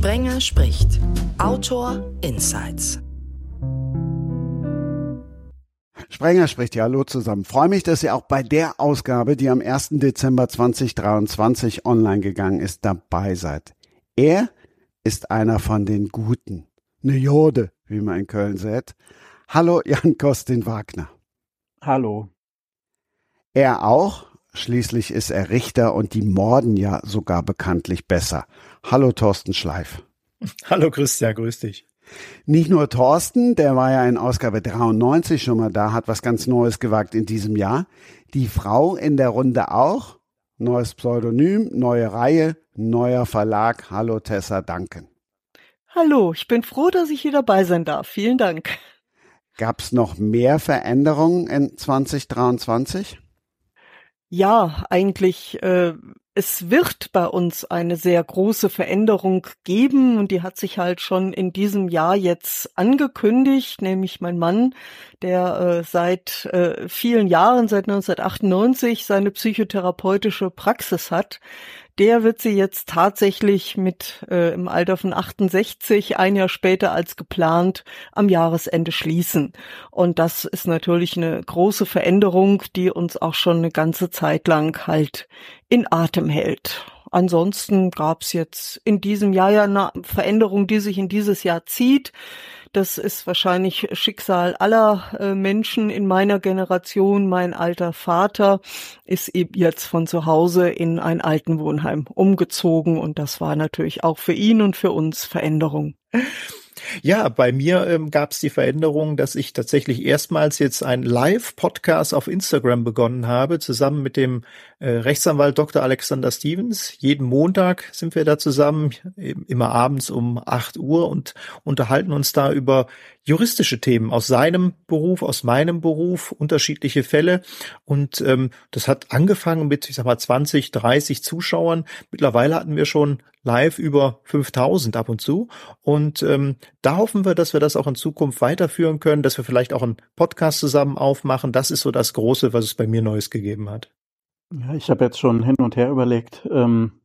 Sprenger spricht. Autor Insights. Sprenger spricht ja, hallo zusammen. Freue mich, dass ihr auch bei der Ausgabe, die am 1. Dezember 2023 online gegangen ist, dabei seid. Er ist einer von den Guten. Ne Jode, wie man in Köln sagt. Hallo Jan Kostin Wagner. Hallo. Er auch, schließlich ist er Richter und die morden ja sogar bekanntlich besser. Hallo Thorsten Schleif. Hallo Christian, grüß dich. Nicht nur Thorsten, der war ja in Ausgabe 93 schon mal da, hat was ganz Neues gewagt in diesem Jahr. Die Frau in der Runde auch. Neues Pseudonym, neue Reihe, neuer Verlag. Hallo Tessa Danken. Hallo, ich bin froh, dass ich hier dabei sein darf. Vielen Dank. Gab es noch mehr Veränderungen in 2023? Ja, eigentlich äh, es wird bei uns eine sehr große Veränderung geben und die hat sich halt schon in diesem Jahr jetzt angekündigt, nämlich mein Mann, der äh, seit äh, vielen Jahren, seit 1998 seine psychotherapeutische Praxis hat, der wird sie jetzt tatsächlich mit äh, im Alter von 68, ein Jahr später als geplant, am Jahresende schließen. Und das ist natürlich eine große Veränderung, die uns auch schon eine ganze Zeit lang halt in Atem hält. Ansonsten gab es jetzt in diesem Jahr ja eine Veränderung, die sich in dieses Jahr zieht. Das ist wahrscheinlich Schicksal aller äh, Menschen in meiner Generation. Mein alter Vater ist eben jetzt von zu Hause in ein Altenwohnheim umgezogen und das war natürlich auch für ihn und für uns Veränderung. Ja, bei mir ähm, gab es die Veränderung, dass ich tatsächlich erstmals jetzt einen Live-Podcast auf Instagram begonnen habe, zusammen mit dem äh, Rechtsanwalt Dr. Alexander Stevens. Jeden Montag sind wir da zusammen, immer abends um 8 Uhr und unterhalten uns da über juristische Themen aus seinem Beruf, aus meinem Beruf, unterschiedliche Fälle. Und ähm, das hat angefangen mit, ich sag mal, 20, 30 Zuschauern. Mittlerweile hatten wir schon live über 5000 ab und zu. Und ähm, da hoffen wir, dass wir das auch in Zukunft weiterführen können, dass wir vielleicht auch einen Podcast zusammen aufmachen. Das ist so das Große, was es bei mir Neues gegeben hat. Ja, ich habe jetzt schon hin und her überlegt. Ähm,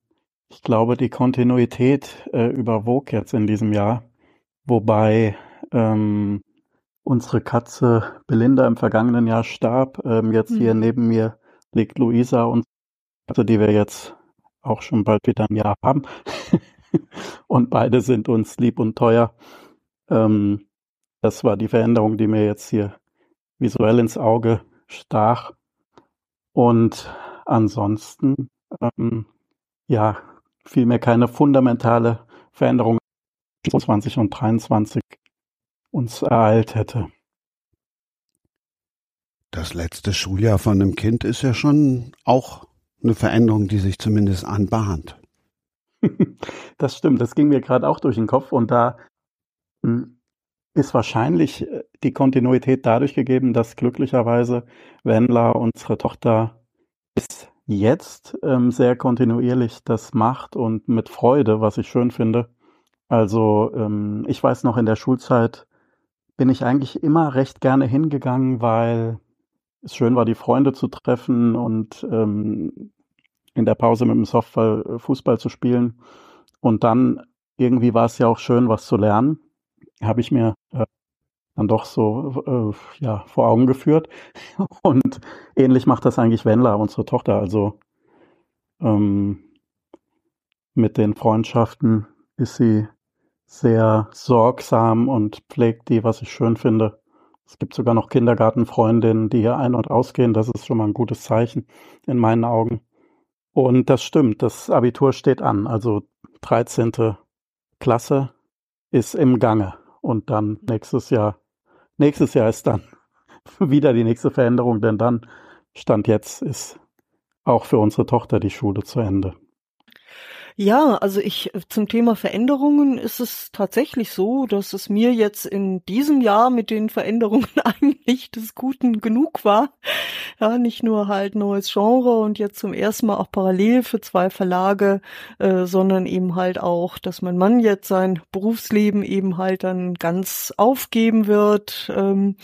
ich glaube, die Kontinuität äh, überwog jetzt in diesem Jahr, wobei ähm, unsere Katze Belinda im vergangenen Jahr starb. Ähm, jetzt mhm. hier neben mir liegt Luisa, und Katze, die wir jetzt auch schon bald wieder ein Jahr haben. und beide sind uns lieb und teuer. Ähm, das war die Veränderung, die mir jetzt hier visuell ins Auge stach. Und ansonsten, ähm, ja, vielmehr keine fundamentale Veränderung 20 und 23 uns ereilt hätte. Das letzte Schuljahr von einem Kind ist ja schon auch eine Veränderung, die sich zumindest anbahnt. das stimmt, das ging mir gerade auch durch den Kopf und da hm, ist wahrscheinlich äh, die Kontinuität dadurch gegeben, dass glücklicherweise Wendler, unsere Tochter, bis jetzt ähm, sehr kontinuierlich das macht und mit Freude, was ich schön finde. Also ähm, ich weiß noch in der Schulzeit, bin ich eigentlich immer recht gerne hingegangen, weil es schön war, die Freunde zu treffen und ähm, in der Pause mit dem Softball äh, Fußball zu spielen. Und dann irgendwie war es ja auch schön, was zu lernen. Habe ich mir äh, dann doch so äh, ja, vor Augen geführt. Und ähnlich macht das eigentlich Wendler, unsere Tochter. Also ähm, mit den Freundschaften ist sie sehr sorgsam und pflegt die, was ich schön finde. Es gibt sogar noch Kindergartenfreundinnen, die hier ein- und ausgehen. Das ist schon mal ein gutes Zeichen in meinen Augen. Und das stimmt, das Abitur steht an. Also 13. Klasse ist im Gange. Und dann nächstes Jahr, nächstes Jahr ist dann wieder die nächste Veränderung, denn dann Stand jetzt ist auch für unsere Tochter die Schule zu Ende. Ja, also ich äh, zum Thema Veränderungen ist es tatsächlich so, dass es mir jetzt in diesem Jahr mit den Veränderungen eigentlich des Guten genug war. Ja, nicht nur halt neues Genre und jetzt zum ersten Mal auch parallel für zwei Verlage, äh, sondern eben halt auch, dass mein Mann jetzt sein Berufsleben eben halt dann ganz aufgeben wird. Ähm,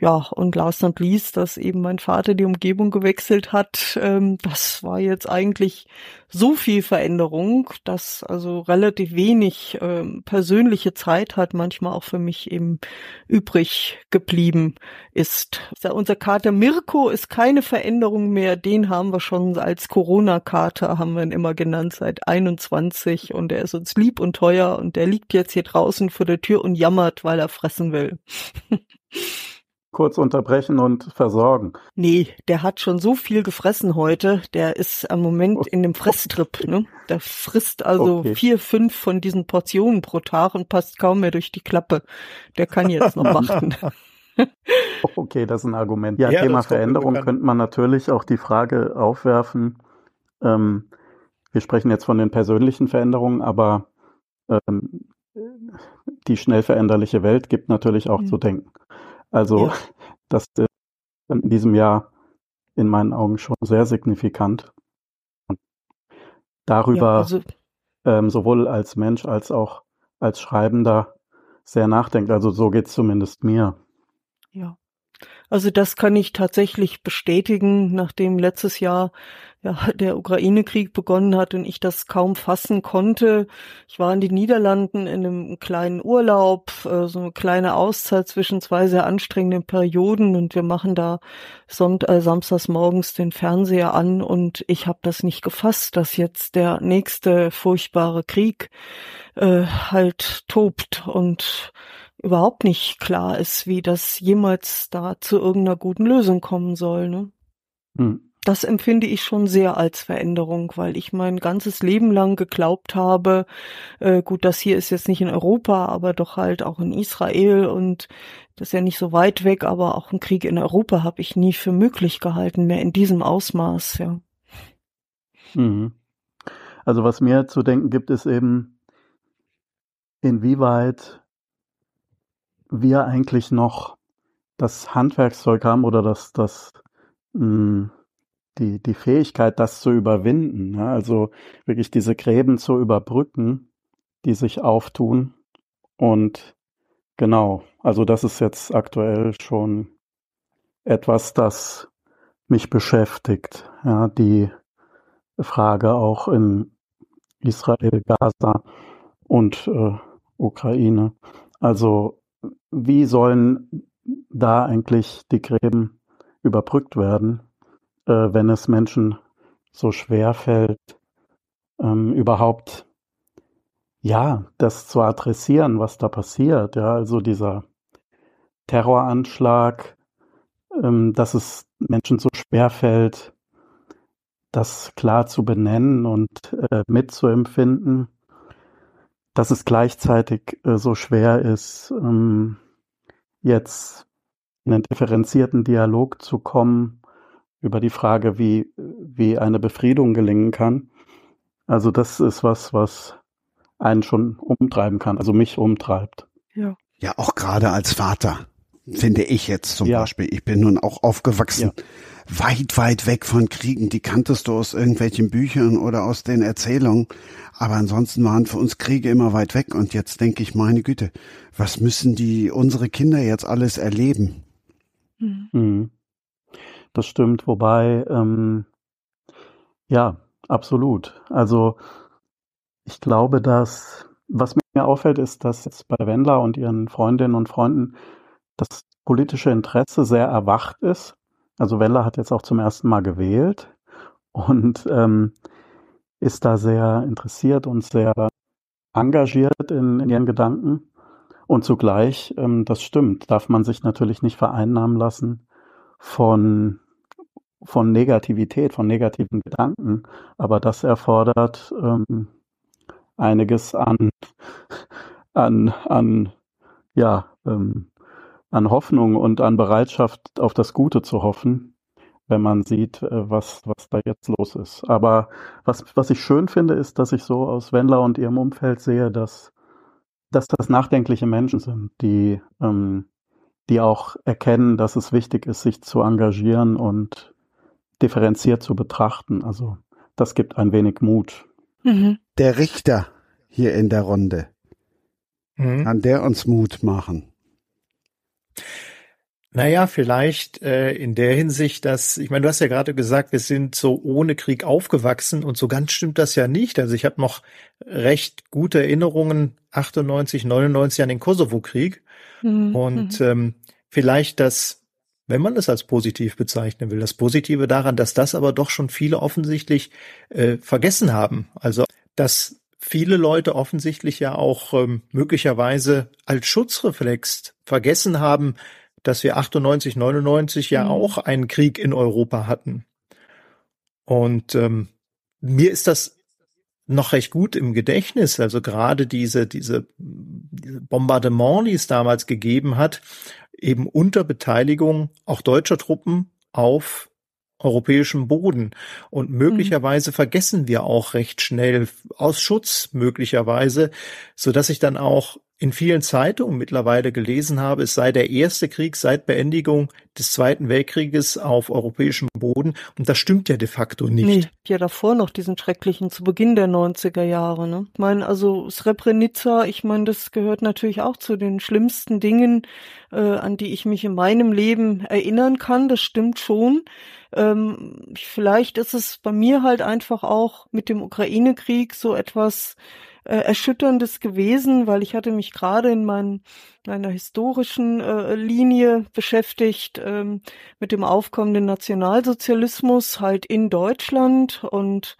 ja, und last not least, dass eben mein Vater die Umgebung gewechselt hat. Ähm, das war jetzt eigentlich so viel Veränderung, dass also relativ wenig äh, persönliche Zeit hat manchmal auch für mich eben übrig geblieben ist. Unser Kater Mirko ist keine Veränderung mehr, den haben wir schon als Corona-Kater, haben wir ihn immer genannt, seit 21 und er ist uns lieb und teuer und der liegt jetzt hier draußen vor der Tür und jammert, weil er fressen will. kurz unterbrechen und versorgen. Nee, der hat schon so viel gefressen heute. Der ist am Moment in dem Fresstrip. Ne? Der frisst also okay. vier, fünf von diesen Portionen pro Tag und passt kaum mehr durch die Klappe. Der kann jetzt noch warten. okay, das ist ein Argument. Ja, ja Thema Veränderung könnte man natürlich auch die Frage aufwerfen. Ähm, wir sprechen jetzt von den persönlichen Veränderungen, aber ähm, die schnell veränderliche Welt gibt natürlich auch mhm. zu denken. Also ja. das ist in diesem Jahr in meinen Augen schon sehr signifikant. Und darüber ja, also, ähm, sowohl als Mensch als auch als Schreibender sehr nachdenkt. Also so geht's zumindest mir. Ja. Also das kann ich tatsächlich bestätigen, nachdem letztes Jahr ja, der Ukraine-Krieg begonnen hat und ich das kaum fassen konnte. Ich war in den Niederlanden in einem kleinen Urlaub, äh, so eine kleine Auszeit zwischen zwei sehr anstrengenden Perioden und wir machen da Sonnt äh, samstags morgens den Fernseher an und ich habe das nicht gefasst, dass jetzt der nächste furchtbare Krieg äh, halt tobt und überhaupt nicht klar ist, wie das jemals da zu irgendeiner guten Lösung kommen soll. Ne? Hm. Das empfinde ich schon sehr als Veränderung, weil ich mein ganzes Leben lang geglaubt habe, äh, gut, das hier ist jetzt nicht in Europa, aber doch halt auch in Israel und das ist ja nicht so weit weg, aber auch ein Krieg in Europa habe ich nie für möglich gehalten, mehr in diesem Ausmaß, ja. Mhm. Also was mir zu denken gibt, ist eben, inwieweit wir eigentlich noch das Handwerkszeug haben oder das, das mh, hm, die, die Fähigkeit, das zu überwinden, ja, also wirklich diese Gräben zu überbrücken, die sich auftun. Und genau, also das ist jetzt aktuell schon etwas, das mich beschäftigt. Ja, die Frage auch in Israel, Gaza und äh, Ukraine. Also wie sollen da eigentlich die Gräben überbrückt werden? äh, wenn es Menschen so schwer fällt, ähm, überhaupt ja, das zu adressieren, was da passiert. Ja, also dieser Terroranschlag, ähm, dass es Menschen so schwer fällt, das klar zu benennen und äh, mitzuempfinden, dass es gleichzeitig äh, so schwer ist, ähm, jetzt in einen differenzierten Dialog zu kommen über die Frage, wie, wie eine Befriedung gelingen kann. Also das ist was, was einen schon umtreiben kann, also mich umtreibt. Ja. Ja, auch gerade als Vater, finde ich jetzt zum ja. Beispiel. Ich bin nun auch aufgewachsen, ja. Weit, weit weg von Kriegen. Die kanntest du aus irgendwelchen Büchern oder aus den Erzählungen. Aber ansonsten waren für uns Kriege immer weit weg. Und jetzt denke ich, meine Güte, was müssen die, unsere Kinder jetzt alles erleben? Mhm. Mhm. Das stimmt, wobei, ähm, ja, absolut. Also ich glaube, dass, was mir auffällt, ist, dass jetzt bei Wendler und ihren Freundinnen und Freunden das politische Interesse sehr erwacht ist. Also Wendler hat jetzt auch zum ersten Mal gewählt und ähm, ist da sehr interessiert und sehr engagiert in, in ihren Gedanken. Und zugleich, ähm, das stimmt, darf man sich natürlich nicht vereinnahmen lassen von, von Negativität, von negativen Gedanken. Aber das erfordert ähm, einiges an, an, an, ja, ähm, an Hoffnung und an Bereitschaft, auf das Gute zu hoffen, wenn man sieht, äh, was, was da jetzt los ist. Aber was, was ich schön finde, ist, dass ich so aus Wendler und ihrem Umfeld sehe, dass, dass das nachdenkliche Menschen sind, die ähm, die auch erkennen, dass es wichtig ist, sich zu engagieren und differenziert zu betrachten. Also das gibt ein wenig Mut. Mhm. Der Richter hier in der Runde, mhm. kann der uns Mut machen? Naja, vielleicht äh, in der Hinsicht, dass, ich meine, du hast ja gerade gesagt, wir sind so ohne Krieg aufgewachsen und so ganz stimmt das ja nicht. Also ich habe noch recht gute Erinnerungen 98, 99 an den Kosovo-Krieg. Mhm. Und mhm. ähm, vielleicht das, wenn man es als positiv bezeichnen will, das Positive daran, dass das aber doch schon viele offensichtlich äh, vergessen haben. Also dass viele Leute offensichtlich ja auch ähm, möglicherweise als Schutzreflex vergessen haben, dass wir 98, 99 ja mhm. auch einen Krieg in Europa hatten. Und ähm, mir ist das noch recht gut im Gedächtnis. Also gerade diese, diese, diese Bombardement, die es damals gegeben hat, eben unter Beteiligung auch deutscher Truppen auf europäischem Boden. Und möglicherweise mhm. vergessen wir auch recht schnell aus Schutz möglicherweise, so dass ich dann auch in vielen Zeitungen mittlerweile gelesen habe, es sei der erste Krieg seit Beendigung des Zweiten Weltkrieges auf europäischem Boden. Und das stimmt ja de facto nicht. Nee, ja davor noch diesen schrecklichen zu Beginn der 90er Jahre. Ne? Ich meine, also Srebrenica, ich meine, das gehört natürlich auch zu den schlimmsten Dingen, äh, an die ich mich in meinem Leben erinnern kann. Das stimmt schon. Ähm, vielleicht ist es bei mir halt einfach auch mit dem Ukraine-Krieg so etwas äh, Erschütterndes gewesen, weil ich hatte mich gerade in mein, meiner historischen äh, Linie beschäftigt ähm, mit dem aufkommenden Nationalsozialismus halt in Deutschland und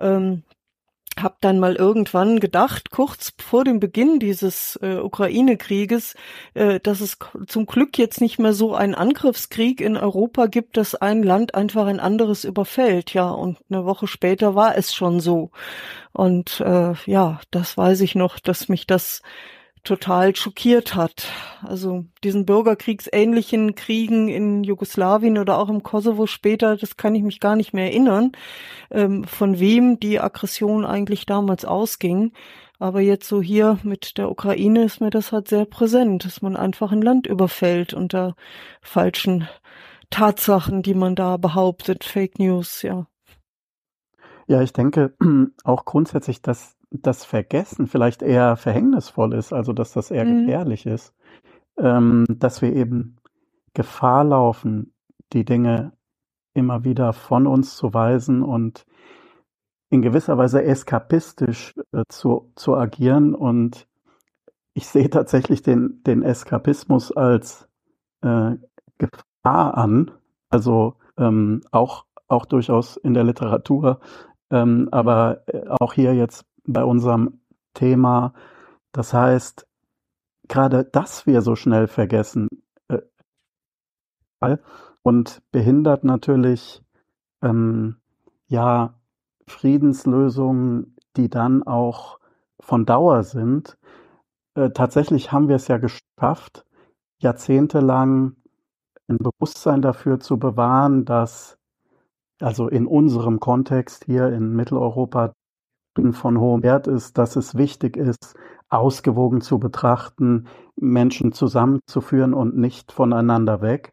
ähm, habe dann mal irgendwann gedacht, kurz vor dem Beginn dieses äh, Ukraine-Krieges, äh, dass es zum Glück jetzt nicht mehr so einen Angriffskrieg in Europa gibt, dass ein Land einfach ein anderes überfällt. Ja, und eine Woche später war es schon so. Und äh, ja, das weiß ich noch, dass mich das total schockiert hat. Also diesen bürgerkriegsähnlichen Kriegen in Jugoslawien oder auch im Kosovo später, das kann ich mich gar nicht mehr erinnern, ähm, von wem die Aggression eigentlich damals ausging. Aber jetzt so hier mit der Ukraine ist mir das halt sehr präsent, dass man einfach ein Land überfällt unter falschen Tatsachen, die man da behauptet, Fake News, ja. Ja, ich denke auch grundsätzlich, dass das Vergessen vielleicht eher verhängnisvoll ist, also dass das eher mhm. gefährlich ist, ähm, dass wir eben Gefahr laufen, die Dinge immer wieder von uns zu weisen und in gewisser Weise eskapistisch äh, zu, zu agieren. Und ich sehe tatsächlich den, den Eskapismus als äh, Gefahr an, also ähm, auch, auch durchaus in der Literatur, ähm, aber äh, auch hier jetzt bei unserem Thema. Das heißt, gerade dass wir so schnell vergessen äh, und behindert natürlich ähm, ja Friedenslösungen, die dann auch von Dauer sind. Äh, tatsächlich haben wir es ja geschafft, jahrzehntelang ein Bewusstsein dafür zu bewahren, dass also in unserem Kontext hier in Mitteleuropa von hohem Wert ist, dass es wichtig ist, ausgewogen zu betrachten, Menschen zusammenzuführen und nicht voneinander weg.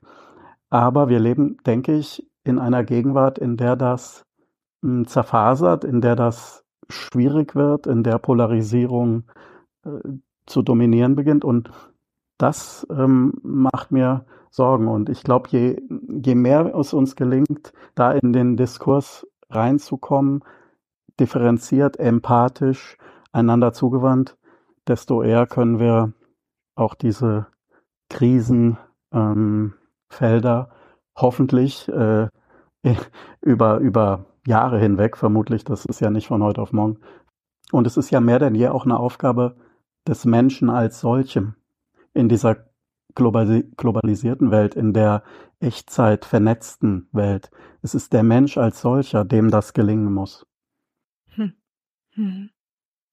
Aber wir leben, denke ich, in einer Gegenwart, in der das hm, zerfasert, in der das schwierig wird, in der Polarisierung äh, zu dominieren beginnt. Und das ähm, macht mir Sorgen. Und ich glaube, je, je mehr es uns gelingt, da in den Diskurs reinzukommen, differenziert, empathisch, einander zugewandt, desto eher können wir auch diese Krisenfelder ähm, hoffentlich äh, über, über Jahre hinweg, vermutlich, das ist ja nicht von heute auf morgen. Und es ist ja mehr denn je auch eine Aufgabe des Menschen als solchem in dieser globalisierten Welt, in der Echtzeit vernetzten Welt. Es ist der Mensch als solcher, dem das gelingen muss. Mhm.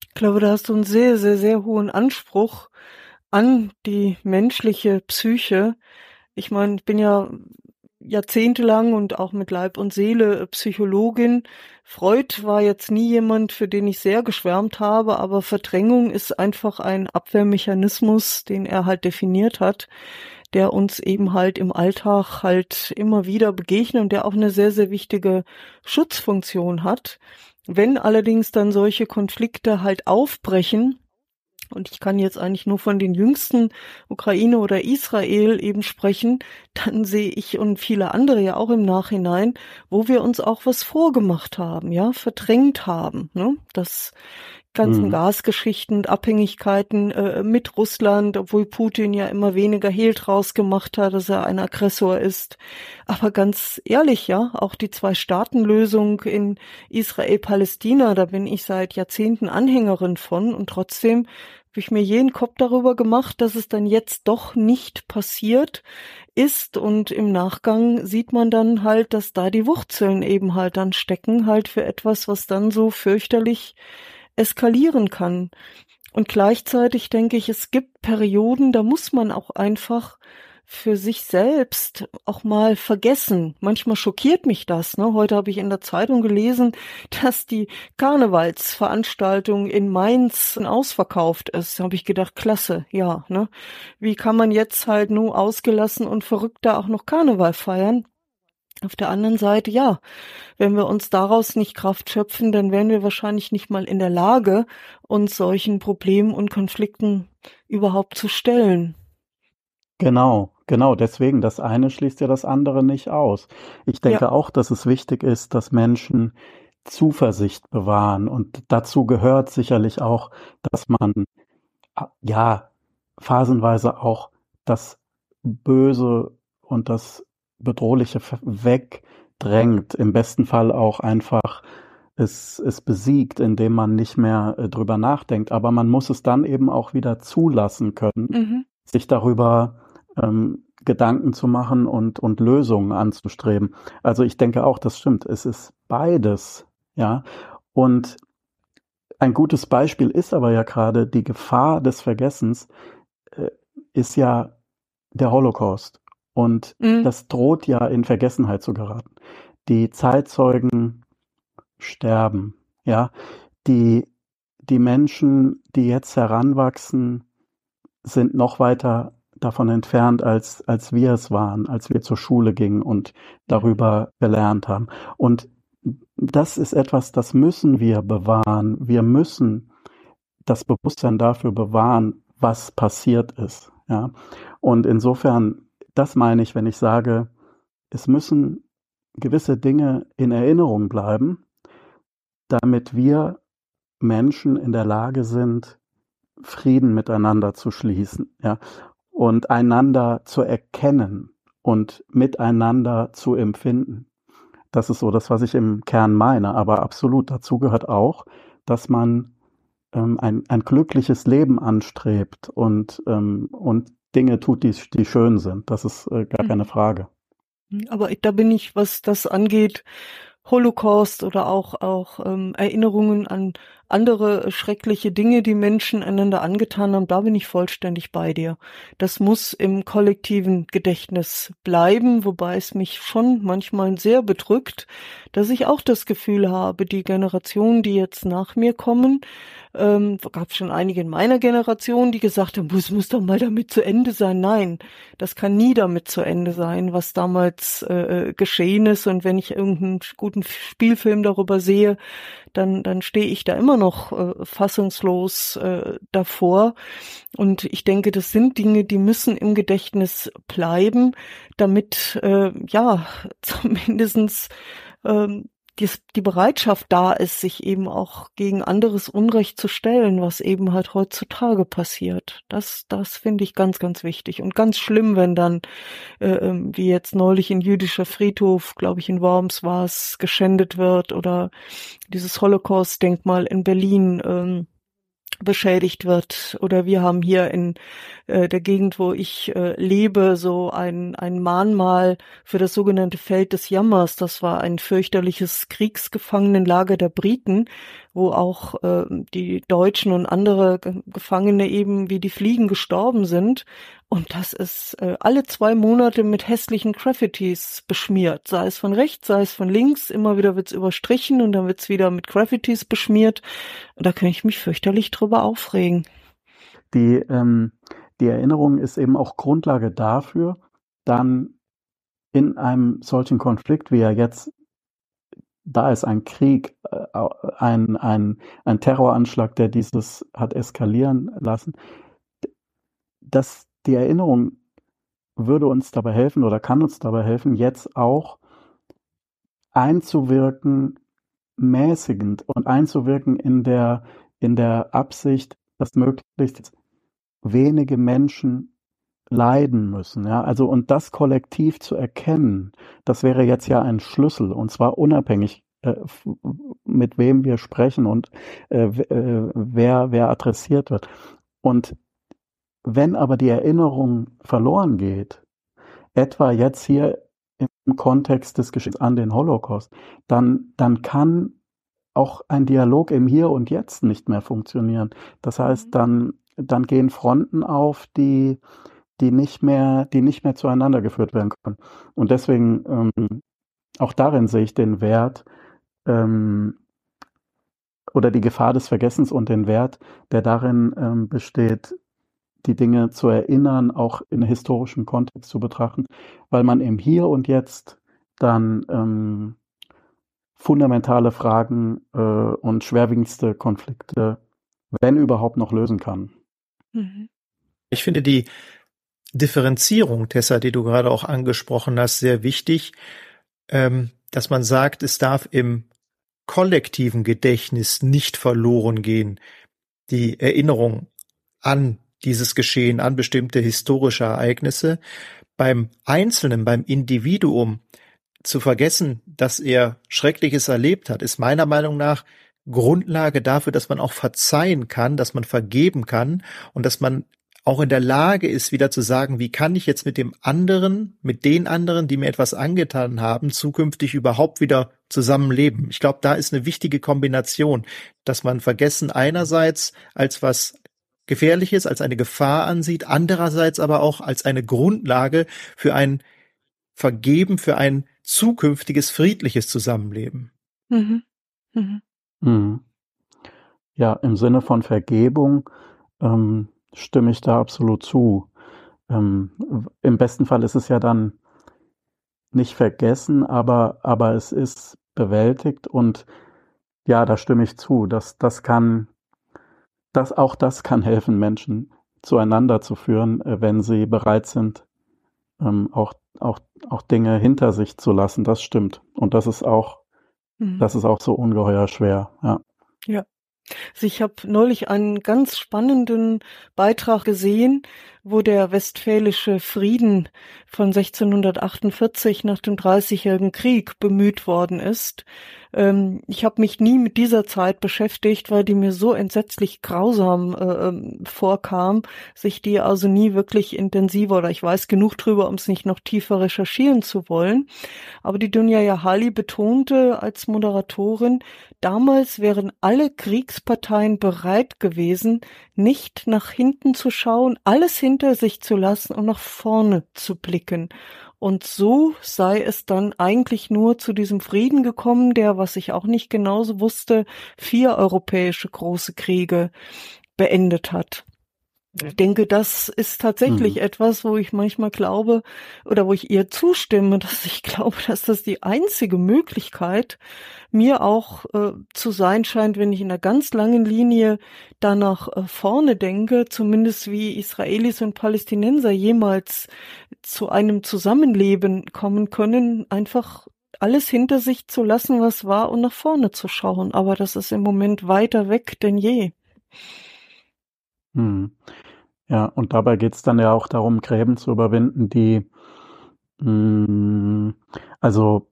Ich glaube, da hast du einen sehr, sehr, sehr hohen Anspruch an die menschliche Psyche. Ich meine, ich bin ja jahrzehntelang und auch mit Leib und Seele Psychologin. Freud war jetzt nie jemand, für den ich sehr geschwärmt habe, aber Verdrängung ist einfach ein Abwehrmechanismus, den er halt definiert hat, der uns eben halt im Alltag halt immer wieder begegnet und der auch eine sehr, sehr wichtige Schutzfunktion hat. Wenn allerdings dann solche Konflikte halt aufbrechen, und ich kann jetzt eigentlich nur von den jüngsten Ukraine oder Israel eben sprechen, dann sehe ich und viele andere ja auch im Nachhinein, wo wir uns auch was vorgemacht haben, ja, verdrängt haben, ne? Das ganzen mhm. Gasgeschichten und Abhängigkeiten äh, mit Russland, obwohl Putin ja immer weniger Hehl draus gemacht hat, dass er ein Aggressor ist. Aber ganz ehrlich, ja, auch die Zwei-Staaten-Lösung in Israel-Palästina, da bin ich seit Jahrzehnten Anhängerin von und trotzdem habe ich mir jeden Kopf darüber gemacht, dass es dann jetzt doch nicht passiert ist und im Nachgang sieht man dann halt, dass da die Wurzeln eben halt dann stecken halt für etwas, was dann so fürchterlich eskalieren kann. Und gleichzeitig denke ich, es gibt Perioden, da muss man auch einfach für sich selbst auch mal vergessen. Manchmal schockiert mich das. Ne? Heute habe ich in der Zeitung gelesen, dass die Karnevalsveranstaltung in Mainz ausverkauft ist. Da habe ich gedacht, klasse, ja. Ne? Wie kann man jetzt halt nur ausgelassen und verrückt da auch noch Karneval feiern? Auf der anderen Seite, ja, wenn wir uns daraus nicht Kraft schöpfen, dann wären wir wahrscheinlich nicht mal in der Lage, uns solchen Problemen und Konflikten überhaupt zu stellen. Genau, genau. Deswegen, das eine schließt ja das andere nicht aus. Ich denke ja. auch, dass es wichtig ist, dass Menschen Zuversicht bewahren. Und dazu gehört sicherlich auch, dass man, ja, phasenweise auch das Böse und das Bedrohliche wegdrängt, im besten Fall auch einfach es, es besiegt, indem man nicht mehr äh, drüber nachdenkt. Aber man muss es dann eben auch wieder zulassen können, mhm. sich darüber ähm, Gedanken zu machen und, und Lösungen anzustreben. Also ich denke auch, das stimmt. Es ist beides, ja. Und ein gutes Beispiel ist aber ja gerade die Gefahr des Vergessens, äh, ist ja der Holocaust. Und mhm. das droht ja in Vergessenheit zu geraten. Die Zeitzeugen sterben, ja. Die, die Menschen, die jetzt heranwachsen, sind noch weiter davon entfernt, als, als wir es waren, als wir zur Schule gingen und darüber gelernt haben. Und das ist etwas, das müssen wir bewahren. Wir müssen das Bewusstsein dafür bewahren, was passiert ist. Ja. Und insofern das meine ich, wenn ich sage, es müssen gewisse Dinge in Erinnerung bleiben, damit wir Menschen in der Lage sind, Frieden miteinander zu schließen, ja, und einander zu erkennen und miteinander zu empfinden. Das ist so das, was ich im Kern meine. Aber absolut dazu gehört auch, dass man ähm, ein, ein glückliches Leben anstrebt und, ähm, und Dinge tut, die, die schön sind. Das ist äh, gar mhm. keine Frage. Aber da bin ich, was das angeht, Holocaust oder auch auch ähm, Erinnerungen an andere schreckliche Dinge, die Menschen einander angetan haben, da bin ich vollständig bei dir. Das muss im kollektiven Gedächtnis bleiben, wobei es mich schon manchmal sehr bedrückt, dass ich auch das Gefühl habe, die Generationen, die jetzt nach mir kommen, ähm, gab schon einige in meiner Generation, die gesagt haben, es muss doch mal damit zu Ende sein. Nein, das kann nie damit zu Ende sein, was damals äh, äh geschehen ist. Und wenn ich irgendeinen guten Spielfilm darüber sehe, dann, dann stehe ich da immer noch äh, fassungslos äh, davor. Und ich denke, das sind Dinge, die müssen im Gedächtnis bleiben, damit äh, ja zumindestens ähm, die, die Bereitschaft da ist, sich eben auch gegen anderes Unrecht zu stellen, was eben halt heutzutage passiert. Das, das finde ich ganz, ganz wichtig und ganz schlimm, wenn dann, äh, ähm, wie jetzt neulich in jüdischer Friedhof, glaube ich in Worms war es, geschändet wird oder dieses Holocaust-Denkmal in Berlin. Ähm, beschädigt wird. Oder wir haben hier in äh, der Gegend, wo ich äh, lebe, so ein, ein Mahnmal für das sogenannte Feld des Jammers. Das war ein fürchterliches Kriegsgefangenenlager der Briten, wo auch äh, die Deutschen und andere Gefangene eben wie die Fliegen gestorben sind. Und das ist äh, alle zwei Monate mit hässlichen Graffitis beschmiert. Sei es von rechts, sei es von links. Immer wieder wird's überstrichen und dann wird's wieder mit Graffitis beschmiert. Und da kann ich mich fürchterlich drüber aufregen. Die, ähm, die Erinnerung ist eben auch Grundlage dafür, dann in einem solchen Konflikt, wie er jetzt da ist ein Krieg, äh, ein, ein, ein Terroranschlag, der dieses hat eskalieren lassen, dass die Erinnerung würde uns dabei helfen oder kann uns dabei helfen, jetzt auch einzuwirken, mäßigend und einzuwirken in der, in der Absicht, dass möglichst wenige Menschen leiden müssen. Ja, also und das kollektiv zu erkennen, das wäre jetzt ja ein Schlüssel und zwar unabhängig äh, mit wem wir sprechen und äh, äh, wer wer adressiert wird. Und wenn aber die Erinnerung verloren geht, etwa jetzt hier im Kontext des Geschehens an den Holocaust, dann dann kann auch ein Dialog im Hier und Jetzt nicht mehr funktionieren. Das heißt, mhm. dann dann gehen Fronten auf, die die nicht mehr, die nicht mehr zueinander geführt werden können. Und deswegen ähm, auch darin sehe ich den Wert ähm, oder die Gefahr des Vergessens und den Wert, der darin ähm, besteht, die Dinge zu erinnern, auch in historischem Kontext zu betrachten, weil man im Hier und Jetzt dann ähm, fundamentale Fragen äh, und schwerwiegendste Konflikte, wenn überhaupt, noch lösen kann. Mhm. Ich finde die Differenzierung, Tessa, die du gerade auch angesprochen hast, sehr wichtig, ähm, dass man sagt, es darf im kollektiven Gedächtnis nicht verloren gehen. Die Erinnerung an dieses Geschehen, an bestimmte historische Ereignisse. Beim Einzelnen, beim Individuum zu vergessen, dass er Schreckliches erlebt hat, ist meiner Meinung nach Grundlage dafür, dass man auch verzeihen kann, dass man vergeben kann und dass man auch in der Lage ist, wieder zu sagen, wie kann ich jetzt mit dem anderen, mit den anderen, die mir etwas angetan haben, zukünftig überhaupt wieder zusammenleben. Ich glaube, da ist eine wichtige Kombination, dass man Vergessen einerseits als was Gefährliches, als eine Gefahr ansieht, andererseits aber auch als eine Grundlage für ein Vergeben, für ein zukünftiges friedliches Zusammenleben. Mhm. Mhm. Mhm. Ja, im Sinne von Vergebung ähm, stimme ich da absolut zu. Ähm, Im besten Fall ist es ja dann nicht vergessen, aber, aber es ist bewältigt und ja, da stimme ich zu. Das, das kann, das, auch das kann helfen, Menschen zueinander zu führen, äh, wenn sie bereit sind, ähm, auch, auch, auch Dinge hinter sich zu lassen. Das stimmt. Und das ist auch, mhm. das ist auch so ungeheuer schwer, ja. Ja. Also ich habe neulich einen ganz spannenden Beitrag gesehen, wo der westfälische Frieden von 1648 nach dem Dreißigjährigen Krieg bemüht worden ist. Ähm, ich habe mich nie mit dieser Zeit beschäftigt, weil die mir so entsetzlich grausam äh, ähm, vorkam, sich die also nie wirklich intensiver oder ich weiß genug drüber, um es nicht noch tiefer recherchieren zu wollen. Aber die Dunja Yahali betonte als Moderatorin, damals wären alle Kriegsparteien bereit gewesen, nicht nach hinten zu schauen, alles hinter sich zu lassen und nach vorne zu blicken. Und so sei es dann eigentlich nur zu diesem Frieden gekommen, der, was ich auch nicht genauso wusste, vier europäische große Kriege beendet hat. Ich denke, das ist tatsächlich mhm. etwas, wo ich manchmal glaube oder wo ich ihr zustimme, dass ich glaube, dass das die einzige Möglichkeit mir auch äh, zu sein scheint, wenn ich in einer ganz langen Linie da nach äh, vorne denke, zumindest wie Israelis und Palästinenser jemals zu einem Zusammenleben kommen können, einfach alles hinter sich zu lassen, was war und nach vorne zu schauen. Aber das ist im Moment weiter weg denn je. Hm. Ja, und dabei geht es dann ja auch darum, Gräben zu überwinden, die, mh, hm, also,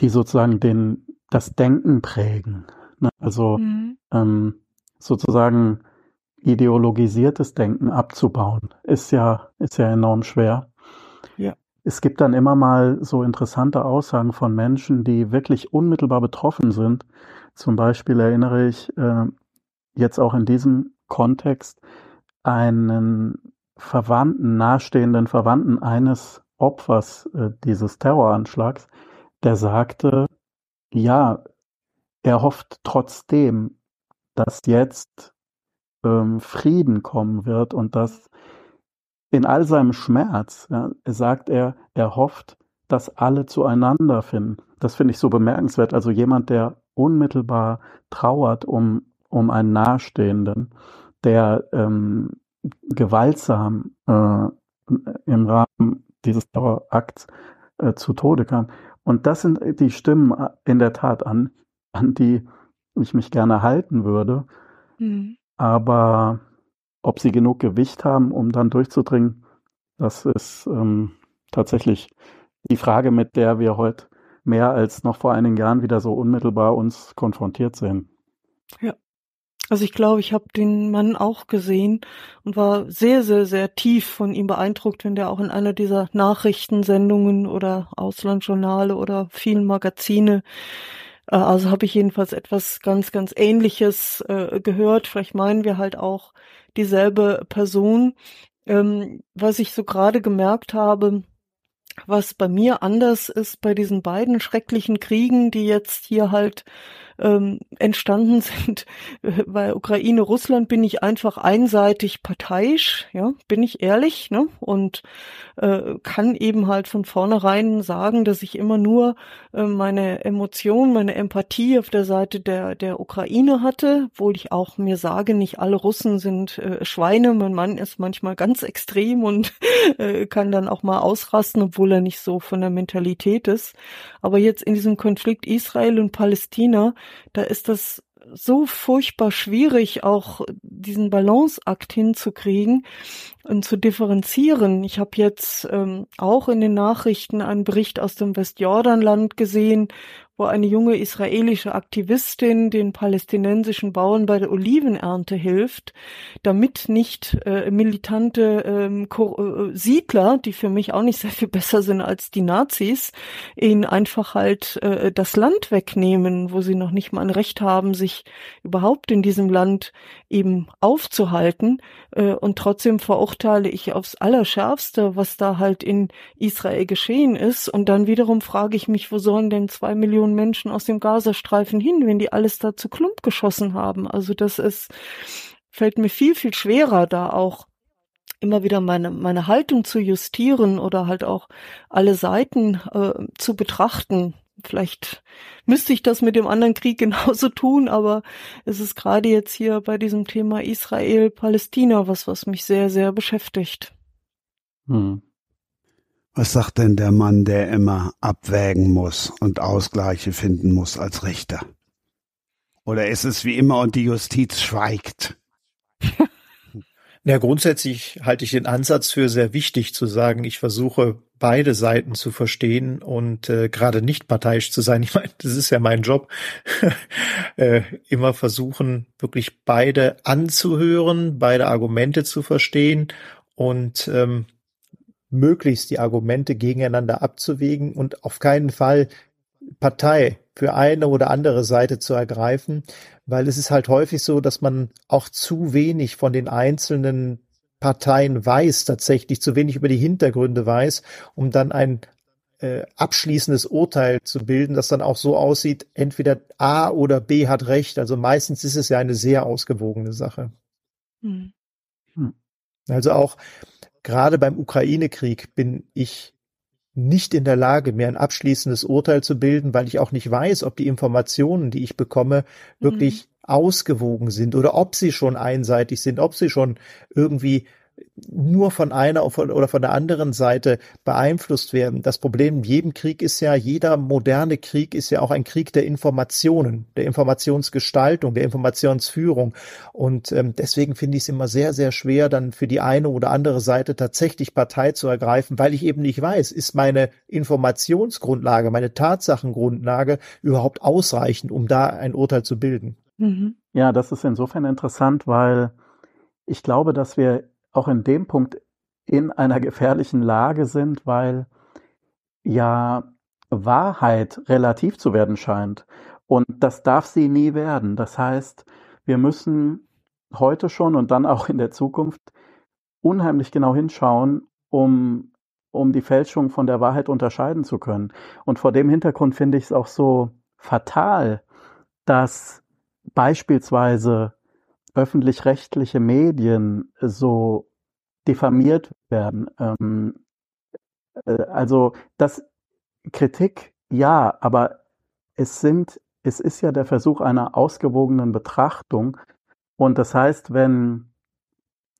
die sozusagen den, das Denken prägen. Ne? Also mhm. ähm, sozusagen ideologisiertes Denken abzubauen, ist ja, ist ja enorm schwer. Ja. Es gibt dann immer mal so interessante Aussagen von Menschen, die wirklich unmittelbar betroffen sind. Zum Beispiel erinnere ich äh, jetzt auch in diesem Kontext einen Verwandten, nahestehenden Verwandten eines Opfers äh, dieses Terroranschlags, der sagte, ja, er hofft trotzdem, dass jetzt ähm, Frieden kommen wird und dass in all seinem Schmerz, ja, sagt er, er hofft, dass alle zueinander finden. das finde ich so bemerkenswert. Also jemand, der unmittelbar trauert um, um einen Nahestehenden, der ähm, gewaltsam äh, im Rahmen dieses Dauerakts äh, zu Tode kam. Und das sind die Stimmen äh, in der Tat an, an die ich mich gerne halten würde. Mhm. Aber ob sie genug Gewicht haben, um dann durchzudringen, das ist ähm, tatsächlich die Frage, mit der wir heute mehr als noch vor einigen Jahren wieder so unmittelbar uns konfrontiert sehen. Ja. Also ich glaube, ich habe den Mann auch gesehen und war sehr, sehr, sehr tief von ihm beeindruckt, wenn der auch in einer dieser Nachrichtensendungen oder Auslandsjournale oder vielen Magazine, äh, also habe ich jedenfalls etwas ganz, ganz Ähnliches äh, gehört. Vielleicht meinen wir halt auch dieselbe Person. Ähm, was ich so gerade gemerkt habe, was bei mir anders ist bei diesen beiden schrecklichen Kriegen, die jetzt hier halt ähm, entstanden sind. Bei Ukraine, Russland bin ich einfach einseitig parteiisch, ja, bin ich ehrlich, ne? Und äh, kann eben halt von vornherein sagen, dass ich immer nur äh, meine Emotion, meine Empathie auf der Seite der, der Ukraine hatte, obwohl ich auch mir sage, nicht alle Russen sind äh, Schweine. Mein Mann ist manchmal ganz extrem und äh, kann dann auch mal ausrasten, obwohl er nicht so von der Mentalität ist. Aber jetzt in diesem Konflikt Israel und Palästina da ist das so furchtbar schwierig, auch diesen Balanceakt hinzukriegen und zu differenzieren. Ich habe jetzt ähm, auch in den Nachrichten einen Bericht aus dem Westjordanland gesehen, wo eine junge israelische Aktivistin den palästinensischen Bauern bei der Olivenernte hilft, damit nicht äh, militante ähm, äh, Siedler, die für mich auch nicht sehr viel besser sind als die Nazis, ihnen einfach halt äh, das Land wegnehmen, wo sie noch nicht mal ein Recht haben, sich überhaupt in diesem Land eben aufzuhalten. Äh, und trotzdem verurteile ich aufs Allerschärfste, was da halt in Israel geschehen ist. Und dann wiederum frage ich mich, wo sollen denn zwei Millionen Millionen Menschen aus dem Gazastreifen hin, wenn die alles da zu Klump geschossen haben. Also das ist, fällt mir viel, viel schwerer, da auch immer wieder meine, meine Haltung zu justieren oder halt auch alle Seiten äh, zu betrachten. Vielleicht müsste ich das mit dem anderen Krieg genauso tun, aber es ist gerade jetzt hier bei diesem Thema Israel-Palästina was, was mich sehr, sehr beschäftigt. Hm. Was sagt denn der Mann, der immer abwägen muss und Ausgleiche finden muss als Richter? Oder ist es wie immer und die Justiz schweigt? Ja, grundsätzlich halte ich den Ansatz für sehr wichtig zu sagen, ich versuche beide Seiten zu verstehen und äh, gerade nicht parteiisch zu sein. Ich meine, das ist ja mein Job. äh, immer versuchen, wirklich beide anzuhören, beide Argumente zu verstehen und ähm, möglichst die Argumente gegeneinander abzuwägen und auf keinen Fall Partei für eine oder andere Seite zu ergreifen, weil es ist halt häufig so, dass man auch zu wenig von den einzelnen Parteien weiß, tatsächlich zu wenig über die Hintergründe weiß, um dann ein äh, abschließendes Urteil zu bilden, das dann auch so aussieht, entweder A oder B hat recht. Also meistens ist es ja eine sehr ausgewogene Sache. Hm. hm. Also auch gerade beim Ukraine-Krieg bin ich nicht in der Lage, mir ein abschließendes Urteil zu bilden, weil ich auch nicht weiß, ob die Informationen, die ich bekomme, wirklich mhm. ausgewogen sind oder ob sie schon einseitig sind, ob sie schon irgendwie nur von einer oder von der anderen Seite beeinflusst werden. Das Problem in jedem Krieg ist ja, jeder moderne Krieg ist ja auch ein Krieg der Informationen, der Informationsgestaltung, der Informationsführung. Und ähm, deswegen finde ich es immer sehr, sehr schwer, dann für die eine oder andere Seite tatsächlich Partei zu ergreifen, weil ich eben nicht weiß, ist meine Informationsgrundlage, meine Tatsachengrundlage überhaupt ausreichend, um da ein Urteil zu bilden. Mhm. Ja, das ist insofern interessant, weil ich glaube, dass wir auch in dem Punkt in einer gefährlichen Lage sind, weil ja Wahrheit relativ zu werden scheint. Und das darf sie nie werden. Das heißt, wir müssen heute schon und dann auch in der Zukunft unheimlich genau hinschauen, um, um die Fälschung von der Wahrheit unterscheiden zu können. Und vor dem Hintergrund finde ich es auch so fatal, dass beispielsweise öffentlich-rechtliche Medien so diffamiert werden. Ähm, äh, also, dass Kritik ja, aber es sind, es ist ja der Versuch einer ausgewogenen Betrachtung. Und das heißt, wenn,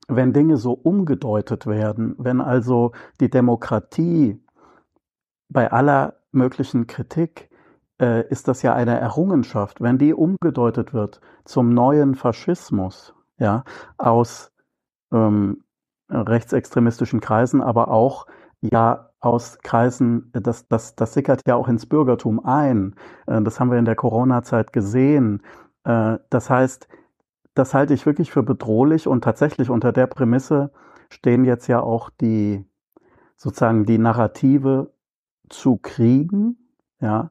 wenn Dinge so umgedeutet werden, wenn also die Demokratie bei aller möglichen Kritik äh, ist das ja eine Errungenschaft, wenn die umgedeutet wird zum neuen Faschismus, ja, aus ähm, rechtsextremistischen Kreisen, aber auch ja aus Kreisen, das, das, das sickert ja auch ins Bürgertum ein. Äh, das haben wir in der Corona-Zeit gesehen. Äh, das heißt, das halte ich wirklich für bedrohlich und tatsächlich unter der Prämisse stehen jetzt ja auch die sozusagen die Narrative zu kriegen, ja,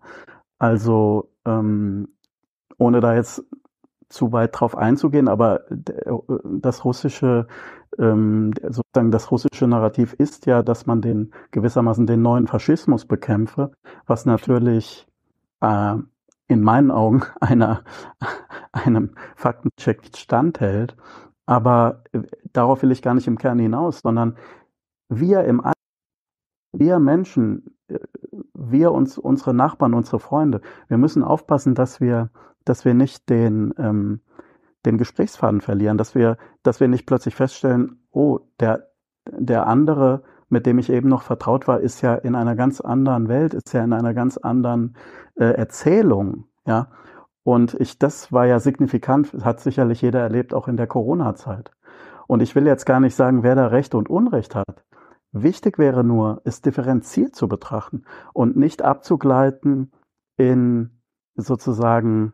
also ähm, ohne da jetzt zu weit drauf einzugehen, aber das russische, ähm, sozusagen das russische Narrativ ist ja, dass man den gewissermaßen den neuen Faschismus bekämpfe, was natürlich äh, in meinen Augen einer, einem Faktencheck standhält. Aber äh, darauf will ich gar nicht im Kern hinaus, sondern wir im wir Menschen, äh, wir uns, unsere Nachbarn, unsere Freunde, wir müssen aufpassen, dass wir, dass wir nicht den, ähm, den Gesprächsfaden verlieren, dass wir, dass wir nicht plötzlich feststellen, oh, der, der andere, mit dem ich eben noch vertraut war, ist ja in einer ganz anderen Welt, ist ja in einer ganz anderen äh, Erzählung, ja. Und ich, das war ja signifikant, hat sicherlich jeder erlebt, auch in der Corona-Zeit. Und ich will jetzt gar nicht sagen, wer da Recht und Unrecht hat. Wichtig wäre nur, es differenziert zu betrachten und nicht abzugleiten in sozusagen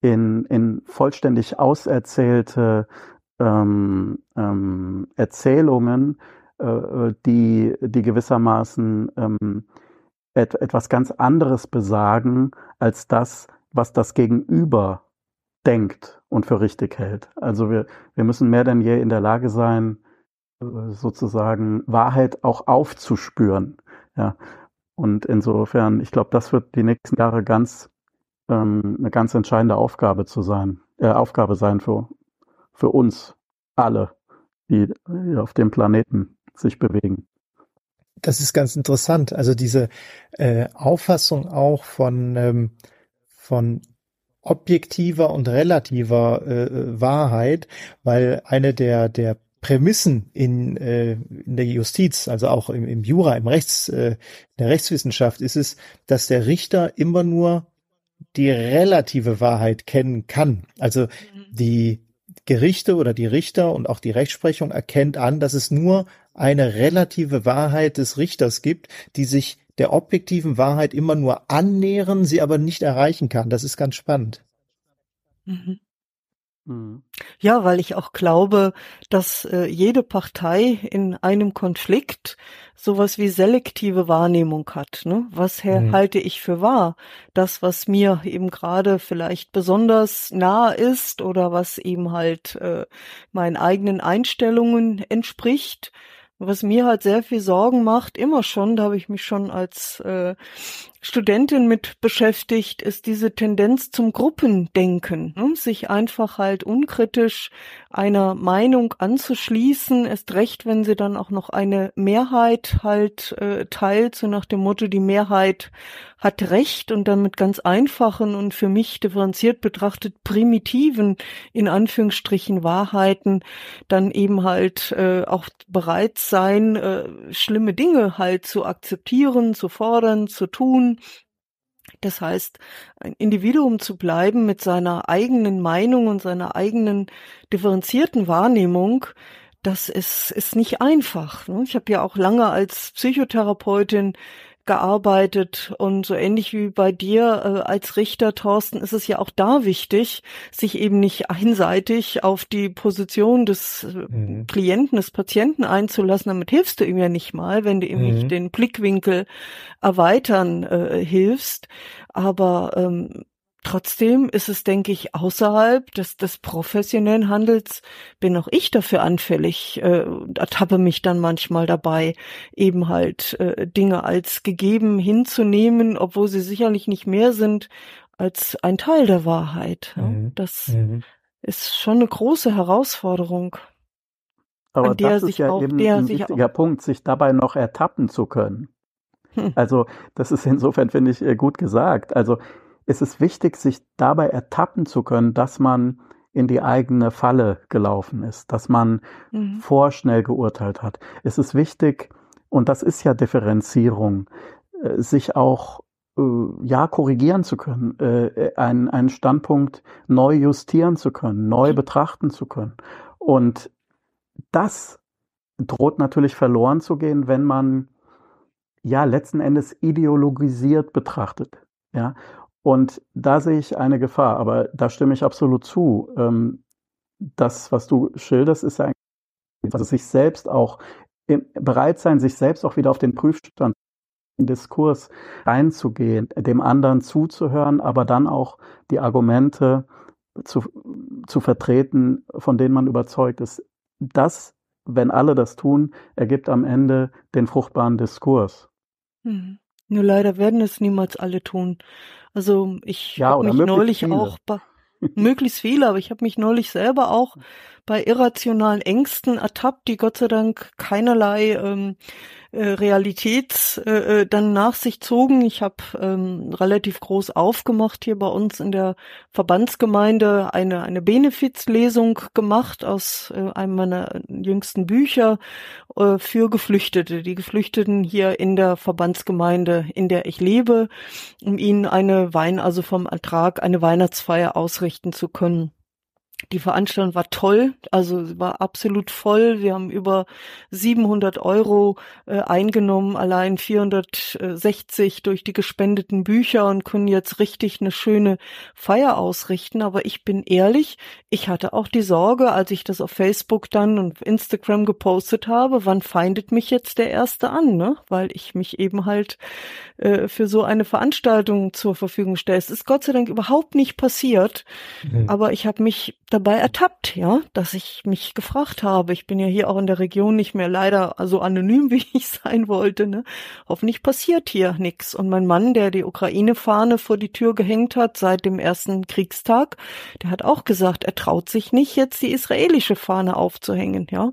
in, in vollständig auserzählte ähm, ähm, Erzählungen, äh, die, die gewissermaßen ähm, et, etwas ganz anderes besagen als das, was das Gegenüber denkt und für richtig hält. Also wir, wir müssen mehr denn je in der Lage sein, sozusagen Wahrheit auch aufzuspüren. Ja. Und insofern, ich glaube, das wird die nächsten Jahre ganz ähm, eine ganz entscheidende Aufgabe zu sein, äh, Aufgabe sein für, für uns alle, die auf dem Planeten sich bewegen. Das ist ganz interessant. Also diese äh, Auffassung auch von, ähm, von objektiver und relativer äh, Wahrheit, weil eine der, der Prämissen in, äh, in der Justiz, also auch im, im Jura, im Rechts, äh, in der Rechtswissenschaft ist es, dass der Richter immer nur die relative Wahrheit kennen kann. Also mhm. die Gerichte oder die Richter und auch die Rechtsprechung erkennt an, dass es nur eine relative Wahrheit des Richters gibt, die sich der objektiven Wahrheit immer nur annähern, sie aber nicht erreichen kann. Das ist ganz spannend. Mhm. Mhm. Ja, weil ich auch glaube, dass äh, jede Partei in einem Konflikt sowas wie selektive Wahrnehmung hat. Ne? Was mhm. halte ich für wahr? Das, was mir eben gerade vielleicht besonders nah ist oder was eben halt äh, meinen eigenen Einstellungen entspricht was mir halt sehr viel Sorgen macht, immer schon, da habe ich mich schon als äh, Studentin mit beschäftigt, ist diese Tendenz zum Gruppendenken, ne? sich einfach halt unkritisch einer Meinung anzuschließen, erst recht, wenn sie dann auch noch eine Mehrheit halt äh, teilt, so nach dem Motto, die Mehrheit hat Recht und dann mit ganz einfachen und für mich differenziert betrachtet primitiven, in Anführungsstrichen, Wahrheiten dann eben halt äh, auch bereit sein, äh, schlimme Dinge halt zu akzeptieren, zu fordern, zu tun. Das heißt, ein Individuum zu bleiben mit seiner eigenen Meinung und seiner eigenen differenzierten Wahrnehmung, das ist, ist nicht einfach. Ne? Ich habe ja auch lange als Psychotherapeutin gearbeitet und so ähnlich wie bei dir äh, als Richter, Thorsten, ist es ja auch da wichtig, sich eben nicht einseitig auf die Position des äh, mhm. Klienten, des Patienten einzulassen. Damit hilfst du ihm ja nicht mal, wenn du ihm mhm. nicht den Blickwinkel erweitern äh, hilfst. Aber ähm, Trotzdem ist es, denke ich, außerhalb des, des professionellen Handels bin auch ich dafür anfällig, äh, ertappe mich dann manchmal dabei, eben halt äh, Dinge als gegeben hinzunehmen, obwohl sie sicherlich nicht mehr sind als ein Teil der Wahrheit. Mhm. Das mhm. ist schon eine große Herausforderung. Aber das sich ist ja auch, eben ein wichtiger Punkt, sich dabei noch ertappen zu können. Hm. Also das ist insofern, finde ich, äh, gut gesagt. Also es ist wichtig, sich dabei ertappen zu können, dass man in die eigene Falle gelaufen ist, dass man mhm. vorschnell geurteilt hat. Es ist wichtig, und das ist ja Differenzierung, äh, sich auch äh, ja korrigieren zu können, einen, einen Standpunkt neu justieren zu können, neu betrachten zu können. Und das droht natürlich verloren zu gehen, wenn man ja letzten Endes ideologisiert betrachtet. Ja, und da sehe ich eine Gefahr, aber da stimme ich absolut zu. Ähm, das, was du schilderst, ist eigentlich, also sich selbst auch bereit sein, sich selbst auch wieder auf den Prüfstand Diskurs einzugehen, dem anderen zuzuhören, aber dann auch die Argumente zu, zu vertreten, von denen man überzeugt ist. Das wenn alle das tun, ergibt am Ende den fruchtbaren Diskurs. Hm. Nur leider werden es niemals alle tun. Also ich ja, habe mich neulich viele. auch möglichst viele, aber ich habe mich neulich selber auch bei irrationalen Ängsten ertappt, die Gott sei Dank keinerlei ähm, äh, Realität äh, äh, dann nach sich zogen. Ich habe ähm, relativ groß aufgemacht hier bei uns in der Verbandsgemeinde eine eine Benefizlesung gemacht aus äh, einem meiner jüngsten Bücher äh, für Geflüchtete, die Geflüchteten hier in der Verbandsgemeinde, in der ich lebe, um ihnen eine Wein, also vom Ertrag eine Weihnachtsfeier ausrichten zu können. Die Veranstaltung war toll, also war absolut voll. Wir haben über 700 Euro äh, eingenommen, allein 460 durch die gespendeten Bücher und können jetzt richtig eine schöne Feier ausrichten. Aber ich bin ehrlich, ich hatte auch die Sorge, als ich das auf Facebook dann und Instagram gepostet habe, wann feindet mich jetzt der Erste an, ne? Weil ich mich eben halt äh, für so eine Veranstaltung zur Verfügung stelle. Es ist Gott sei Dank überhaupt nicht passiert, mhm. aber ich habe mich dabei ertappt, ja, dass ich mich gefragt habe. Ich bin ja hier auch in der Region nicht mehr leider so anonym, wie ich sein wollte. Ne? Hoffentlich passiert hier nichts. Und mein Mann, der die Ukraine-Fahne vor die Tür gehängt hat seit dem ersten Kriegstag, der hat auch gesagt, er traut sich nicht, jetzt die israelische Fahne aufzuhängen. Ja,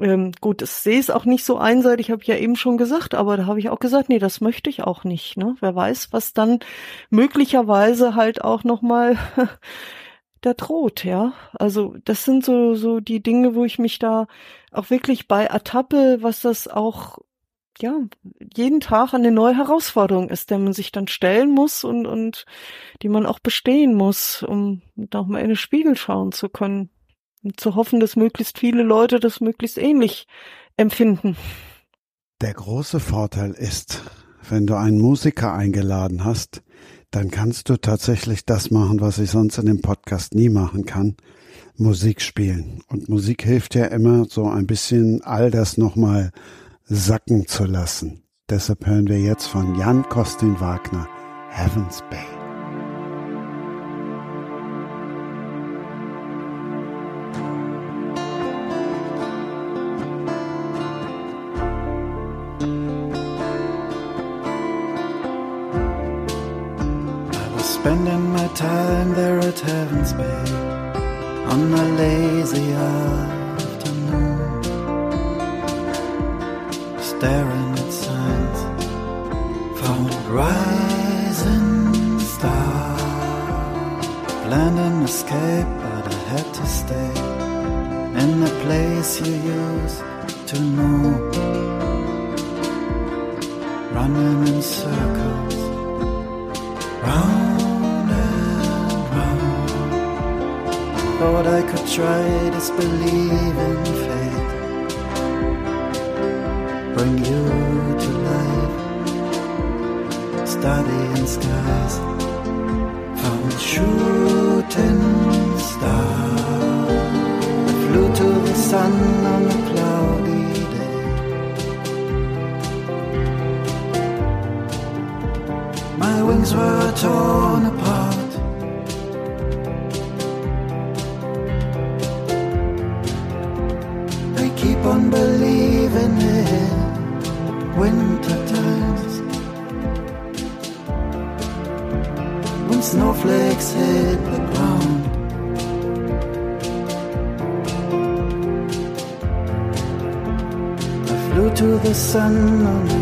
ähm, gut, ich sehe es auch nicht so einseitig, habe ich ja eben schon gesagt, aber da habe ich auch gesagt, nee, das möchte ich auch nicht. Ne? Wer weiß, was dann möglicherweise halt auch noch mal da droht, ja. Also das sind so so die Dinge, wo ich mich da auch wirklich bei ertappe, was das auch ja jeden Tag eine neue Herausforderung ist, der man sich dann stellen muss und und die man auch bestehen muss, um noch mal in den Spiegel schauen zu können und zu hoffen, dass möglichst viele Leute das möglichst ähnlich empfinden. Der große Vorteil ist, wenn du einen Musiker eingeladen hast, dann kannst du tatsächlich das machen, was ich sonst in dem Podcast nie machen kann. Musik spielen. Und Musik hilft ja immer, so ein bisschen all das nochmal sacken zu lassen. Deshalb hören wir jetzt von Jan Kostin Wagner Heaven's Bay. Time there at Heaven's Bay on a lazy afternoon, staring at signs, found rising star, planned an escape, but I had to stay in the place you used to know, running in circles. Round Thought I could try disbelieving fate. Bring you to life. Studying skies. Found shooting stars. I flew to the sun on a cloudy day. My wings were torn apart. Sun. on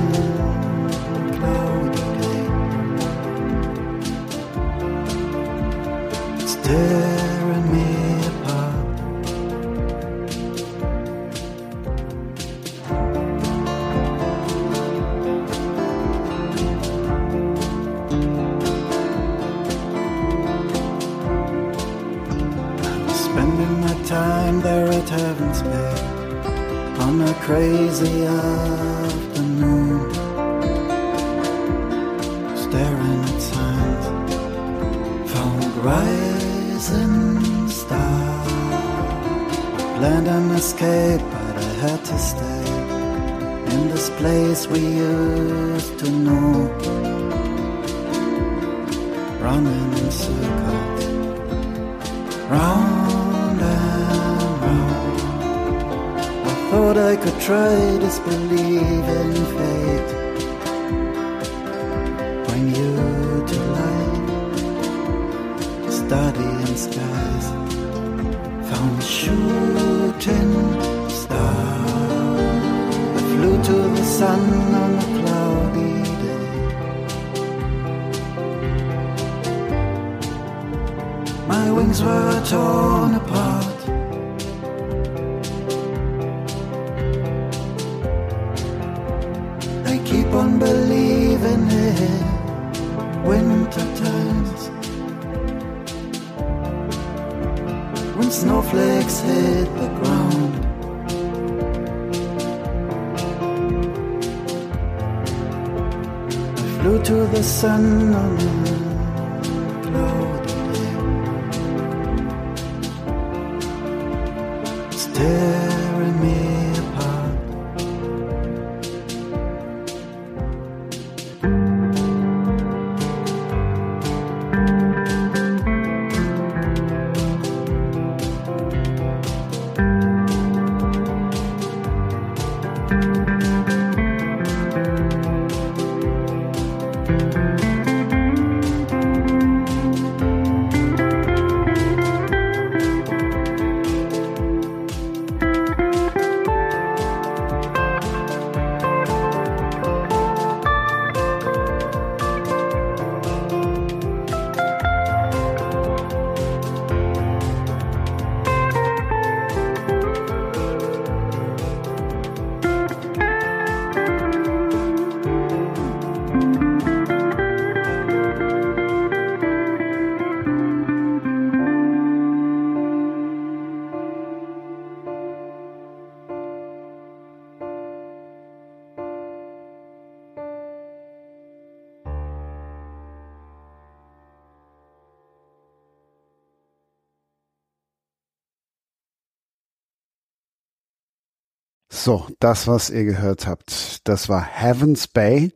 So, das, was ihr gehört habt, das war Heaven's Bay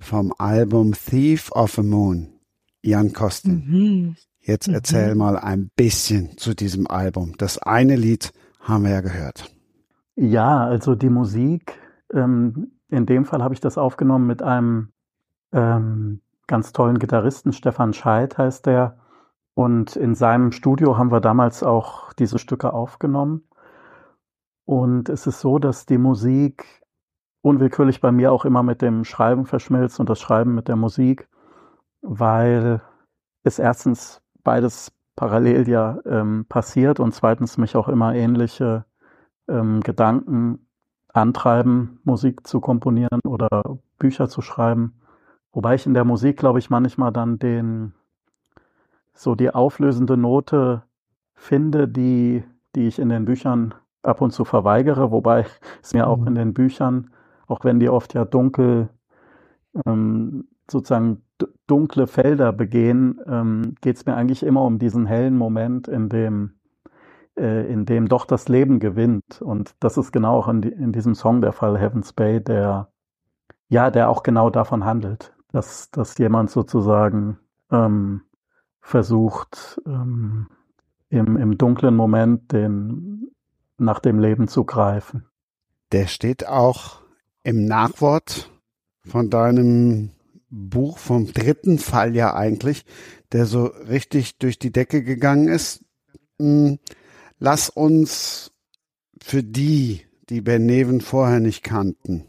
vom Album Thief of a Moon. Jan Kosten. Mhm. Jetzt erzähl mal ein bisschen zu diesem Album. Das eine Lied haben wir ja gehört. Ja, also die Musik, ähm, in dem Fall habe ich das aufgenommen mit einem ähm, ganz tollen Gitarristen, Stefan Scheidt heißt der. Und in seinem Studio haben wir damals auch diese Stücke aufgenommen. Und es ist so, dass die Musik unwillkürlich bei mir auch immer mit dem Schreiben verschmilzt und das Schreiben mit der Musik, weil es erstens beides parallel ja ähm, passiert und zweitens mich auch immer ähnliche ähm, Gedanken antreiben, Musik zu komponieren oder Bücher zu schreiben. Wobei ich in der Musik, glaube ich, manchmal dann den, so die auflösende Note finde, die, die ich in den Büchern ab und zu verweigere, wobei es mir auch Mhm. in den Büchern, auch wenn die oft ja dunkel, ähm, sozusagen dunkle Felder begehen, ähm, geht es mir eigentlich immer um diesen hellen Moment, in dem, äh, in dem doch das Leben gewinnt. Und das ist genau auch in, die, in diesem Song der Fall Heaven's Bay, der, ja, der auch genau davon handelt, dass, dass jemand sozusagen ähm, versucht, ähm, im, im dunklen Moment den, nach dem Leben zu greifen. Der steht auch im Nachwort von deinem Buch vom dritten Fall ja eigentlich, der so richtig durch die Decke gegangen ist. Hm, Lass uns für die, die Ben Neven vorher nicht kannten,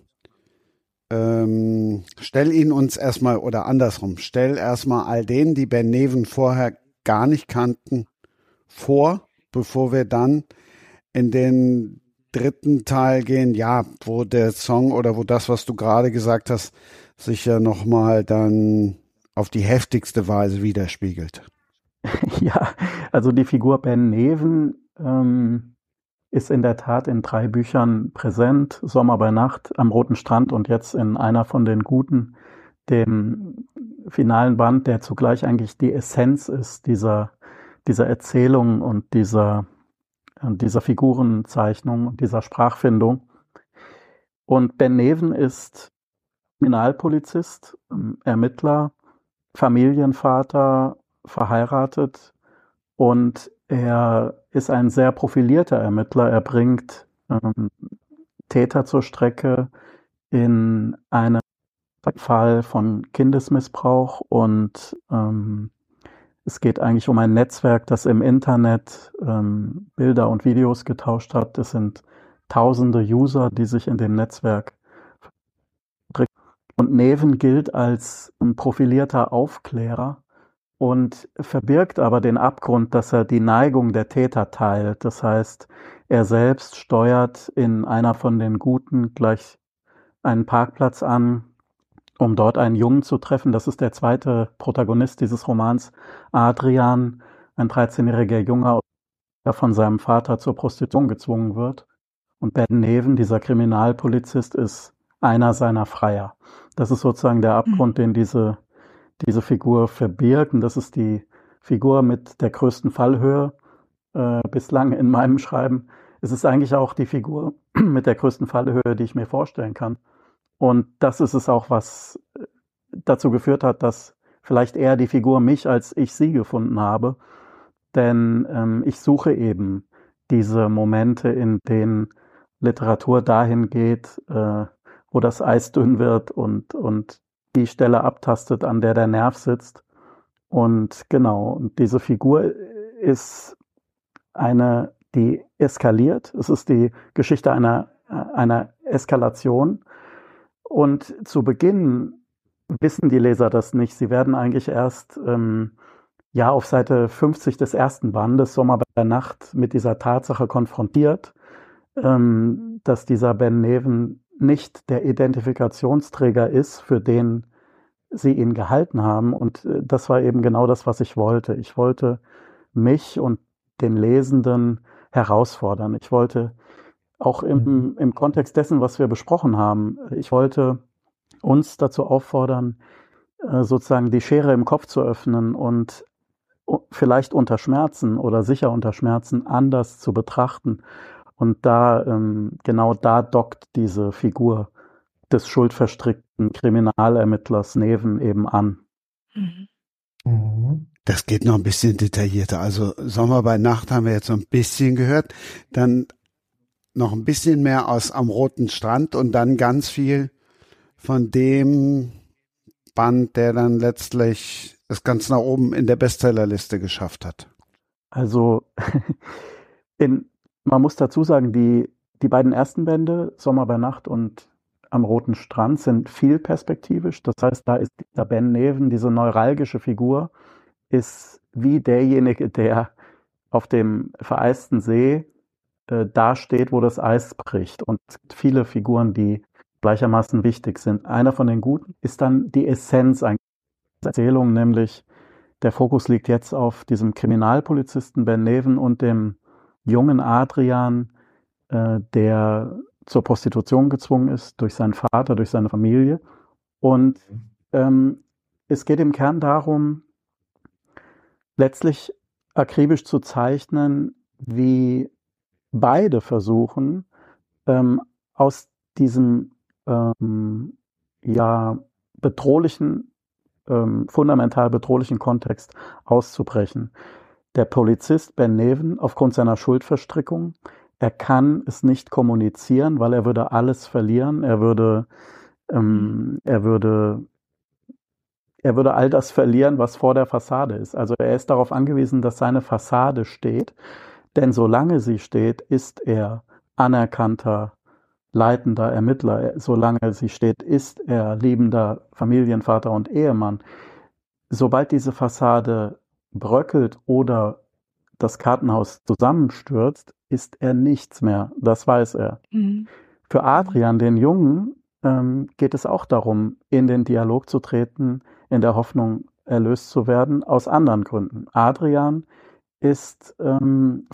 ähm, stell ihn uns erstmal oder andersrum, stell erstmal all denen, die Ben Neven vorher gar nicht kannten, vor, bevor wir dann in den dritten Teil gehen, ja, wo der Song oder wo das, was du gerade gesagt hast, sich ja nochmal dann auf die heftigste Weise widerspiegelt. Ja, also die Figur Ben Neven ähm, ist in der Tat in drei Büchern präsent. Sommer bei Nacht, am Roten Strand und jetzt in einer von den guten, dem finalen Band, der zugleich eigentlich die Essenz ist dieser, dieser Erzählung und dieser, dieser Figurenzeichnung und dieser Sprachfindung. Und Ben Neven ist Kriminalpolizist, ähm, Ermittler, Familienvater, verheiratet und er ist ein sehr profilierter Ermittler. Er bringt ähm, Täter zur Strecke in einem Fall von Kindesmissbrauch und ähm, es geht eigentlich um ein Netzwerk, das im Internet ähm, Bilder und Videos getauscht hat. Es sind tausende User, die sich in dem Netzwerk und Neven gilt als ein profilierter Aufklärer und verbirgt aber den Abgrund, dass er die Neigung der Täter teilt. Das heißt, er selbst steuert in einer von den Guten gleich einen Parkplatz an, um dort einen Jungen zu treffen. Das ist der zweite Protagonist dieses Romans, Adrian, ein 13-jähriger Junge, der von seinem Vater zur Prostitution gezwungen wird. Und Ben Neven, dieser Kriminalpolizist, ist einer seiner Freier. Das ist sozusagen der Abgrund, den diese, diese Figur verbirgt. Und das ist die Figur mit der größten Fallhöhe äh, bislang in meinem Schreiben. Es ist eigentlich auch die Figur mit der größten Fallhöhe, die ich mir vorstellen kann. Und das ist es auch, was äh, dazu geführt hat, dass vielleicht eher die Figur mich als ich sie gefunden habe. Denn ähm, ich suche eben diese Momente, in denen Literatur dahin geht, äh, wo das Eis dünn wird und, und die Stelle abtastet, an der der Nerv sitzt. Und genau, und diese Figur ist eine, die eskaliert. Es ist die Geschichte einer, einer Eskalation. Und zu Beginn wissen die Leser das nicht. Sie werden eigentlich erst ähm, ja auf Seite 50 des ersten Bandes Sommer bei der Nacht mit dieser Tatsache konfrontiert, ähm, dass dieser Ben Neven nicht der Identifikationsträger ist, für den sie ihn gehalten haben. Und äh, das war eben genau das, was ich wollte. Ich wollte mich und den Lesenden herausfordern. Ich wollte auch im, mhm. im Kontext dessen, was wir besprochen haben, ich wollte uns dazu auffordern, äh, sozusagen die Schere im Kopf zu öffnen und vielleicht unter Schmerzen oder sicher unter Schmerzen anders zu betrachten und da, ähm, genau da dockt diese Figur des schuldverstrickten Kriminalermittlers Neven eben an. Mhm. Das geht noch ein bisschen detaillierter. Also Sommer bei Nacht haben wir jetzt so ein bisschen gehört. Dann noch ein bisschen mehr aus Am Roten Strand und dann ganz viel von dem Band, der dann letztlich es ganz nach oben in der Bestsellerliste geschafft hat. Also in, man muss dazu sagen, die, die beiden ersten Bände, Sommer bei Nacht und Am Roten Strand, sind viel perspektivisch. Das heißt, da ist dieser Ben Neven, diese neuralgische Figur, ist wie derjenige, der auf dem vereisten See äh, dasteht, wo das Eis bricht. Und es gibt viele Figuren, die gleichermaßen wichtig sind. Einer von den guten ist dann die Essenz einer Erzählung, nämlich der Fokus liegt jetzt auf diesem Kriminalpolizisten Ben Neven und dem jungen Adrian, äh, der zur Prostitution gezwungen ist durch seinen Vater, durch seine Familie. Und ähm, es geht im Kern darum, letztlich akribisch zu zeichnen, wie beide versuchen, ähm, aus diesem ähm, ja bedrohlichen, ähm, fundamental bedrohlichen Kontext auszubrechen der Polizist Ben Neven aufgrund seiner Schuldverstrickung. Er kann es nicht kommunizieren, weil er würde alles verlieren. Er würde, ähm, er würde, er würde all das verlieren, was vor der Fassade ist. Also er ist darauf angewiesen, dass seine Fassade steht. Denn solange sie steht, ist er anerkannter leitender Ermittler. Solange sie steht, ist er liebender Familienvater und Ehemann. Sobald diese Fassade bröckelt oder das Kartenhaus zusammenstürzt, ist er nichts mehr. Das weiß er. Mhm. Für Adrian, den Jungen, ähm, geht es auch darum, in den Dialog zu treten, in der Hoffnung, erlöst zu werden, aus anderen Gründen. Adrian ist ähm,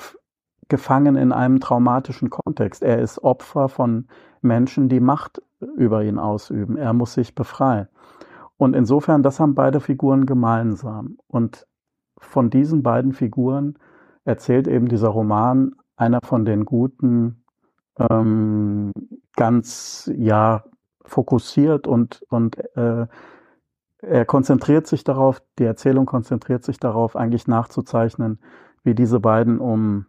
gefangen in einem traumatischen Kontext. Er ist Opfer von Menschen, die Macht über ihn ausüben. Er muss sich befreien. Und insofern, das haben beide Figuren gemeinsam. Und von diesen beiden Figuren erzählt eben dieser Roman einer von den guten, ähm, ganz ja fokussiert und und äh, er konzentriert sich darauf, die Erzählung konzentriert sich darauf, eigentlich nachzuzeichnen, wie diese beiden um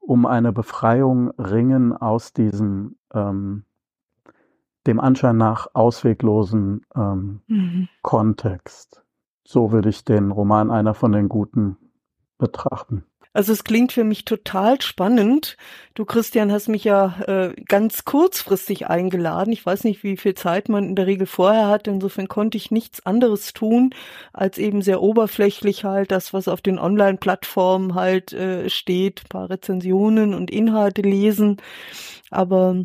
um eine Befreiung ringen aus diesem ähm, dem Anschein nach ausweglosen ähm, mhm. Kontext. So würde ich den Roman einer von den Guten betrachten. Also es klingt für mich total spannend. Du, Christian, hast mich ja äh, ganz kurzfristig eingeladen. Ich weiß nicht, wie viel Zeit man in der Regel vorher hat. Insofern konnte ich nichts anderes tun, als eben sehr oberflächlich halt das, was auf den Online-Plattformen halt äh, steht, paar Rezensionen und Inhalte lesen. Aber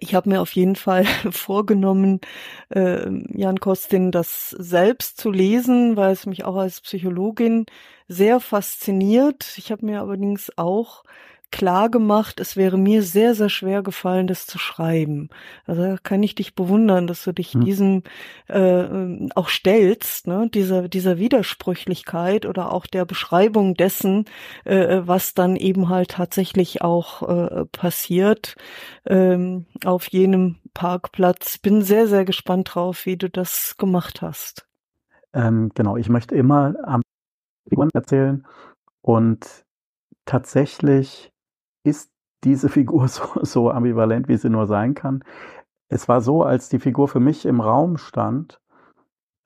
ich habe mir auf jeden Fall vorgenommen, äh, Jan Kostin das selbst zu lesen, weil es mich auch als Psychologin sehr fasziniert. Ich habe mir allerdings auch klar gemacht, es wäre mir sehr, sehr schwer gefallen, das zu schreiben. Also da kann ich dich bewundern, dass du dich hm. diesem äh, auch stellst, ne? dieser, dieser Widersprüchlichkeit oder auch der Beschreibung dessen, äh, was dann eben halt tatsächlich auch äh, passiert ähm, auf jenem Parkplatz. Bin sehr, sehr gespannt drauf, wie du das gemacht hast. Ähm, genau, ich möchte immer am Figuren erzählen und tatsächlich ist diese Figur so, so ambivalent, wie sie nur sein kann. Es war so, als die Figur für mich im Raum stand,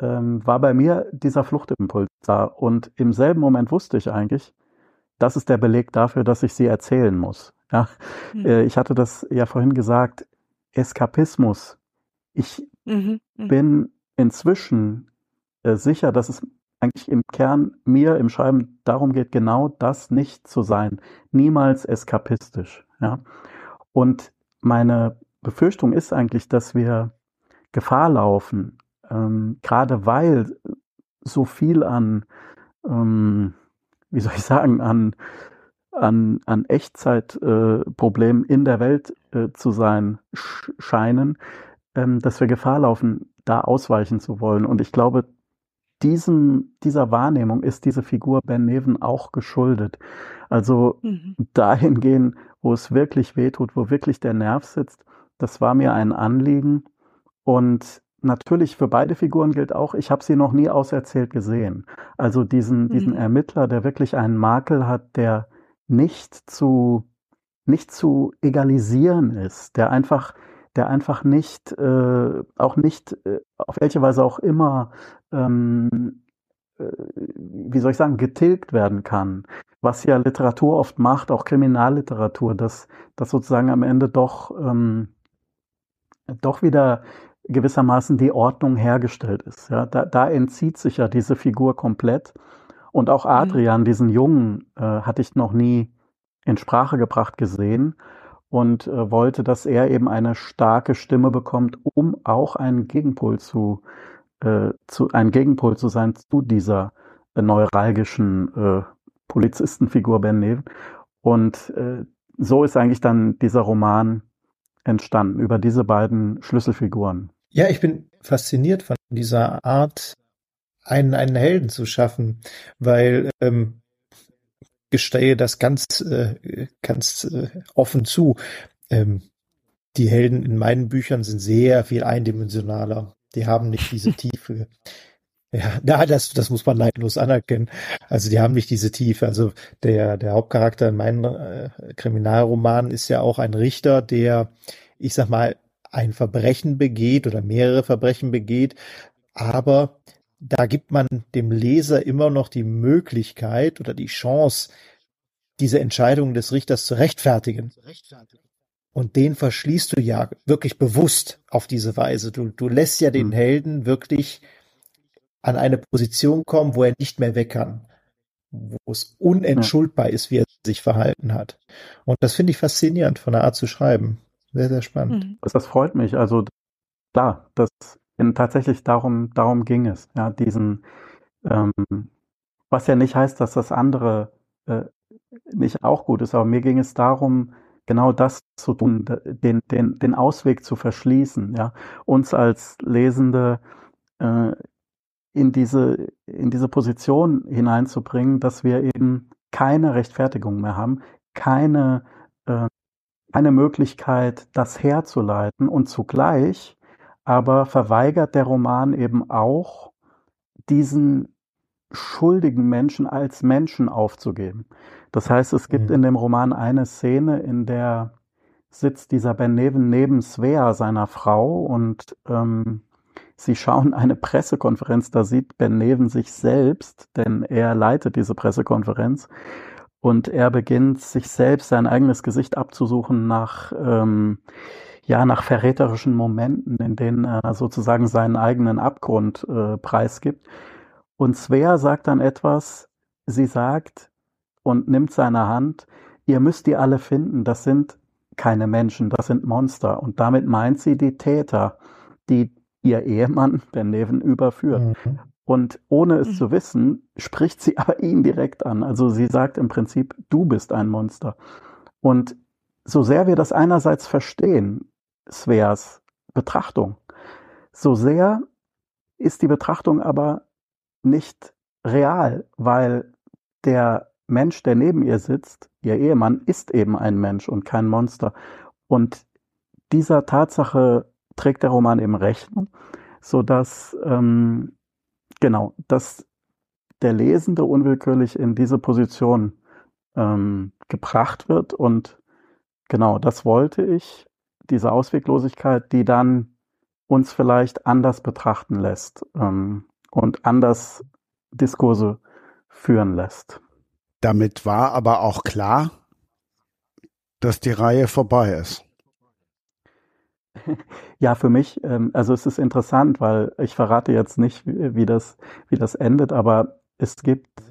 ähm, war bei mir dieser Fluchtimpuls da. Und im selben Moment wusste ich eigentlich, das ist der Beleg dafür, dass ich sie erzählen muss. Ja, mhm. äh, ich hatte das ja vorhin gesagt, Eskapismus. Ich mhm. Mhm. bin inzwischen äh, sicher, dass es eigentlich im Kern mir im Schreiben darum geht, genau das nicht zu sein. Niemals eskapistisch. Ja? Und meine Befürchtung ist eigentlich, dass wir Gefahr laufen, ähm, gerade weil so viel an, ähm, wie soll ich sagen, an, an, an Echtzeitproblemen äh, in der Welt äh, zu sein sch scheinen, ähm, dass wir Gefahr laufen, da ausweichen zu wollen. Und ich glaube, diesem, dieser Wahrnehmung ist diese Figur Ben Neven auch geschuldet. Also mhm. dahin gehen, wo es wirklich wehtut, wo wirklich der Nerv sitzt, das war mir ein Anliegen. Und natürlich für beide Figuren gilt auch, ich habe sie noch nie auserzählt gesehen. Also diesen, mhm. diesen Ermittler, der wirklich einen Makel hat, der nicht zu, nicht zu egalisieren ist, der einfach der einfach nicht, äh, auch nicht, äh, auf welche Weise auch immer, ähm, äh, wie soll ich sagen, getilgt werden kann. Was ja Literatur oft macht, auch Kriminalliteratur, dass, dass sozusagen am Ende doch, ähm, doch wieder gewissermaßen die Ordnung hergestellt ist. Ja, da, da entzieht sich ja diese Figur komplett. Und auch mhm. Adrian, diesen Jungen, äh, hatte ich noch nie in Sprache gebracht gesehen und äh, wollte, dass er eben eine starke Stimme bekommt, um auch einen Gegenpol zu, äh, zu ein Gegenpol zu sein zu dieser äh, neuralgischen äh, Polizistenfigur Ben Neven. Und äh, so ist eigentlich dann dieser Roman entstanden über diese beiden Schlüsselfiguren. Ja, ich bin fasziniert von dieser Art, einen, einen Helden zu schaffen, weil ähm, gestehe das ganz, äh, ganz äh, offen zu. Ähm, die Helden in meinen Büchern sind sehr viel eindimensionaler. Die haben nicht diese Tiefe. Ja, na, das, das muss man neidlos anerkennen. Also die haben nicht diese Tiefe. Also der, der Hauptcharakter in meinen äh, Kriminalromanen ist ja auch ein Richter, der, ich sag mal, ein Verbrechen begeht oder mehrere Verbrechen begeht, aber da gibt man dem Leser immer noch die Möglichkeit oder die Chance, diese Entscheidung des Richters zu rechtfertigen. Und den verschließt du ja wirklich bewusst auf diese Weise. Du, du lässt ja den hm. Helden wirklich an eine Position kommen, wo er nicht mehr weg kann. wo es unentschuldbar ist, wie er sich verhalten hat. Und das finde ich faszinierend von der Art zu schreiben. Sehr, sehr spannend. Mhm. Das freut mich. Also klar, das in, tatsächlich darum, darum ging es. Ja, diesen, ähm, was ja nicht heißt, dass das andere äh, nicht auch gut ist, aber mir ging es darum, genau das zu tun, den, den, den Ausweg zu verschließen, ja, uns als Lesende äh, in diese, in diese Position hineinzubringen, dass wir eben keine Rechtfertigung mehr haben, keine, äh, keine Möglichkeit, das herzuleiten und zugleich aber verweigert der Roman eben auch diesen schuldigen Menschen als Menschen aufzugeben. Das heißt, es gibt mhm. in dem Roman eine Szene, in der sitzt dieser Ben Neven neben Svea, seiner Frau, und ähm, sie schauen eine Pressekonferenz. Da sieht Ben Neven sich selbst, denn er leitet diese Pressekonferenz. Und er beginnt, sich selbst sein eigenes Gesicht abzusuchen nach, ähm, ja, nach verräterischen Momenten, in denen er sozusagen seinen eigenen Abgrund äh, preisgibt. Und Svea sagt dann etwas, sie sagt und nimmt seine Hand, ihr müsst die alle finden, das sind keine Menschen, das sind Monster. Und damit meint sie die Täter, die ihr Ehemann, Ben Neven, überführt. Mhm. Und ohne es mhm. zu wissen, spricht sie aber ihn direkt an. Also sie sagt im Prinzip, du bist ein Monster. Und so sehr wir das einerseits verstehen, Sveas Betrachtung, so sehr ist die Betrachtung aber nicht real, weil der Mensch, der neben ihr sitzt, ihr Ehemann, ist eben ein Mensch und kein Monster. Und dieser Tatsache trägt der Roman eben Rechnung, so dass ähm, genau, dass der Lesende unwillkürlich in diese Position ähm, gebracht wird und genau, das wollte ich, diese Ausweglosigkeit, die dann uns vielleicht anders betrachten lässt. Ähm, und anders Diskurse führen lässt. Damit war aber auch klar, dass die Reihe vorbei ist. Ja, für mich, ähm, also es ist interessant, weil ich verrate jetzt nicht, wie das, wie das endet, aber es gibt,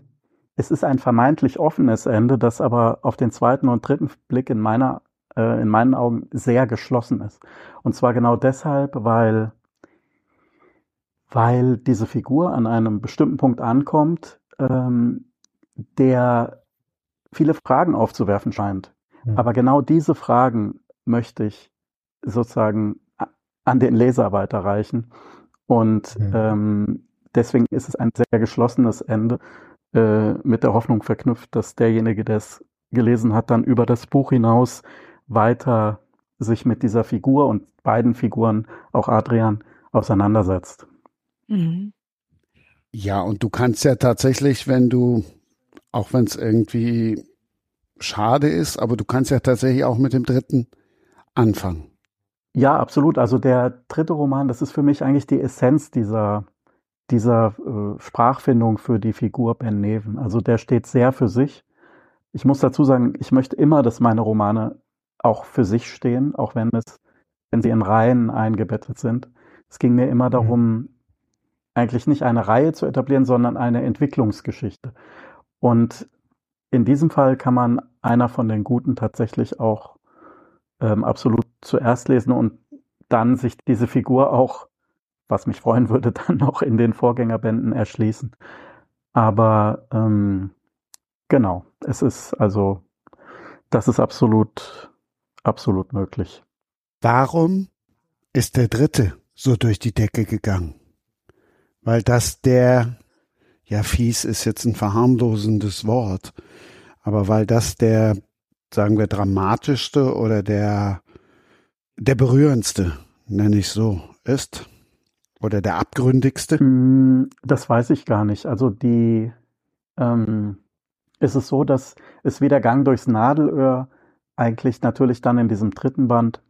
es ist ein vermeintlich offenes Ende, das aber auf den zweiten und dritten Blick in meiner, äh, in meinen Augen sehr geschlossen ist. Und zwar genau deshalb, weil weil diese Figur an einem bestimmten Punkt ankommt, ähm, der viele Fragen aufzuwerfen scheint. Mhm. Aber genau diese Fragen möchte ich sozusagen an den Leser weiterreichen. Und mhm. ähm, deswegen ist es ein sehr geschlossenes Ende äh, mit der Hoffnung verknüpft, dass derjenige, der es gelesen hat, dann über das Buch hinaus weiter sich mit dieser Figur und beiden Figuren, auch Adrian, auseinandersetzt. Mhm. Ja, und du kannst ja tatsächlich, wenn du, auch wenn es irgendwie schade ist, aber du kannst ja tatsächlich auch mit dem dritten anfangen. Ja, absolut. Also der dritte Roman, das ist für mich eigentlich die Essenz dieser, dieser äh, Sprachfindung für die Figur Ben Neven. Also der steht sehr für sich. Ich muss dazu sagen, ich möchte immer, dass meine Romane auch für sich stehen, auch wenn es, wenn sie in Reihen eingebettet sind. Es ging mir immer mhm. darum, eigentlich nicht eine Reihe zu etablieren, sondern eine Entwicklungsgeschichte. Und in diesem Fall kann man einer von den Guten tatsächlich auch ähm, absolut zuerst lesen und dann sich diese Figur auch, was mich freuen würde, dann auch in den Vorgängerbänden erschließen. Aber ähm, genau, es ist also, das ist absolut, absolut möglich. Warum ist der dritte so durch die Decke gegangen? weil das der, ja, fies ist jetzt ein verharmlosendes Wort, aber weil das der, sagen wir, dramatischste oder der, der berührendste, nenne ich so, ist. Oder der abgründigste? Hm, das weiß ich gar nicht. Also die, ähm, ist es so, dass es wie der Gang durchs Nadelöhr eigentlich natürlich dann in diesem dritten Band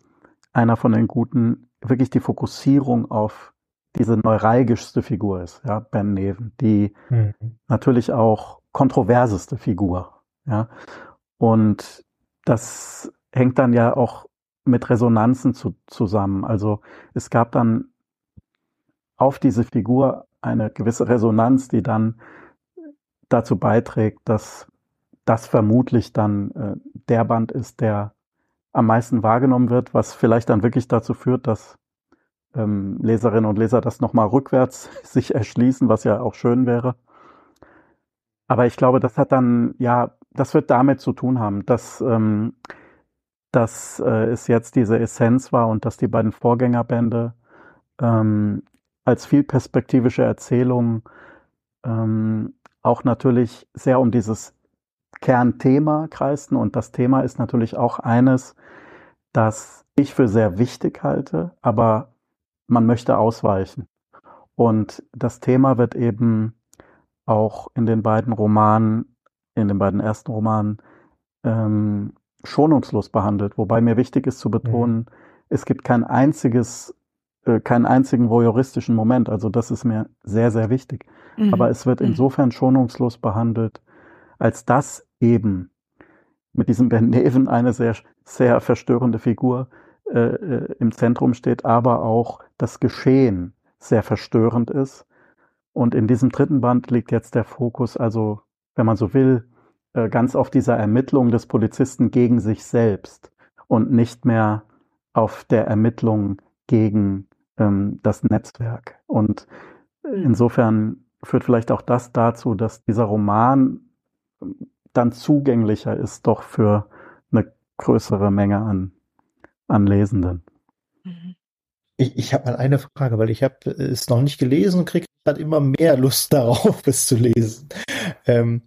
einer von den guten wirklich die Fokussierung auf diese neuralgischste Figur ist, ja, Ben Neven, die mhm. natürlich auch kontroverseste Figur, ja. Und das hängt dann ja auch mit Resonanzen zu, zusammen. Also es gab dann auf diese Figur eine gewisse Resonanz, die dann dazu beiträgt, dass das vermutlich dann äh, der Band ist, der am meisten wahrgenommen wird, was vielleicht dann wirklich dazu führt, dass ähm, Leserinnen und Leser das nochmal rückwärts sich erschließen, was ja auch schön wäre. Aber ich glaube, das hat dann, ja, das wird damit zu tun haben, dass, ähm, dass äh, es jetzt diese Essenz war und dass die beiden Vorgängerbände ähm, als vielperspektivische Erzählung ähm, auch natürlich sehr um dieses Kernthema kreisten. Und das Thema ist natürlich auch eines, das ich für sehr wichtig halte, aber man möchte ausweichen. Und das Thema wird eben auch in den beiden Romanen, in den beiden ersten Romanen, ähm, schonungslos behandelt. Wobei mir wichtig ist zu betonen, mhm. es gibt kein einziges, äh, keinen einzigen voyeuristischen Moment. Also das ist mir sehr, sehr wichtig. Mhm. Aber es wird mhm. insofern schonungslos behandelt, als dass eben mit diesem Ben Neven eine sehr, sehr verstörende Figur äh, äh, im Zentrum steht, aber auch das Geschehen sehr verstörend ist. Und in diesem dritten Band liegt jetzt der Fokus, also wenn man so will, äh, ganz auf dieser Ermittlung des Polizisten gegen sich selbst und nicht mehr auf der Ermittlung gegen ähm, das Netzwerk. Und insofern führt vielleicht auch das dazu, dass dieser Roman dann zugänglicher ist doch für eine größere Menge an, an Lesenden. Mhm. Ich, ich habe mal eine Frage, weil ich habe es noch nicht gelesen und kriege gerade immer mehr Lust darauf, es zu lesen. Ähm,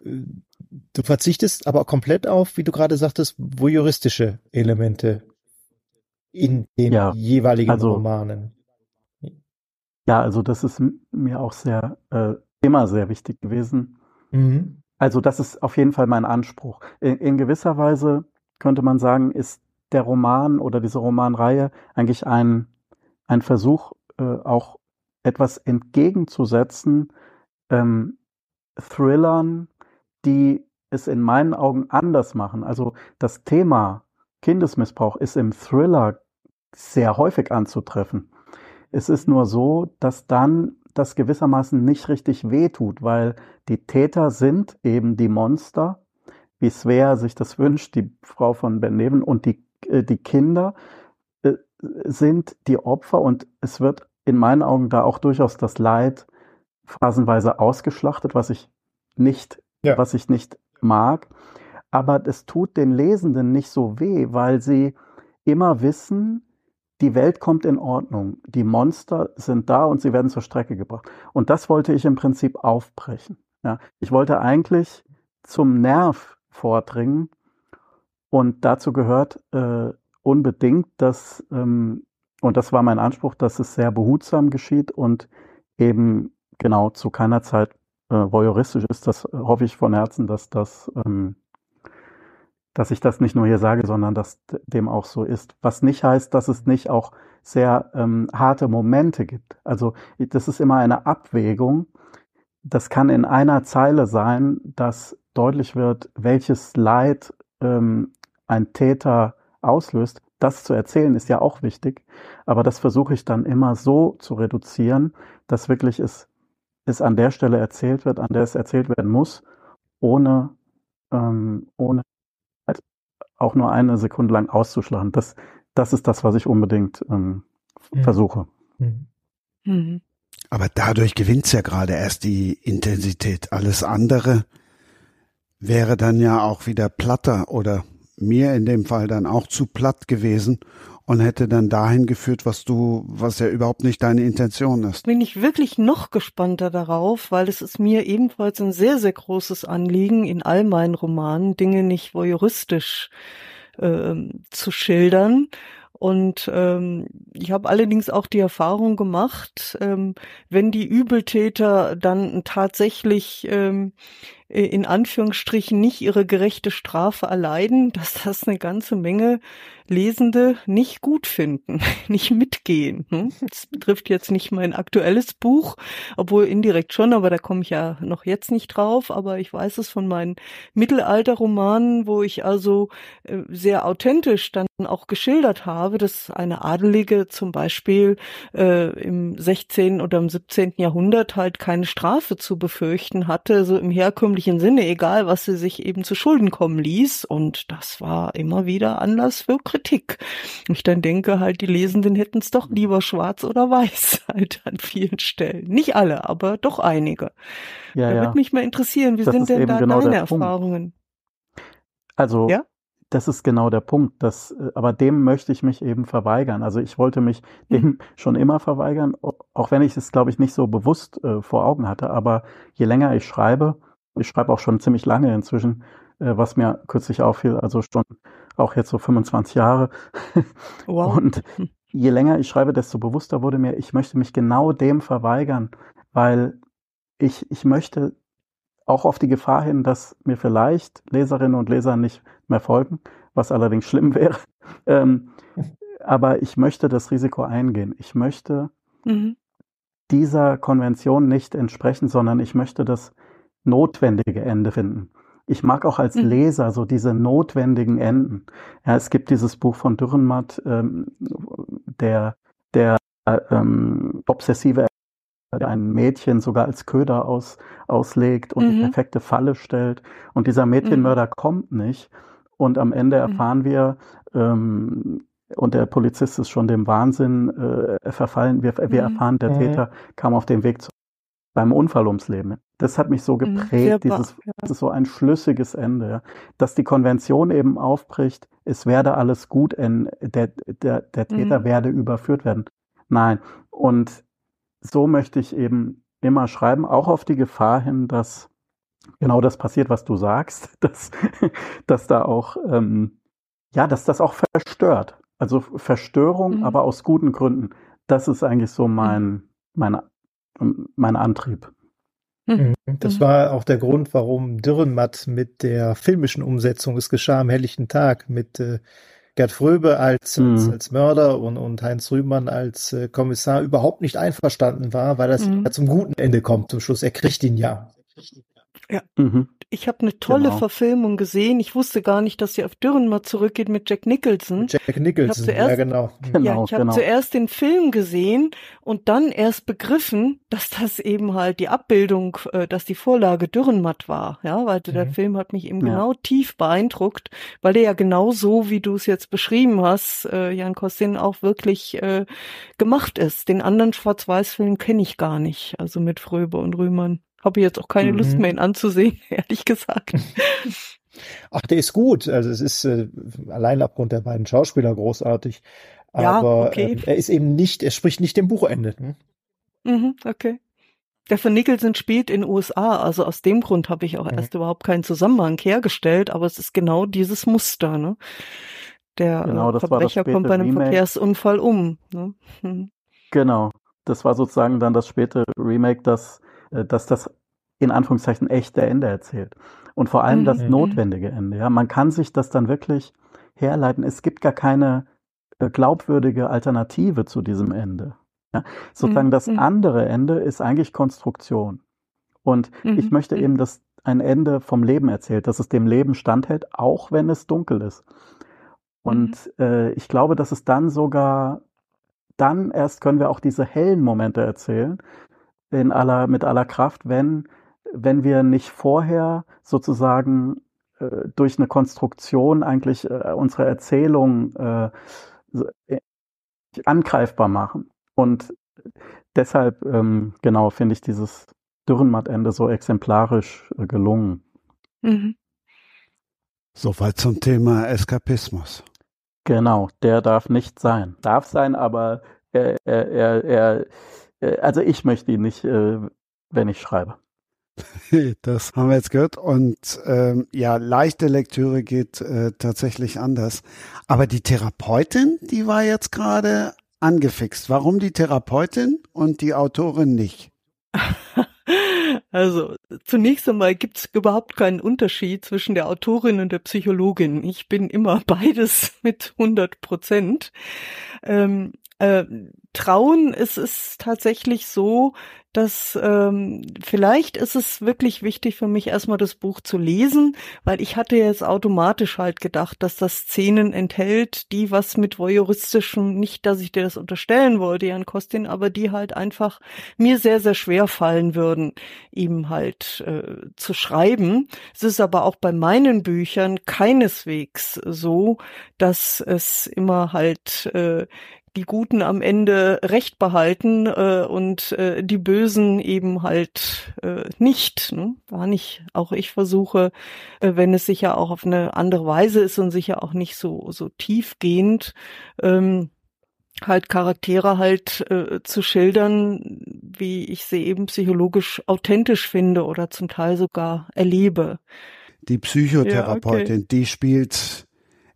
du verzichtest aber komplett auf, wie du gerade sagtest, voyeuristische Elemente in den ja, jeweiligen also, Romanen. Ja, also das ist mir auch sehr äh, immer sehr wichtig gewesen. Mhm. Also das ist auf jeden Fall mein Anspruch. In, in, gewisser Weise könnte man sagen, ist der Roman oder diese Romanreihe eigentlich ein, ein Versuch, äh, auch etwas entgegenzusetzen, ähm, Thrillern, die es in meinen Augen anders machen. Also das Thema Kindesmissbrauch ist im Thriller sehr häufig anzutreffen. Es ist nur so, dass dann das gewissermaßen nicht richtig wehtut, weil die Täter sind eben die Monster, wie Svea sich das wünscht, die Frau von Ben Neven und die, äh, die Kinder äh, sind die Opfer und es wird in meinen Augen da auch durchaus das Leid phasenweise ausgeschlachtet, was ich nicht, ja. was ich nicht mag. Aber es tut den Lesenden nicht so weh, weil sie immer wissen, die Welt kommt in Ordnung, die Monster sind da und sie werden zur Strecke gebracht. Und das wollte ich im Prinzip aufbrechen. Ja, ich wollte eigentlich zum Nerv vordringen und dazu gehört äh, unbedingt, dass, ähm, und das war mein Anspruch, dass es sehr behutsam geschieht und eben genau zu keiner Zeit äh, voyeuristisch ist. Das hoffe ich von Herzen, dass das ähm, dass ich das nicht nur hier sage, sondern dass dem auch so ist. Was nicht heißt, dass es nicht auch sehr ähm, harte Momente gibt. Also das ist immer eine Abwägung. Das kann in einer Zeile sein, dass deutlich wird, welches Leid ähm, ein Täter auslöst. Das zu erzählen ist ja auch wichtig, aber das versuche ich dann immer so zu reduzieren, dass wirklich es, es an der Stelle erzählt wird, an der es erzählt werden muss, ohne, ähm, ohne auch nur eine Sekunde lang auszuschlagen. Das, das ist das, was ich unbedingt ähm, mhm. versuche. Mhm. mhm. Aber dadurch gewinnt's ja gerade erst die Intensität. Alles andere wäre dann ja auch wieder platter oder mir in dem Fall dann auch zu platt gewesen und hätte dann dahin geführt, was du, was ja überhaupt nicht deine Intention ist. Bin ich wirklich noch gespannter darauf, weil es ist mir ebenfalls ein sehr, sehr großes Anliegen, in all meinen Romanen Dinge nicht voyeuristisch äh, zu schildern. Und ähm, ich habe allerdings auch die Erfahrung gemacht, ähm, wenn die Übeltäter dann tatsächlich ähm, äh, in Anführungsstrichen nicht ihre gerechte Strafe erleiden, dass das eine ganze Menge Lesende nicht gut finden, nicht mitgehen. Hm? Das betrifft jetzt nicht mein aktuelles Buch, obwohl indirekt schon, aber da komme ich ja noch jetzt nicht drauf. Aber ich weiß es von meinen Mittelalterromanen, wo ich also äh, sehr authentisch dann auch geschildert habe, dass eine Adelige zum Beispiel äh, im 16. oder im 17. Jahrhundert halt keine Strafe zu befürchten hatte, so im herkömmlichen Sinne, egal was sie sich eben zu Schulden kommen ließ. Und das war immer wieder Anlass für Kritik. Kritik. Ich dann denke halt, die Lesenden hätten es doch lieber schwarz oder weiß halt an vielen Stellen. Nicht alle, aber doch einige. Ja, da ja. würde mich mal interessieren, wie das sind denn da genau deine Erfahrungen? Also, ja? das ist genau der Punkt. Das, aber dem möchte ich mich eben verweigern. Also ich wollte mich dem mhm. schon immer verweigern, auch wenn ich es, glaube ich, nicht so bewusst äh, vor Augen hatte. Aber je länger ich schreibe, ich schreibe auch schon ziemlich lange inzwischen, äh, was mir kürzlich auffiel, also schon auch jetzt so 25 Jahre. Wow. Und je länger ich schreibe, desto bewusster wurde mir, ich möchte mich genau dem verweigern, weil ich, ich möchte auch auf die Gefahr hin, dass mir vielleicht Leserinnen und Leser nicht mehr folgen, was allerdings schlimm wäre. Ähm, aber ich möchte das Risiko eingehen. Ich möchte mhm. dieser Konvention nicht entsprechen, sondern ich möchte das notwendige Ende finden. Ich mag auch als mhm. Leser so diese notwendigen Enden. Ja, es gibt dieses Buch von Dürrenmatt, ähm, der, der ähm, obsessive ein Mädchen sogar als Köder aus, auslegt und mhm. die perfekte Falle stellt. Und dieser Mädchenmörder mhm. kommt nicht. Und am Ende mhm. erfahren wir, ähm, und der Polizist ist schon dem Wahnsinn äh, verfallen. Wir, wir mhm. erfahren, der mhm. Täter kam auf dem Weg zu beim Unfall ums Leben. Das hat mich so mhm, geprägt, dieses, ja. das ist so ein schlüssiges Ende, dass die Konvention eben aufbricht, es werde alles gut, der, der, der Täter mhm. werde überführt werden. Nein. Und so möchte ich eben immer schreiben, auch auf die Gefahr hin, dass genau das passiert, was du sagst, dass, dass da auch, ähm, ja, dass das auch verstört. Also Verstörung, mhm. aber aus guten Gründen. Das ist eigentlich so mein, mhm. Mein Antrieb. Hm. Mhm. Das war auch der Grund, warum Dürrenmatt mit der filmischen Umsetzung Es geschah am helllichten Tag mit äh, Gerd Fröbe als, mhm. als, als, Mörder und, und Heinz Rühmann als äh, Kommissar überhaupt nicht einverstanden war, weil das mhm. ja zum guten Ende kommt zum Schluss. Er kriegt ihn ja. Ja. Mhm. Ich habe eine tolle genau. Verfilmung gesehen. Ich wusste gar nicht, dass sie auf Dürren mal zurückgeht mit Jack Nicholson. Jack Nicholson, zuerst, ja genau. genau ja, ich habe genau. zuerst den Film gesehen und dann erst begriffen, dass das eben halt die Abbildung, äh, dass die Vorlage Dürrenmatt war. Ja, weil mhm. der Film hat mich eben ja. genau tief beeindruckt, weil der ja genau so, wie du es jetzt beschrieben hast, äh, Jan Kostin, auch wirklich äh, gemacht ist. Den anderen Schwarz-Weiß-Film kenne ich gar nicht, also mit Fröbe und Rühmann. Habe jetzt auch keine mhm. Lust mehr, ihn anzusehen, ehrlich gesagt. Ach, der ist gut. Also es ist äh, allein aufgrund der beiden Schauspieler großartig. Aber ja, okay. äh, er ist eben nicht, er spricht nicht dem Buchende. Hm? Mhm, okay. Der von Nicholson spielt in USA, also aus dem Grund habe ich auch mhm. erst überhaupt keinen Zusammenhang hergestellt, aber es ist genau dieses Muster, ne? Der genau, äh, Verbrecher kommt bei einem Remake. Verkehrsunfall um. Ne? Mhm. Genau. Das war sozusagen dann das späte Remake, das äh, dass das in Anführungszeichen echte Ende erzählt. Und vor allem mhm. das notwendige Ende. Ja, man kann sich das dann wirklich herleiten. Es gibt gar keine äh, glaubwürdige Alternative zu diesem Ende. Ja, sozusagen mhm. das mhm. andere Ende ist eigentlich Konstruktion. Und mhm. ich möchte eben, dass ein Ende vom Leben erzählt, dass es dem Leben standhält, auch wenn es dunkel ist. Und mhm. äh, ich glaube, dass es dann sogar, dann erst können wir auch diese hellen Momente erzählen, in aller, mit aller Kraft, wenn, wenn wir nicht vorher sozusagen äh, durch eine Konstruktion eigentlich äh, unsere Erzählung äh, äh angreifbar machen. Und deshalb, ähm, genau, finde ich dieses Dürrenmattende so exemplarisch äh, gelungen. Mhm. Soweit zum Thema Eskapismus. Genau, der darf nicht sein. Darf sein, aber er, er, er, er also ich möchte ihn nicht, äh, wenn ich schreibe. Das haben wir jetzt gehört. Und ähm, ja, leichte Lektüre geht äh, tatsächlich anders. Aber die Therapeutin, die war jetzt gerade angefixt. Warum die Therapeutin und die Autorin nicht? Also zunächst einmal gibt es überhaupt keinen Unterschied zwischen der Autorin und der Psychologin. Ich bin immer beides mit 100 Prozent. Ähm, äh, Trauen ist es tatsächlich so, dass ähm, vielleicht ist es wirklich wichtig für mich erstmal das Buch zu lesen, weil ich hatte jetzt automatisch halt gedacht, dass das Szenen enthält, die was mit voyeuristischem, nicht, dass ich dir das unterstellen wollte, Jan Kostin, aber die halt einfach mir sehr, sehr schwer fallen würden, ihm halt äh, zu schreiben. Es ist aber auch bei meinen Büchern keineswegs so, dass es immer halt äh, die Guten am Ende Recht behalten äh, und äh, die Bösen eben halt äh, nicht. Ne? War nicht. Auch ich versuche, äh, wenn es sicher auch auf eine andere Weise ist und sicher auch nicht so so tiefgehend. Ähm, halt Charaktere halt äh, zu schildern, wie ich sie eben psychologisch authentisch finde oder zum Teil sogar erlebe. Die Psychotherapeutin, ja, okay. die spielt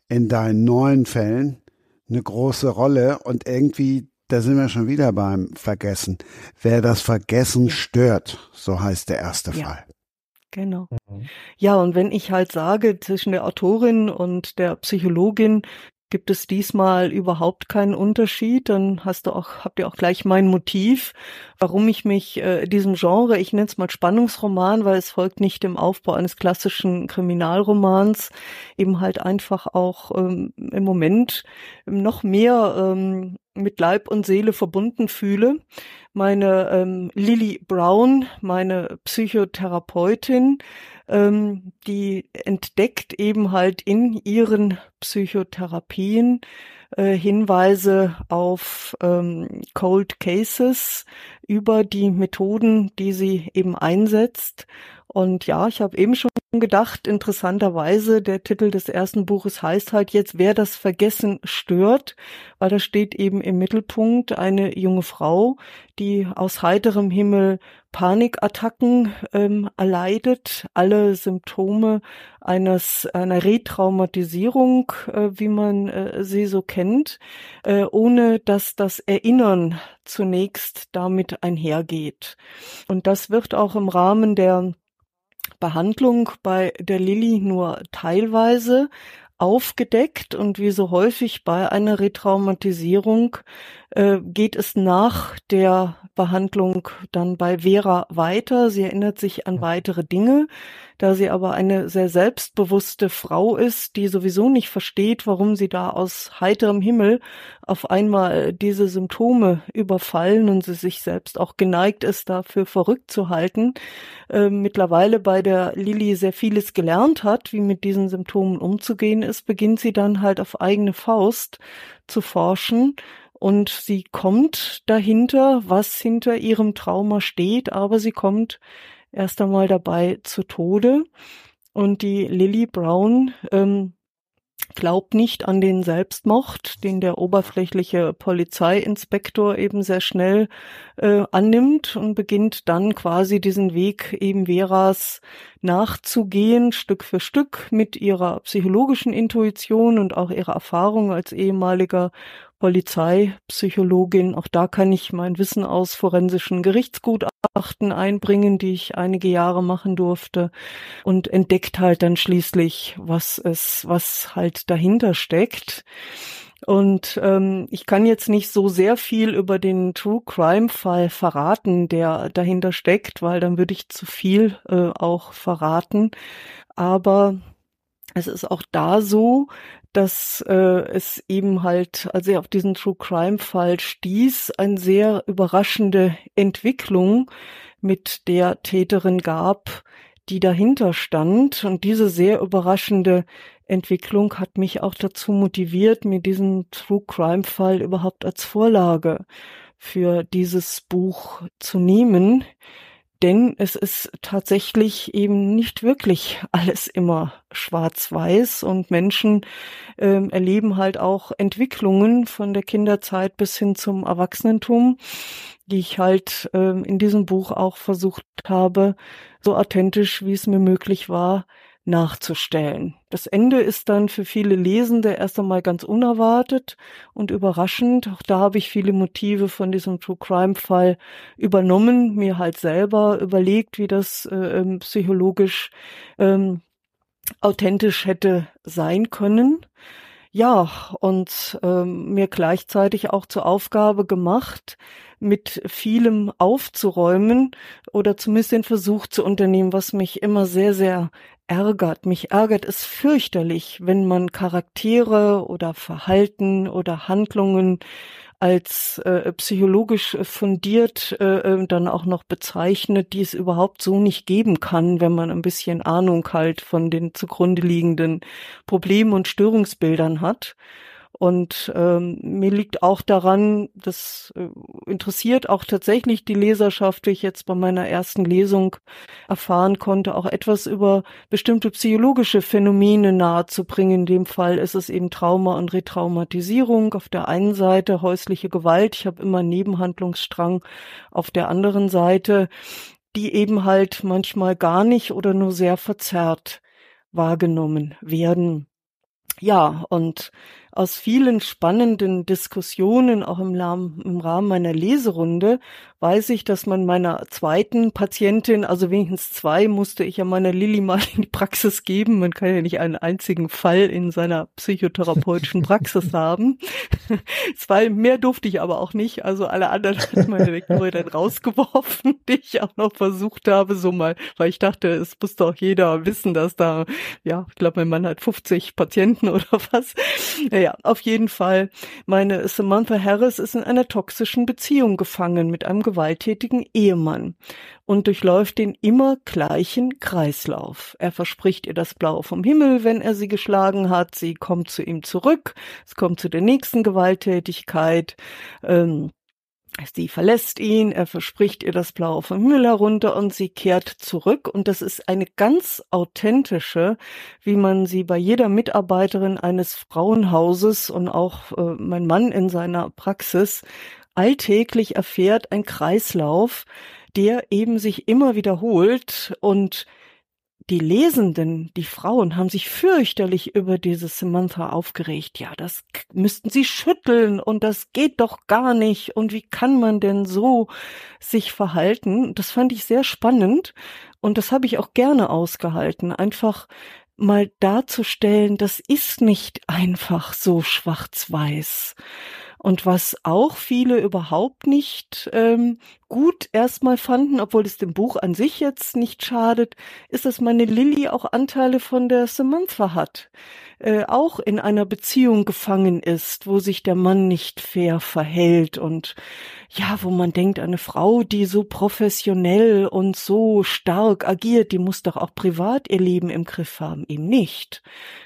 in deinen neuen Fällen eine große Rolle und irgendwie, da sind wir schon wieder beim Vergessen. Wer das Vergessen stört, so heißt der erste ja. Fall. Genau. Mhm. Ja, und wenn ich halt sage, zwischen der Autorin und der Psychologin gibt es diesmal überhaupt keinen Unterschied, dann hast du auch, habt ihr auch gleich mein Motiv, warum ich mich äh, diesem Genre, ich nenne es mal Spannungsroman, weil es folgt nicht dem Aufbau eines klassischen Kriminalromans, eben halt einfach auch ähm, im Moment noch mehr ähm, mit Leib und Seele verbunden fühle. Meine ähm, Lily Brown, meine Psychotherapeutin, ähm, die entdeckt eben halt in ihren Psychotherapien äh, Hinweise auf ähm, Cold Cases über die Methoden, die sie eben einsetzt. Und ja, ich habe eben schon gedacht, interessanterweise, der Titel des ersten Buches heißt halt jetzt, wer das Vergessen stört, weil da steht eben im Mittelpunkt eine junge Frau, die aus heiterem Himmel Panikattacken ähm, erleidet, alle Symptome eines einer Retraumatisierung, äh, wie man äh, sie so kennt, äh, ohne dass das Erinnern zunächst damit einhergeht. Und das wird auch im Rahmen der Behandlung bei der Lilly nur teilweise aufgedeckt und wie so häufig bei einer Retraumatisierung äh, geht es nach der Behandlung dann bei Vera weiter. Sie erinnert sich an weitere Dinge. Da sie aber eine sehr selbstbewusste Frau ist, die sowieso nicht versteht, warum sie da aus heiterem Himmel auf einmal diese Symptome überfallen und sie sich selbst auch geneigt ist, dafür verrückt zu halten, äh, mittlerweile bei der Lilly sehr vieles gelernt hat, wie mit diesen Symptomen umzugehen ist, beginnt sie dann halt auf eigene Faust zu forschen und sie kommt dahinter, was hinter ihrem Trauma steht, aber sie kommt erst einmal dabei zu Tode. Und die Lily Brown ähm, glaubt nicht an den Selbstmord, den der oberflächliche Polizeiinspektor eben sehr schnell äh, annimmt und beginnt dann quasi diesen Weg eben Veras nachzugehen, Stück für Stück mit ihrer psychologischen Intuition und auch ihrer Erfahrung als ehemaliger Polizeipsychologin. Auch da kann ich mein Wissen aus forensischen Gerichtsgutachten einbringen, die ich einige Jahre machen durfte und entdeckt halt dann schließlich, was es, was halt dahinter steckt. Und ähm, ich kann jetzt nicht so sehr viel über den True Crime Fall verraten, der dahinter steckt, weil dann würde ich zu viel äh, auch verraten. Aber es ist auch da so, dass äh, es eben halt, als er auf diesen True Crime Fall stieß, eine sehr überraschende Entwicklung mit der Täterin gab, die dahinter stand. Und diese sehr überraschende Entwicklung hat mich auch dazu motiviert, mir diesen True Crime Fall überhaupt als Vorlage für dieses Buch zu nehmen denn es ist tatsächlich eben nicht wirklich alles immer schwarz-weiß. Und Menschen äh, erleben halt auch Entwicklungen von der Kinderzeit bis hin zum Erwachsenentum, die ich halt äh, in diesem Buch auch versucht habe, so authentisch wie es mir möglich war, nachzustellen. Das Ende ist dann für viele Lesende erst einmal ganz unerwartet und überraschend. Auch da habe ich viele Motive von diesem True Crime Fall übernommen, mir halt selber überlegt, wie das äh, ähm, psychologisch ähm, authentisch hätte sein können. Ja, und ähm, mir gleichzeitig auch zur Aufgabe gemacht, mit vielem aufzuräumen oder zumindest den Versuch zu unternehmen, was mich immer sehr, sehr ärgert. Mich ärgert es fürchterlich, wenn man Charaktere oder Verhalten oder Handlungen als äh, psychologisch fundiert äh, äh, dann auch noch bezeichnet, die es überhaupt so nicht geben kann, wenn man ein bisschen Ahnung halt von den zugrunde liegenden Problemen und Störungsbildern hat. Und ähm, mir liegt auch daran, das äh, interessiert auch tatsächlich die Leserschaft, wie ich jetzt bei meiner ersten Lesung erfahren konnte, auch etwas über bestimmte psychologische Phänomene nahezubringen. In dem Fall ist es eben Trauma und Retraumatisierung. Auf der einen Seite häusliche Gewalt. Ich habe immer Nebenhandlungsstrang. Auf der anderen Seite, die eben halt manchmal gar nicht oder nur sehr verzerrt wahrgenommen werden. Ja, und aus vielen spannenden Diskussionen, auch im, im, Rahmen meiner Leserunde, weiß ich, dass man meiner zweiten Patientin, also wenigstens zwei, musste ich ja meiner Lilly mal in die Praxis geben. Man kann ja nicht einen einzigen Fall in seiner psychotherapeutischen Praxis haben. zwei, mehr durfte ich aber auch nicht. Also alle anderen hat meine Lektorin dann rausgeworfen, die ich auch noch versucht habe, so mal, weil ich dachte, es muss doch jeder wissen, dass da, ja, ich glaube, mein Mann hat 50 Patienten oder was naja, auf jeden Fall. Meine Samantha Harris ist in einer toxischen Beziehung gefangen mit einem gewalttätigen Ehemann und durchläuft den immer gleichen Kreislauf. Er verspricht ihr das Blaue vom Himmel, wenn er sie geschlagen hat. Sie kommt zu ihm zurück. Es kommt zu der nächsten Gewalttätigkeit. Ähm, Sie verlässt ihn, er verspricht ihr das Blaue vom Himmel herunter und sie kehrt zurück. Und das ist eine ganz authentische, wie man sie bei jeder Mitarbeiterin eines Frauenhauses und auch äh, mein Mann in seiner Praxis alltäglich erfährt, ein Kreislauf, der eben sich immer wiederholt und die Lesenden, die Frauen, haben sich fürchterlich über diese Samantha aufgeregt. Ja, das müssten sie schütteln und das geht doch gar nicht. Und wie kann man denn so sich verhalten? Das fand ich sehr spannend und das habe ich auch gerne ausgehalten. Einfach mal darzustellen, das ist nicht einfach so schwarz-weiß. Und was auch viele überhaupt nicht ähm, gut erstmal fanden, obwohl es dem Buch an sich jetzt nicht schadet, ist, dass meine Lilly auch Anteile von der Samantha hat. Äh, auch in einer Beziehung gefangen ist, wo sich der Mann nicht fair verhält und ja, wo man denkt, eine Frau, die so professionell und so stark agiert, die muss doch auch privat ihr Leben im Griff haben. Eben nicht.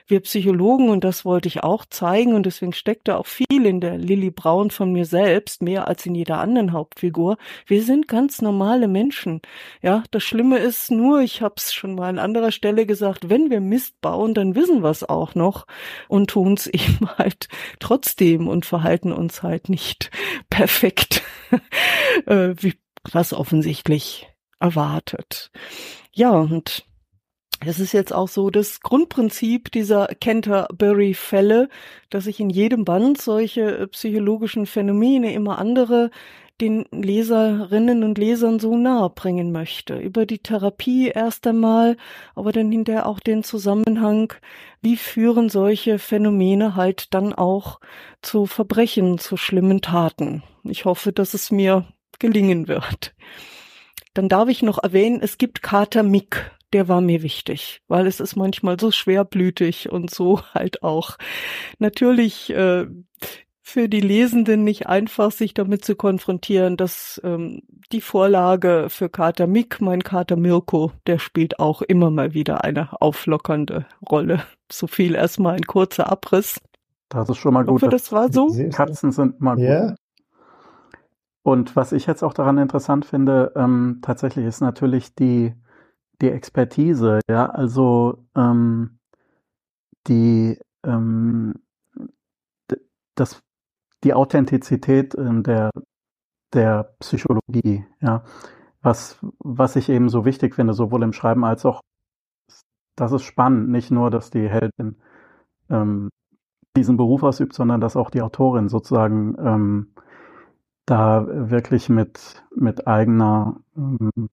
Wir Psychologen, und das wollte ich auch zeigen, und deswegen steckt da auch viel in der Lilly Braun von mir selbst, mehr als in jeder anderen Hauptfigur. Wir sind ganz normale Menschen. Ja, das Schlimme ist nur, ich habe es schon mal an anderer Stelle gesagt, wenn wir Mist bauen, dann wissen wir es auch noch und tun es eben halt trotzdem und verhalten uns halt nicht perfekt. äh, wie was offensichtlich erwartet. Ja, und es ist jetzt auch so das Grundprinzip dieser Canterbury-Fälle, dass ich in jedem Band solche äh, psychologischen Phänomene, immer andere, den Leserinnen und Lesern so nahe bringen möchte. Über die Therapie erst einmal, aber dann hinterher auch den Zusammenhang, wie führen solche Phänomene halt dann auch zu Verbrechen, zu schlimmen Taten. Ich hoffe, dass es mir gelingen wird. Dann darf ich noch erwähnen, es gibt Kater Mick. Der war mir wichtig, weil es ist manchmal so schwerblütig und so halt auch. Natürlich äh, für die Lesenden nicht einfach, sich damit zu konfrontieren, dass ähm, die Vorlage für Kater Mick, mein Kater Mirko, der spielt auch immer mal wieder eine auflockernde Rolle. So viel erstmal ein kurzer Abriss. Das ist schon mal gut. Ich hoffe, das war so. Katzen sind mal gut. Ja. Und was ich jetzt auch daran interessant finde, ähm, tatsächlich ist natürlich die, die Expertise, ja, also ähm, die, ähm, das, die Authentizität ähm, der, der Psychologie, ja, was, was ich eben so wichtig finde, sowohl im Schreiben als auch das ist spannend. Nicht nur, dass die Heldin ähm, diesen Beruf ausübt, sondern dass auch die Autorin sozusagen ähm, da wirklich mit, mit eigener ähm,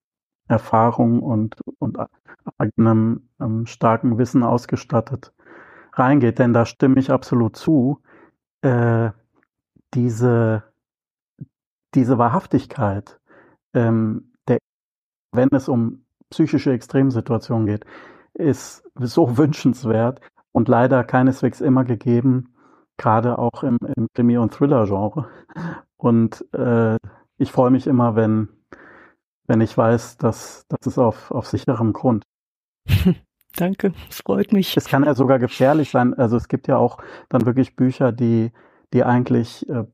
Erfahrung und, und eigenem ähm, starken Wissen ausgestattet reingeht. Denn da stimme ich absolut zu. Äh, diese, diese Wahrhaftigkeit, ähm, der, wenn es um psychische Extremsituationen geht, ist so wünschenswert und leider keineswegs immer gegeben, gerade auch im, im Krimi- und Thriller-Genre. Und äh, ich freue mich immer, wenn, wenn ich weiß, dass das ist auf, auf sicherem Grund. Danke, es freut mich. Es kann ja sogar gefährlich sein. Also es gibt ja auch dann wirklich Bücher, die, die eigentlich äh,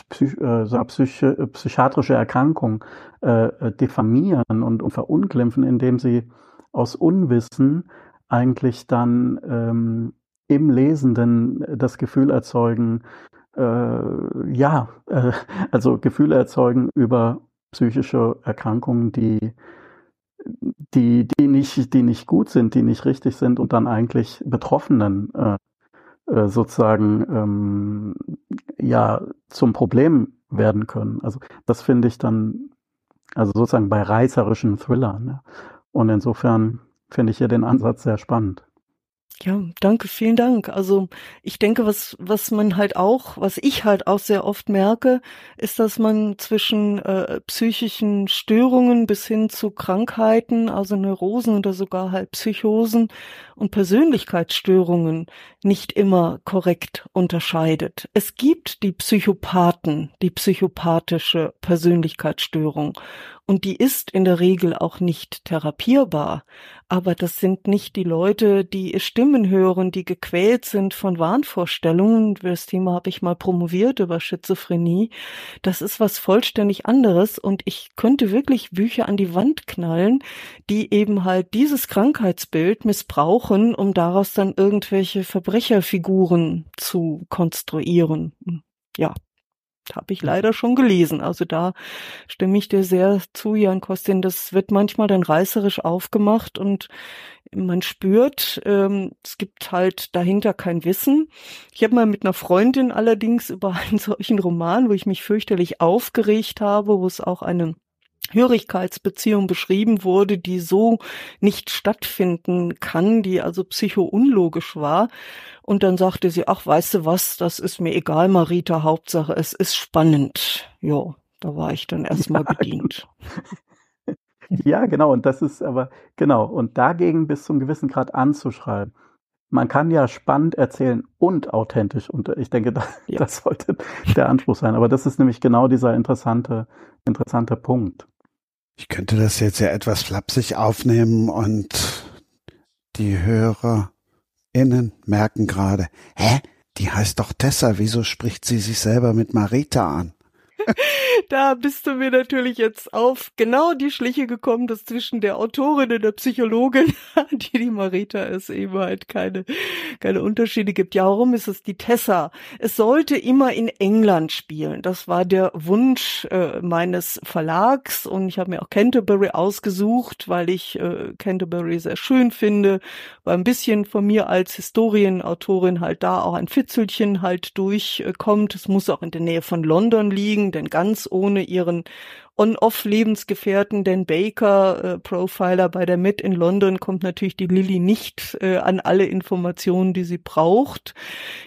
psych, äh, psych, äh, psychiatrische Erkrankungen äh, äh, diffamieren und, und verunglimpfen, indem sie aus Unwissen eigentlich dann ähm, im Lesenden das Gefühl erzeugen, äh, ja, äh, also Gefühle erzeugen über psychische Erkrankungen, die, die, die nicht, die nicht gut sind, die nicht richtig sind und dann eigentlich Betroffenen äh, äh, sozusagen ähm, ja zum Problem werden können. Also das finde ich dann, also sozusagen bei reißerischen Thrillern. Ja. Und insofern finde ich hier den Ansatz sehr spannend. Ja, danke, vielen Dank. Also ich denke, was, was man halt auch, was ich halt auch sehr oft merke, ist, dass man zwischen äh, psychischen Störungen bis hin zu Krankheiten, also Neurosen oder sogar halt Psychosen und Persönlichkeitsstörungen nicht immer korrekt unterscheidet. Es gibt die Psychopathen, die psychopathische Persönlichkeitsstörung und die ist in der Regel auch nicht therapierbar. Aber das sind nicht die Leute, die Stimmen hören, die gequält sind von Wahnvorstellungen. Das Thema habe ich mal promoviert über Schizophrenie. Das ist was vollständig anderes. Und ich könnte wirklich Bücher an die Wand knallen, die eben halt dieses Krankheitsbild missbrauchen, um daraus dann irgendwelche Verbrecherfiguren zu konstruieren. Ja, habe ich leider schon gelesen. Also da stimme ich dir sehr zu, Jan Kostin. Das wird manchmal dann reißerisch aufgemacht und man spürt, ähm, es gibt halt dahinter kein Wissen. Ich habe mal mit einer Freundin allerdings über einen solchen Roman, wo ich mich fürchterlich aufgeregt habe, wo es auch eine Hörigkeitsbeziehung beschrieben wurde, die so nicht stattfinden kann, die also psychounlogisch war. Und dann sagte sie, ach, weißt du was, das ist mir egal, Marita, Hauptsache, es ist spannend. Ja, da war ich dann erstmal ja, bedient. Ja, genau, und das ist aber, genau, und dagegen bis zum gewissen Grad anzuschreiben. Man kann ja spannend erzählen und authentisch. Und ich denke, das, ja. das sollte der Anspruch sein. Aber das ist nämlich genau dieser interessante, interessante Punkt. Ich könnte das jetzt ja etwas flapsig aufnehmen und die HörerInnen merken gerade, hä? Die heißt doch Tessa, wieso spricht sie sich selber mit Marita an? da bist du mir natürlich jetzt auf genau die Schliche gekommen, dass zwischen der Autorin und der Psychologin, die die Marita ist, eben halt keine, keine Unterschiede gibt. Ja, warum ist es die Tessa? Es sollte immer in England spielen. Das war der Wunsch äh, meines Verlags und ich habe mir auch Canterbury ausgesucht, weil ich äh, Canterbury sehr schön finde, weil ein bisschen von mir als Historienautorin halt da auch ein Fitzelchen halt durchkommt. Es muss auch in der Nähe von London liegen denn ganz ohne ihren On-Off-Lebensgefährten, Dan Baker, äh, Profiler bei der Met in London, kommt natürlich die Lilly nicht äh, an alle Informationen, die sie braucht.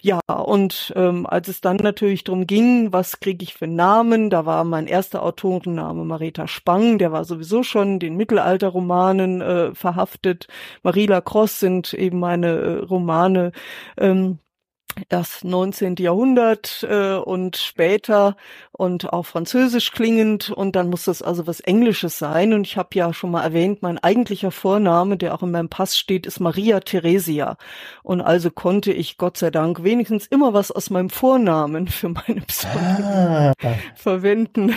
Ja, und ähm, als es dann natürlich darum ging, was kriege ich für Namen, da war mein erster Autorenname Marita Spang, der war sowieso schon den Mittelalterromanen äh, verhaftet. Marie Lacrosse sind eben meine äh, Romane. Ähm, das 19. Jahrhundert äh, und später und auch französisch klingend und dann muss das also was Englisches sein und ich habe ja schon mal erwähnt, mein eigentlicher Vorname, der auch in meinem Pass steht, ist Maria Theresia und also konnte ich Gott sei Dank wenigstens immer was aus meinem Vornamen für meine Pseudonym ah. verwenden.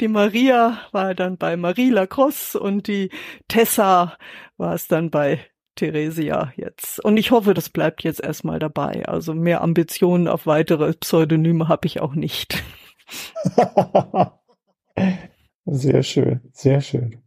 Die Maria war dann bei Marie Lacrosse und die Tessa war es dann bei Theresia jetzt. Und ich hoffe, das bleibt jetzt erstmal dabei. Also mehr Ambitionen auf weitere Pseudonyme habe ich auch nicht. sehr schön, sehr schön.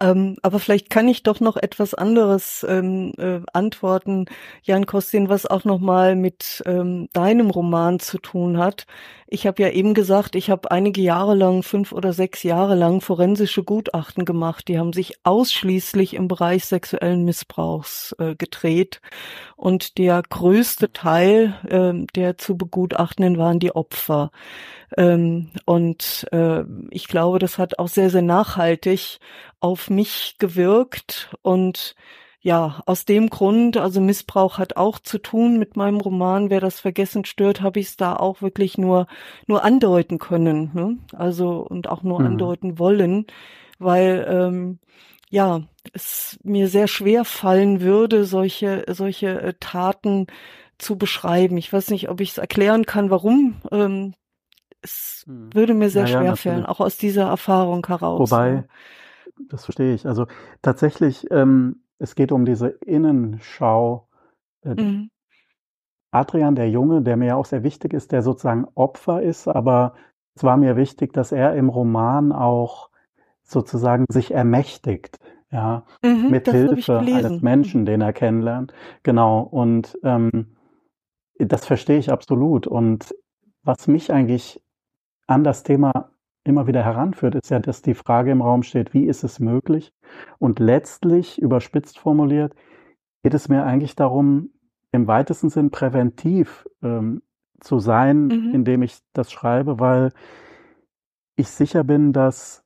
Ähm, aber vielleicht kann ich doch noch etwas anderes ähm, äh, antworten, Jan Kostin, was auch nochmal mit ähm, deinem Roman zu tun hat. Ich habe ja eben gesagt, ich habe einige Jahre lang, fünf oder sechs Jahre lang forensische Gutachten gemacht. Die haben sich ausschließlich im Bereich sexuellen Missbrauchs äh, gedreht. Und der größte Teil äh, der zu begutachtenden waren die Opfer. Ähm, und äh, ich glaube, das hat auch sehr, sehr nachhaltig auf mich gewirkt und ja, aus dem Grund, also Missbrauch hat auch zu tun mit meinem Roman, wer das Vergessen stört, habe ich es da auch wirklich nur nur andeuten können, ne? also und auch nur mhm. andeuten wollen, weil ähm, ja es mir sehr schwer fallen würde, solche solche äh, Taten zu beschreiben. Ich weiß nicht, ob ich es erklären kann, warum. Ähm, es hm. würde mir sehr ja, schwer ja, fallen, auch aus dieser Erfahrung heraus. Wobei, das verstehe ich. Also tatsächlich, ähm, es geht um diese Innenschau. Äh, mhm. Adrian, der Junge, der mir auch sehr wichtig ist, der sozusagen Opfer ist, aber es war mir wichtig, dass er im Roman auch sozusagen sich ermächtigt, ja, mhm, mit Hilfe eines Menschen, den er kennenlernt. Genau. Und ähm, das verstehe ich absolut. Und was mich eigentlich an das Thema immer wieder heranführt, ist ja, dass die Frage im Raum steht, wie ist es möglich? Und letztlich, überspitzt formuliert, geht es mir eigentlich darum, im weitesten Sinn präventiv ähm, zu sein, mhm. indem ich das schreibe, weil ich sicher bin, dass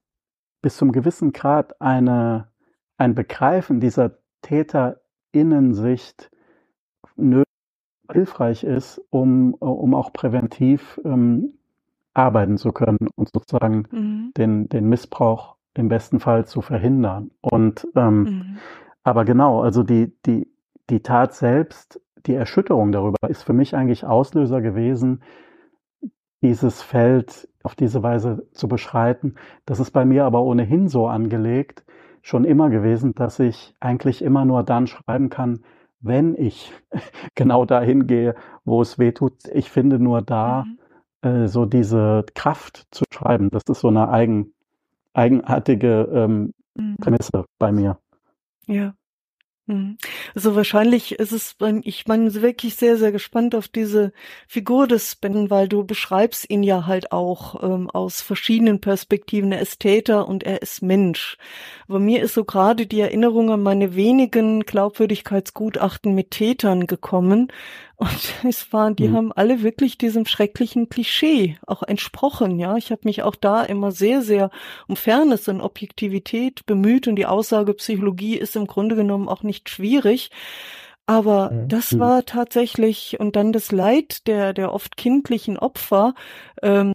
bis zum gewissen Grad eine, ein Begreifen dieser Täterinnensicht hilfreich ist, um, um auch präventiv ähm, arbeiten zu können und sozusagen mhm. den, den Missbrauch im besten Fall zu verhindern. Und ähm, mhm. aber genau, also die, die, die Tat selbst, die Erschütterung darüber ist für mich eigentlich Auslöser gewesen, dieses Feld auf diese Weise zu beschreiten. Das ist bei mir aber ohnehin so angelegt, schon immer gewesen, dass ich eigentlich immer nur dann schreiben kann, wenn ich genau dahin gehe, wo es weh tut. Ich finde nur da mhm. Äh, so diese Kraft zu schreiben. Das ist so eine eigen, eigenartige ähm, mhm. Prämisse bei mir. Ja. Mhm. Also wahrscheinlich ist es, ich meine, wirklich sehr, sehr gespannt auf diese Figur des Ben, weil du beschreibst ihn ja halt auch ähm, aus verschiedenen Perspektiven. Er ist Täter und er ist Mensch. Aber mir ist so gerade die Erinnerung an meine wenigen Glaubwürdigkeitsgutachten mit Tätern gekommen, und es waren, die mhm. haben alle wirklich diesem schrecklichen Klischee auch entsprochen, ja. Ich habe mich auch da immer sehr, sehr um Fairness und Objektivität bemüht und die Aussage Psychologie ist im Grunde genommen auch nicht schwierig. Aber mhm. das war tatsächlich, und dann das Leid der, der oft kindlichen Opfer, ähm,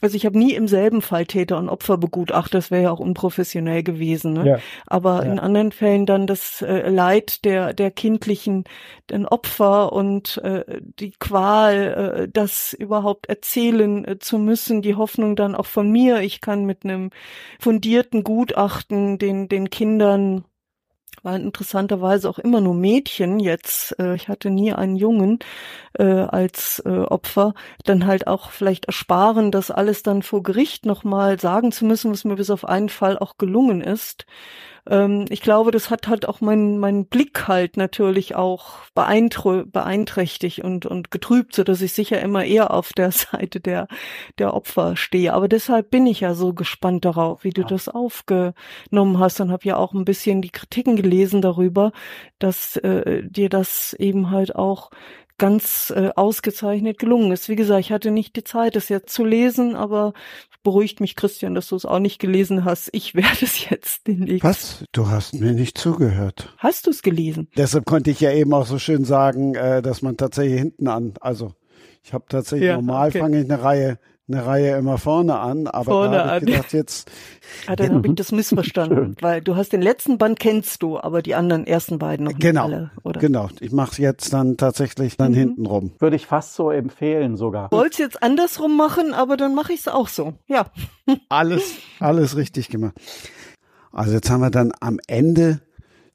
also ich habe nie im selben Fall Täter und Opfer begutachtet, das wäre ja auch unprofessionell gewesen. Ne? Ja. Aber ja. in anderen Fällen dann das äh, Leid der der kindlichen den Opfer und äh, die Qual, äh, das überhaupt erzählen äh, zu müssen, die Hoffnung dann auch von mir, ich kann mit einem fundierten Gutachten den den Kindern waren interessanterweise auch immer nur Mädchen jetzt, äh, ich hatte nie einen Jungen äh, als äh, Opfer, dann halt auch vielleicht ersparen, das alles dann vor Gericht nochmal sagen zu müssen, was mir bis auf einen Fall auch gelungen ist ähm, ich glaube, das hat halt auch meinen mein Blick halt natürlich auch beeinträchtigt und, und getrübt, so dass ich sicher immer eher auf der Seite der, der Opfer stehe. Aber deshalb bin ich ja so gespannt darauf, wie du ja. das aufgenommen hast und habe ja auch ein bisschen die Kritiken gelesen darüber, dass äh, dir das eben halt auch ganz äh, ausgezeichnet gelungen ist. Wie gesagt, ich hatte nicht die Zeit, es jetzt zu lesen, aber beruhigt mich, Christian, dass du es auch nicht gelesen hast. Ich werde es jetzt demnächst. Was? Du hast mir nicht zugehört. Hast du es gelesen? Deshalb konnte ich ja eben auch so schön sagen, äh, dass man tatsächlich hinten an, also ich habe tatsächlich ja, normal okay. fange ich eine Reihe eine Reihe immer vorne an, aber vorne da habe ich gedacht, jetzt. Ah, dann habe ich das missverstanden, weil du hast den letzten Band kennst du, aber die anderen ersten beiden noch genau, nicht alle, oder? Genau, ich mache jetzt dann tatsächlich dann mhm. hinten rum. Würde ich fast so empfehlen sogar. Wollt's jetzt andersrum machen, aber dann mache ich es auch so. Ja. Alles, alles richtig gemacht. Also jetzt haben wir dann am Ende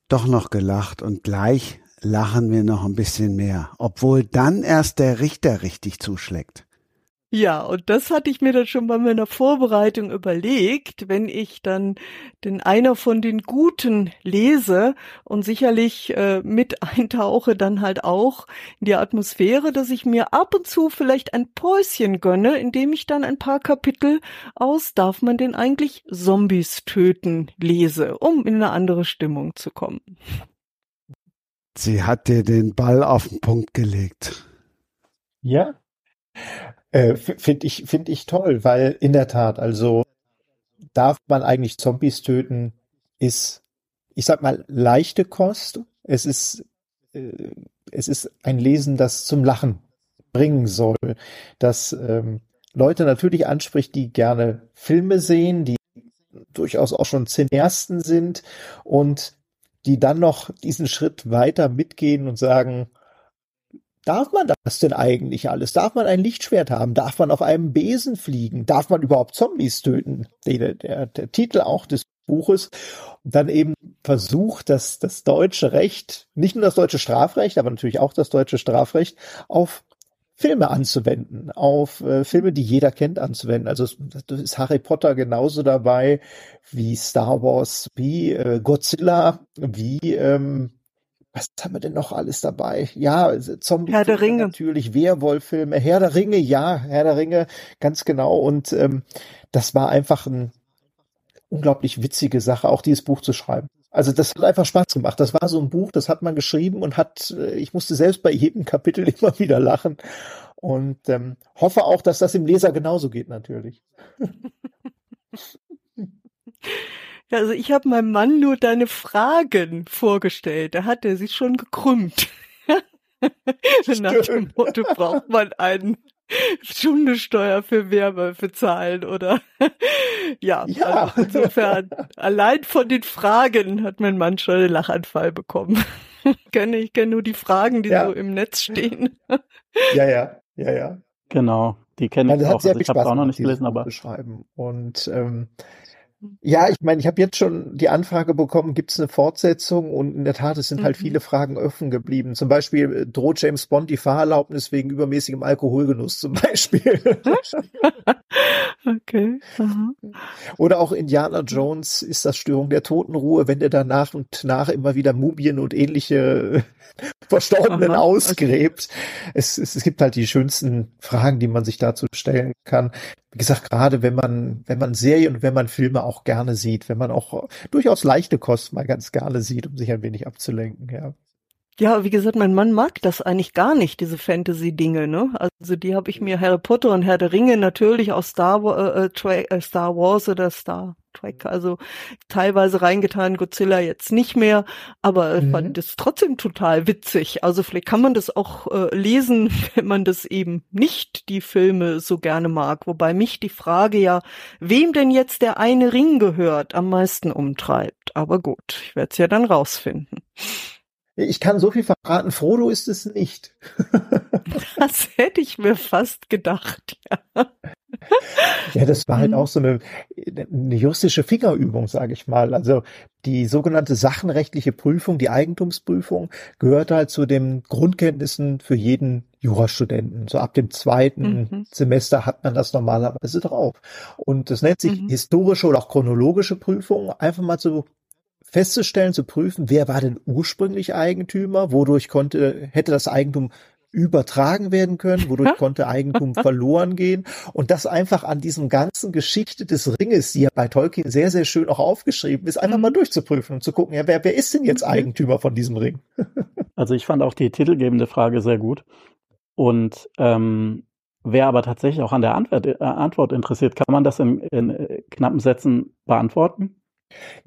doch noch gelacht und gleich lachen wir noch ein bisschen mehr, obwohl dann erst der Richter richtig zuschlägt. Ja, und das hatte ich mir dann schon bei meiner Vorbereitung überlegt, wenn ich dann den einer von den Guten lese und sicherlich äh, mit eintauche, dann halt auch in die Atmosphäre, dass ich mir ab und zu vielleicht ein Päuschen gönne, indem ich dann ein paar Kapitel aus Darf man denn eigentlich Zombies töten lese, um in eine andere Stimmung zu kommen. Sie hat dir den Ball auf den Punkt gelegt. Ja, äh, finde ich, finde ich toll, weil in der Tat, also darf man eigentlich Zombies töten, ist, ich sag mal, leichte Kost. Es ist, äh, es ist ein Lesen, das zum Lachen bringen soll, das ähm, Leute natürlich anspricht, die gerne Filme sehen, die durchaus auch schon Cineasten sind und die dann noch diesen Schritt weiter mitgehen und sagen, Darf man das denn eigentlich alles? Darf man ein Lichtschwert haben? Darf man auf einem Besen fliegen? Darf man überhaupt Zombies töten? Der, der, der Titel auch des Buches. Und dann eben versucht, dass das deutsche Recht, nicht nur das deutsche Strafrecht, aber natürlich auch das deutsche Strafrecht auf Filme anzuwenden, auf äh, Filme, die jeder kennt, anzuwenden. Also das ist Harry Potter genauso dabei wie Star Wars, wie äh, Godzilla, wie ähm, was haben wir denn noch alles dabei? Ja, Zombie Herr der Ringe. natürlich, Werwolf-Filme, Herr der Ringe, ja, Herr der Ringe, ganz genau. Und ähm, das war einfach eine unglaublich witzige Sache, auch dieses Buch zu schreiben. Also das hat einfach Spaß gemacht. Das war so ein Buch, das hat man geschrieben und hat, äh, ich musste selbst bei jedem Kapitel immer wieder lachen und ähm, hoffe auch, dass das dem Leser genauso geht natürlich. Also ich habe meinem Mann nur deine Fragen vorgestellt. Da hat er sich schon gekrümmt. Nach dem Motto braucht man einen Stundesteuer für Werwölfe zahlen oder ja, ja. Also insofern allein von den Fragen hat mein Mann schon einen Lachanfall bekommen. ich kenne ich kenne nur die Fragen, die ja. so im Netz stehen. ja, ja, ja, ja. Genau, die kenne ich auch. Also ich habe es auch noch nicht gelesen, aber beschreiben und ähm, ja, ich meine, ich habe jetzt schon die Anfrage bekommen, gibt es eine Fortsetzung? Und in der Tat, es sind halt mhm. halt viele Fragen offen geblieben. Zum Beispiel äh, droht James Bond die Fahrerlaubnis wegen übermäßigem Alkoholgenuss zum Beispiel. okay. Aha. Oder auch Indiana Jones ist das Störung der Totenruhe, wenn der da nach und nach immer wieder Mumien und ähnliche Verstorbenen Aha, ausgräbt. Okay. Es, es, es gibt halt die schönsten Fragen, die man sich dazu stellen kann wie gesagt, gerade wenn man, wenn man Serien und wenn man Filme auch gerne sieht, wenn man auch durchaus leichte Kost mal ganz gerne sieht, um sich ein wenig abzulenken, ja. Ja, wie gesagt, mein Mann mag das eigentlich gar nicht, diese Fantasy-Dinge, ne? Also die habe ich mir Harry Potter und Herr der Ringe natürlich aus Star, äh, äh, Star Wars oder Star Trek, also teilweise reingetan, Godzilla jetzt nicht mehr, aber mhm. fand das trotzdem total witzig. Also vielleicht kann man das auch äh, lesen, wenn man das eben nicht die Filme so gerne mag. Wobei mich die Frage ja, wem denn jetzt der eine Ring gehört, am meisten umtreibt. Aber gut, ich werde es ja dann rausfinden. Ich kann so viel verraten, Frodo ist es nicht. das hätte ich mir fast gedacht, ja. Ja, das war halt mhm. auch so eine, eine juristische Fingerübung, sage ich mal. Also die sogenannte sachenrechtliche Prüfung, die Eigentumsprüfung, gehört halt zu den Grundkenntnissen für jeden Jurastudenten. So ab dem zweiten mhm. Semester hat man das normalerweise drauf. Und das nennt sich mhm. historische oder auch chronologische Prüfung. Einfach mal zu festzustellen, zu prüfen, wer war denn ursprünglich Eigentümer, wodurch konnte, hätte das Eigentum übertragen werden können, wodurch konnte Eigentum verloren gehen und das einfach an diesem ganzen Geschichte des Ringes, die ja bei Tolkien sehr, sehr schön auch aufgeschrieben ist, einfach mhm. mal durchzuprüfen und zu gucken, ja, wer, wer ist denn jetzt Eigentümer von diesem Ring? also ich fand auch die titelgebende Frage sehr gut und ähm, Wer aber tatsächlich auch an der Antwort, äh, Antwort interessiert, kann man das in, in äh, knappen Sätzen beantworten?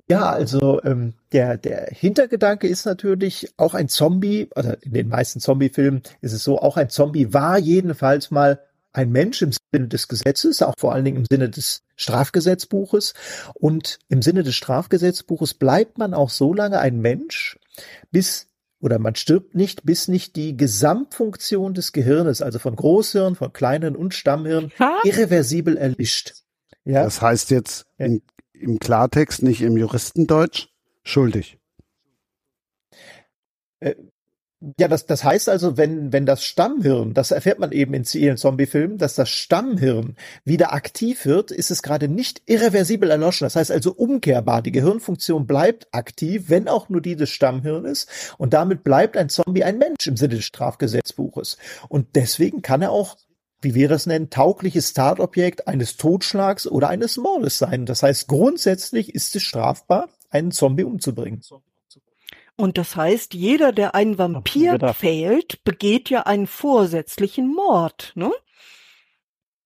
Ja, also ähm, der, der Hintergedanke ist natürlich auch ein Zombie, also in den meisten Zombie-Filmen ist es so, auch ein Zombie war jedenfalls mal ein Mensch im Sinne des Gesetzes, auch vor allen Dingen im Sinne des Strafgesetzbuches. Und im Sinne des Strafgesetzbuches bleibt man auch so lange ein Mensch, bis oder man stirbt nicht, bis nicht die Gesamtfunktion des Gehirnes, also von Großhirn, von Kleinen und Stammhirn, irreversibel erlischt. Ja? Das heißt jetzt in im Klartext, nicht im Juristendeutsch, schuldig. Äh, Ja, das, das heißt also, wenn, wenn das Stammhirn, das erfährt man eben in vielen Zombie-Filmen, dass das Stammhirn wieder aktiv wird, ist es gerade nicht irreversibel erloschen. Das heißt also umkehrbar. Die Gehirnfunktion bleibt aktiv, wenn auch nur die des Stammhirnes. Und damit bleibt ein Zombie ein Mensch im Sinne des Strafgesetzbuches. Und deswegen kann er auch wie wir es nennen, taugliches Tatobjekt eines Totschlags oder eines Mordes sein. Das heißt, grundsätzlich ist es strafbar, einen Zombie umzubringen. Und das heißt, jeder, der einen Vampir fehlt, begeht ja einen vorsätzlichen Mord, ne?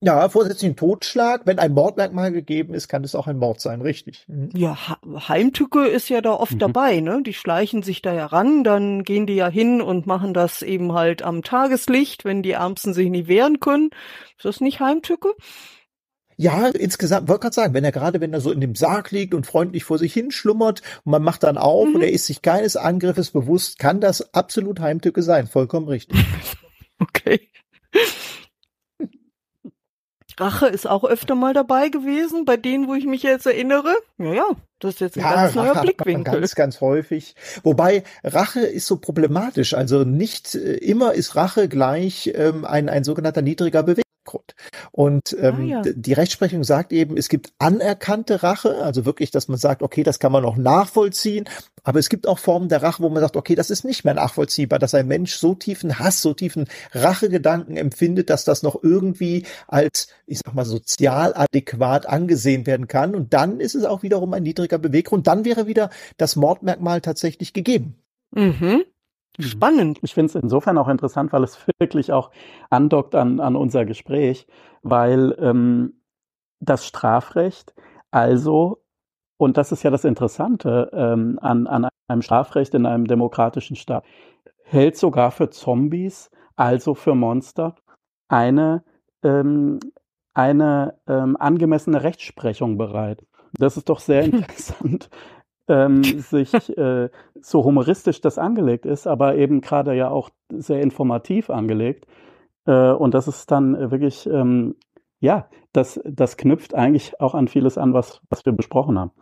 Ja, vorsätzlichen Totschlag. Wenn ein Mordmerkmal gegeben ist, kann es auch ein Mord sein, richtig. Mhm. Ja, Heimtücke ist ja da oft mhm. dabei, ne? Die schleichen sich da ja ran, dann gehen die ja hin und machen das eben halt am Tageslicht, wenn die Ärmsten sich nicht wehren können. Ist das nicht Heimtücke? Ja, insgesamt, wollte gerade sagen, wenn er gerade, wenn er so in dem Sarg liegt und freundlich vor sich hin schlummert und man macht dann auf mhm. und er ist sich keines Angriffes bewusst, kann das absolut Heimtücke sein. Vollkommen richtig. okay. Rache ist auch öfter mal dabei gewesen, bei denen, wo ich mich jetzt erinnere. Naja, das ist jetzt ein ja, ganz neuer Rache Blickwinkel. Ganz, ganz häufig. Wobei Rache ist so problematisch. Also nicht äh, immer ist Rache gleich ähm, ein, ein sogenannter niedriger Beweggrund. Und ähm, ah, ja. die Rechtsprechung sagt eben, es gibt anerkannte Rache, also wirklich, dass man sagt, okay, das kann man noch nachvollziehen, aber es gibt auch Formen der Rache, wo man sagt, okay, das ist nicht mehr nachvollziehbar, dass ein Mensch so tiefen Hass, so tiefen Rachegedanken empfindet, dass das noch irgendwie als, ich sag mal, sozial adäquat angesehen werden kann. Und dann ist es auch wiederum ein niedriger Beweggrund. Dann wäre wieder das Mordmerkmal tatsächlich gegeben. Mhm. Mhm. Spannend. Ich finde es insofern auch interessant, weil es wirklich auch andockt an, an unser Gespräch, weil ähm, das Strafrecht also, und das ist ja das Interessante ähm, an, an einem Strafrecht in einem demokratischen Staat, hält sogar für Zombies, also für Monster, eine, ähm, eine ähm, angemessene Rechtsprechung bereit. Das ist doch sehr interessant, ähm, sich äh, so humoristisch das angelegt ist, aber eben gerade ja auch sehr informativ angelegt. Äh, und das ist dann wirklich, ähm, ja, das, das knüpft eigentlich auch an vieles an, was, was wir besprochen haben.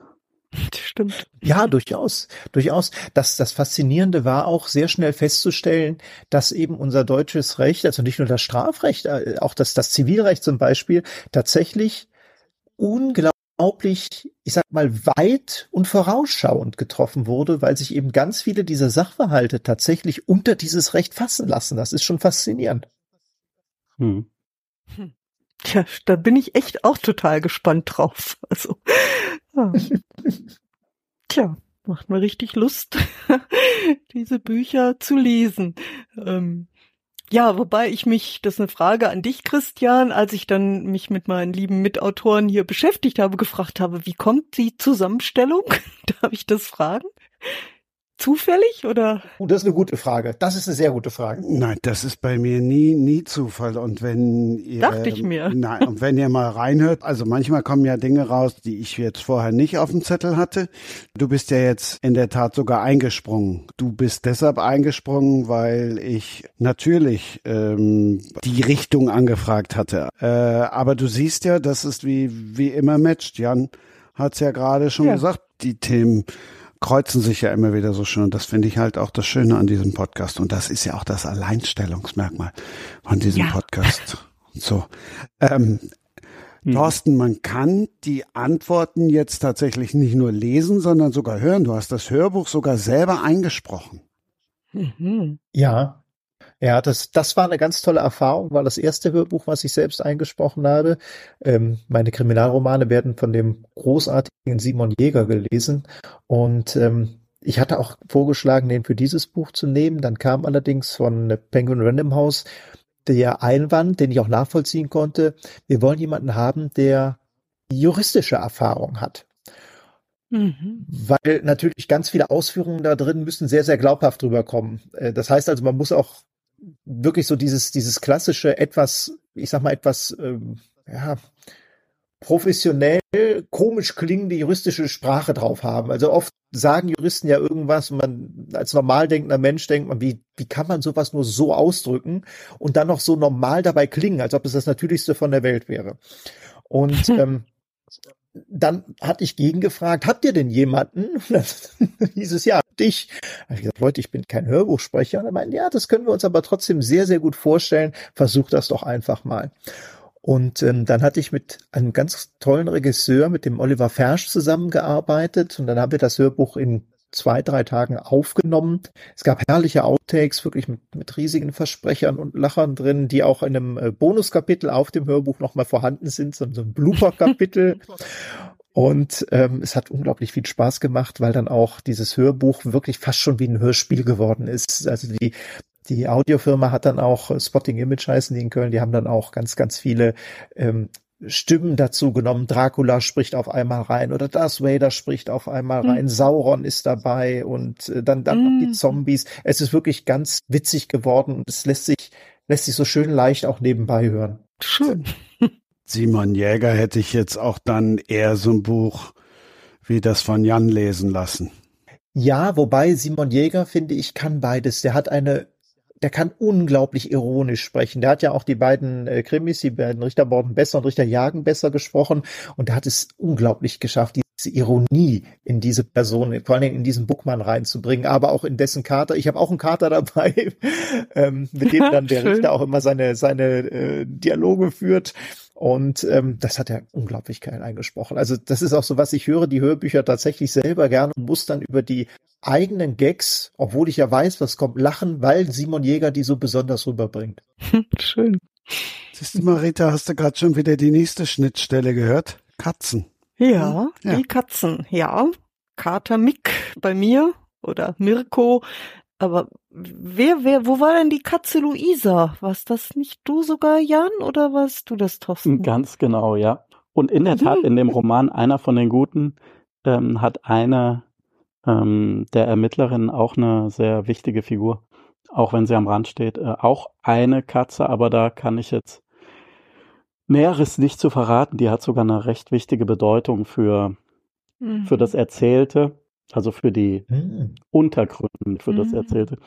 Stimmt. Ja, durchaus, durchaus. Das, das Faszinierende war auch sehr schnell festzustellen, dass eben unser deutsches Recht, also nicht nur das Strafrecht, äh, auch das, das Zivilrecht zum Beispiel, tatsächlich unglaublich unglaublich, ich sag mal, weit und vorausschauend getroffen wurde, weil sich eben ganz viele dieser Sachverhalte tatsächlich unter dieses Recht fassen lassen. Das ist schon faszinierend. Hm. Hm. Tja, da bin ich echt auch total gespannt drauf. Also, ja. tja, macht mir richtig Lust, diese Bücher zu lesen. Ähm, ja, wobei ich mich, das ist eine Frage an dich, Christian, als ich dann mich mit meinen lieben Mitautoren hier beschäftigt habe, gefragt habe, wie kommt die Zusammenstellung? Darf ich das fragen? Zufällig oder? Oh, das ist eine gute Frage. Das ist eine sehr gute Frage. Nein, das ist bei mir nie, nie Zufall. Und wenn ihr, dachte ich mir. Nein, und wenn ihr mal reinhört, also manchmal kommen ja Dinge raus, die ich jetzt vorher nicht auf dem Zettel hatte. Du bist ja jetzt in der Tat sogar eingesprungen. Du bist deshalb eingesprungen, weil ich natürlich ähm, die Richtung angefragt hatte. Äh, aber du siehst ja, das ist wie wie immer matcht. Jan hat's ja gerade schon ja. gesagt. Die Themen kreuzen sich ja immer wieder so schön. Und das finde ich halt auch das Schöne an diesem Podcast. Und das ist ja auch das Alleinstellungsmerkmal von diesem ja. Podcast. So. Ähm, hm. Thorsten, man kann die Antworten jetzt tatsächlich nicht nur lesen, sondern sogar hören. Du hast das Hörbuch sogar selber eingesprochen. Mhm. Ja, ja, das, das war eine ganz tolle Erfahrung, war das erste Hörbuch, was ich selbst eingesprochen habe. Ähm, meine Kriminalromane werden von dem großartigen Simon Jäger gelesen und ähm, ich hatte auch vorgeschlagen, den für dieses Buch zu nehmen. Dann kam allerdings von Penguin Random House der Einwand, den ich auch nachvollziehen konnte. Wir wollen jemanden haben, der juristische Erfahrung hat. Mhm. Weil natürlich ganz viele Ausführungen da drin müssen sehr, sehr glaubhaft drüber kommen. Äh, das heißt also, man muss auch wirklich so dieses, dieses klassische, etwas, ich sag mal, etwas, ähm, ja, professionell, komisch klingende juristische Sprache drauf haben. Also oft sagen Juristen ja irgendwas und man als normal denkender Mensch denkt man, wie, wie kann man sowas nur so ausdrücken und dann noch so normal dabei klingen, als ob es das Natürlichste von der Welt wäre. Und ähm, dann hatte ich gegengefragt, habt ihr denn jemanden? Das hieß es ja, dich. Da ich gesagt, Leute, ich bin kein Hörbuchsprecher. Und er meinte, ja, das können wir uns aber trotzdem sehr, sehr gut vorstellen. Versuch das doch einfach mal. Und ähm, dann hatte ich mit einem ganz tollen Regisseur, mit dem Oliver Fersch, zusammengearbeitet. Und dann haben wir das Hörbuch in zwei, drei Tagen aufgenommen. Es gab herrliche Outtakes, wirklich mit, mit riesigen Versprechern und Lachern drin, die auch in einem äh, Bonuskapitel auf dem Hörbuch nochmal vorhanden sind, so, so ein Blooper-Kapitel. Und ähm, es hat unglaublich viel Spaß gemacht, weil dann auch dieses Hörbuch wirklich fast schon wie ein Hörspiel geworden ist. Also die, die Audiofirma hat dann auch äh, Spotting Image heißen die in Köln, die haben dann auch ganz, ganz viele ähm, Stimmen dazu genommen. Dracula spricht auf einmal rein oder Darth Vader spricht auf einmal rein. Mhm. Sauron ist dabei und äh, dann dann mhm. noch die Zombies. Es ist wirklich ganz witzig geworden und es lässt sich lässt sich so schön leicht auch nebenbei hören. Schön. Simon Jäger hätte ich jetzt auch dann eher so ein Buch wie das von Jan lesen lassen. Ja, wobei Simon Jäger, finde ich, kann beides. Der hat eine der kann unglaublich ironisch sprechen. Der hat ja auch die beiden äh, Krimis, die beiden Richterborden besser und Richter Jagen besser gesprochen und der hat es unglaublich geschafft, diese Ironie in diese Person, vor allen Dingen in diesen Buckmann reinzubringen, aber auch in dessen Kater. Ich habe auch einen Kater dabei, ähm, mit dem dann der Richter auch immer seine seine äh, Dialoge führt. Und ähm, das hat er unglaublich geil eingesprochen. Also das ist auch so, was ich höre, die Hörbücher tatsächlich selber gerne und muss dann über die eigenen Gags, obwohl ich ja weiß, was kommt, lachen, weil Simon Jäger die so besonders rüberbringt. Schön. Siehst du, Marita, hast du gerade schon wieder die nächste Schnittstelle gehört? Katzen. Ja, ja, die Katzen, ja. Kater Mick bei mir oder Mirko. Aber wer, wer, wo war denn die Katze Luisa? Warst das nicht du sogar, Jan, oder warst du das, Thorsten? Ganz genau, ja. Und in der Tat, in dem Roman Einer von den Guten ähm, hat eine ähm, der Ermittlerin auch eine sehr wichtige Figur, auch wenn sie am Rand steht. Äh, auch eine Katze, aber da kann ich jetzt Näheres nicht zu verraten. Die hat sogar eine recht wichtige Bedeutung für, mhm. für das Erzählte, also für die mhm. Untergründe, für mhm. das Erzählte.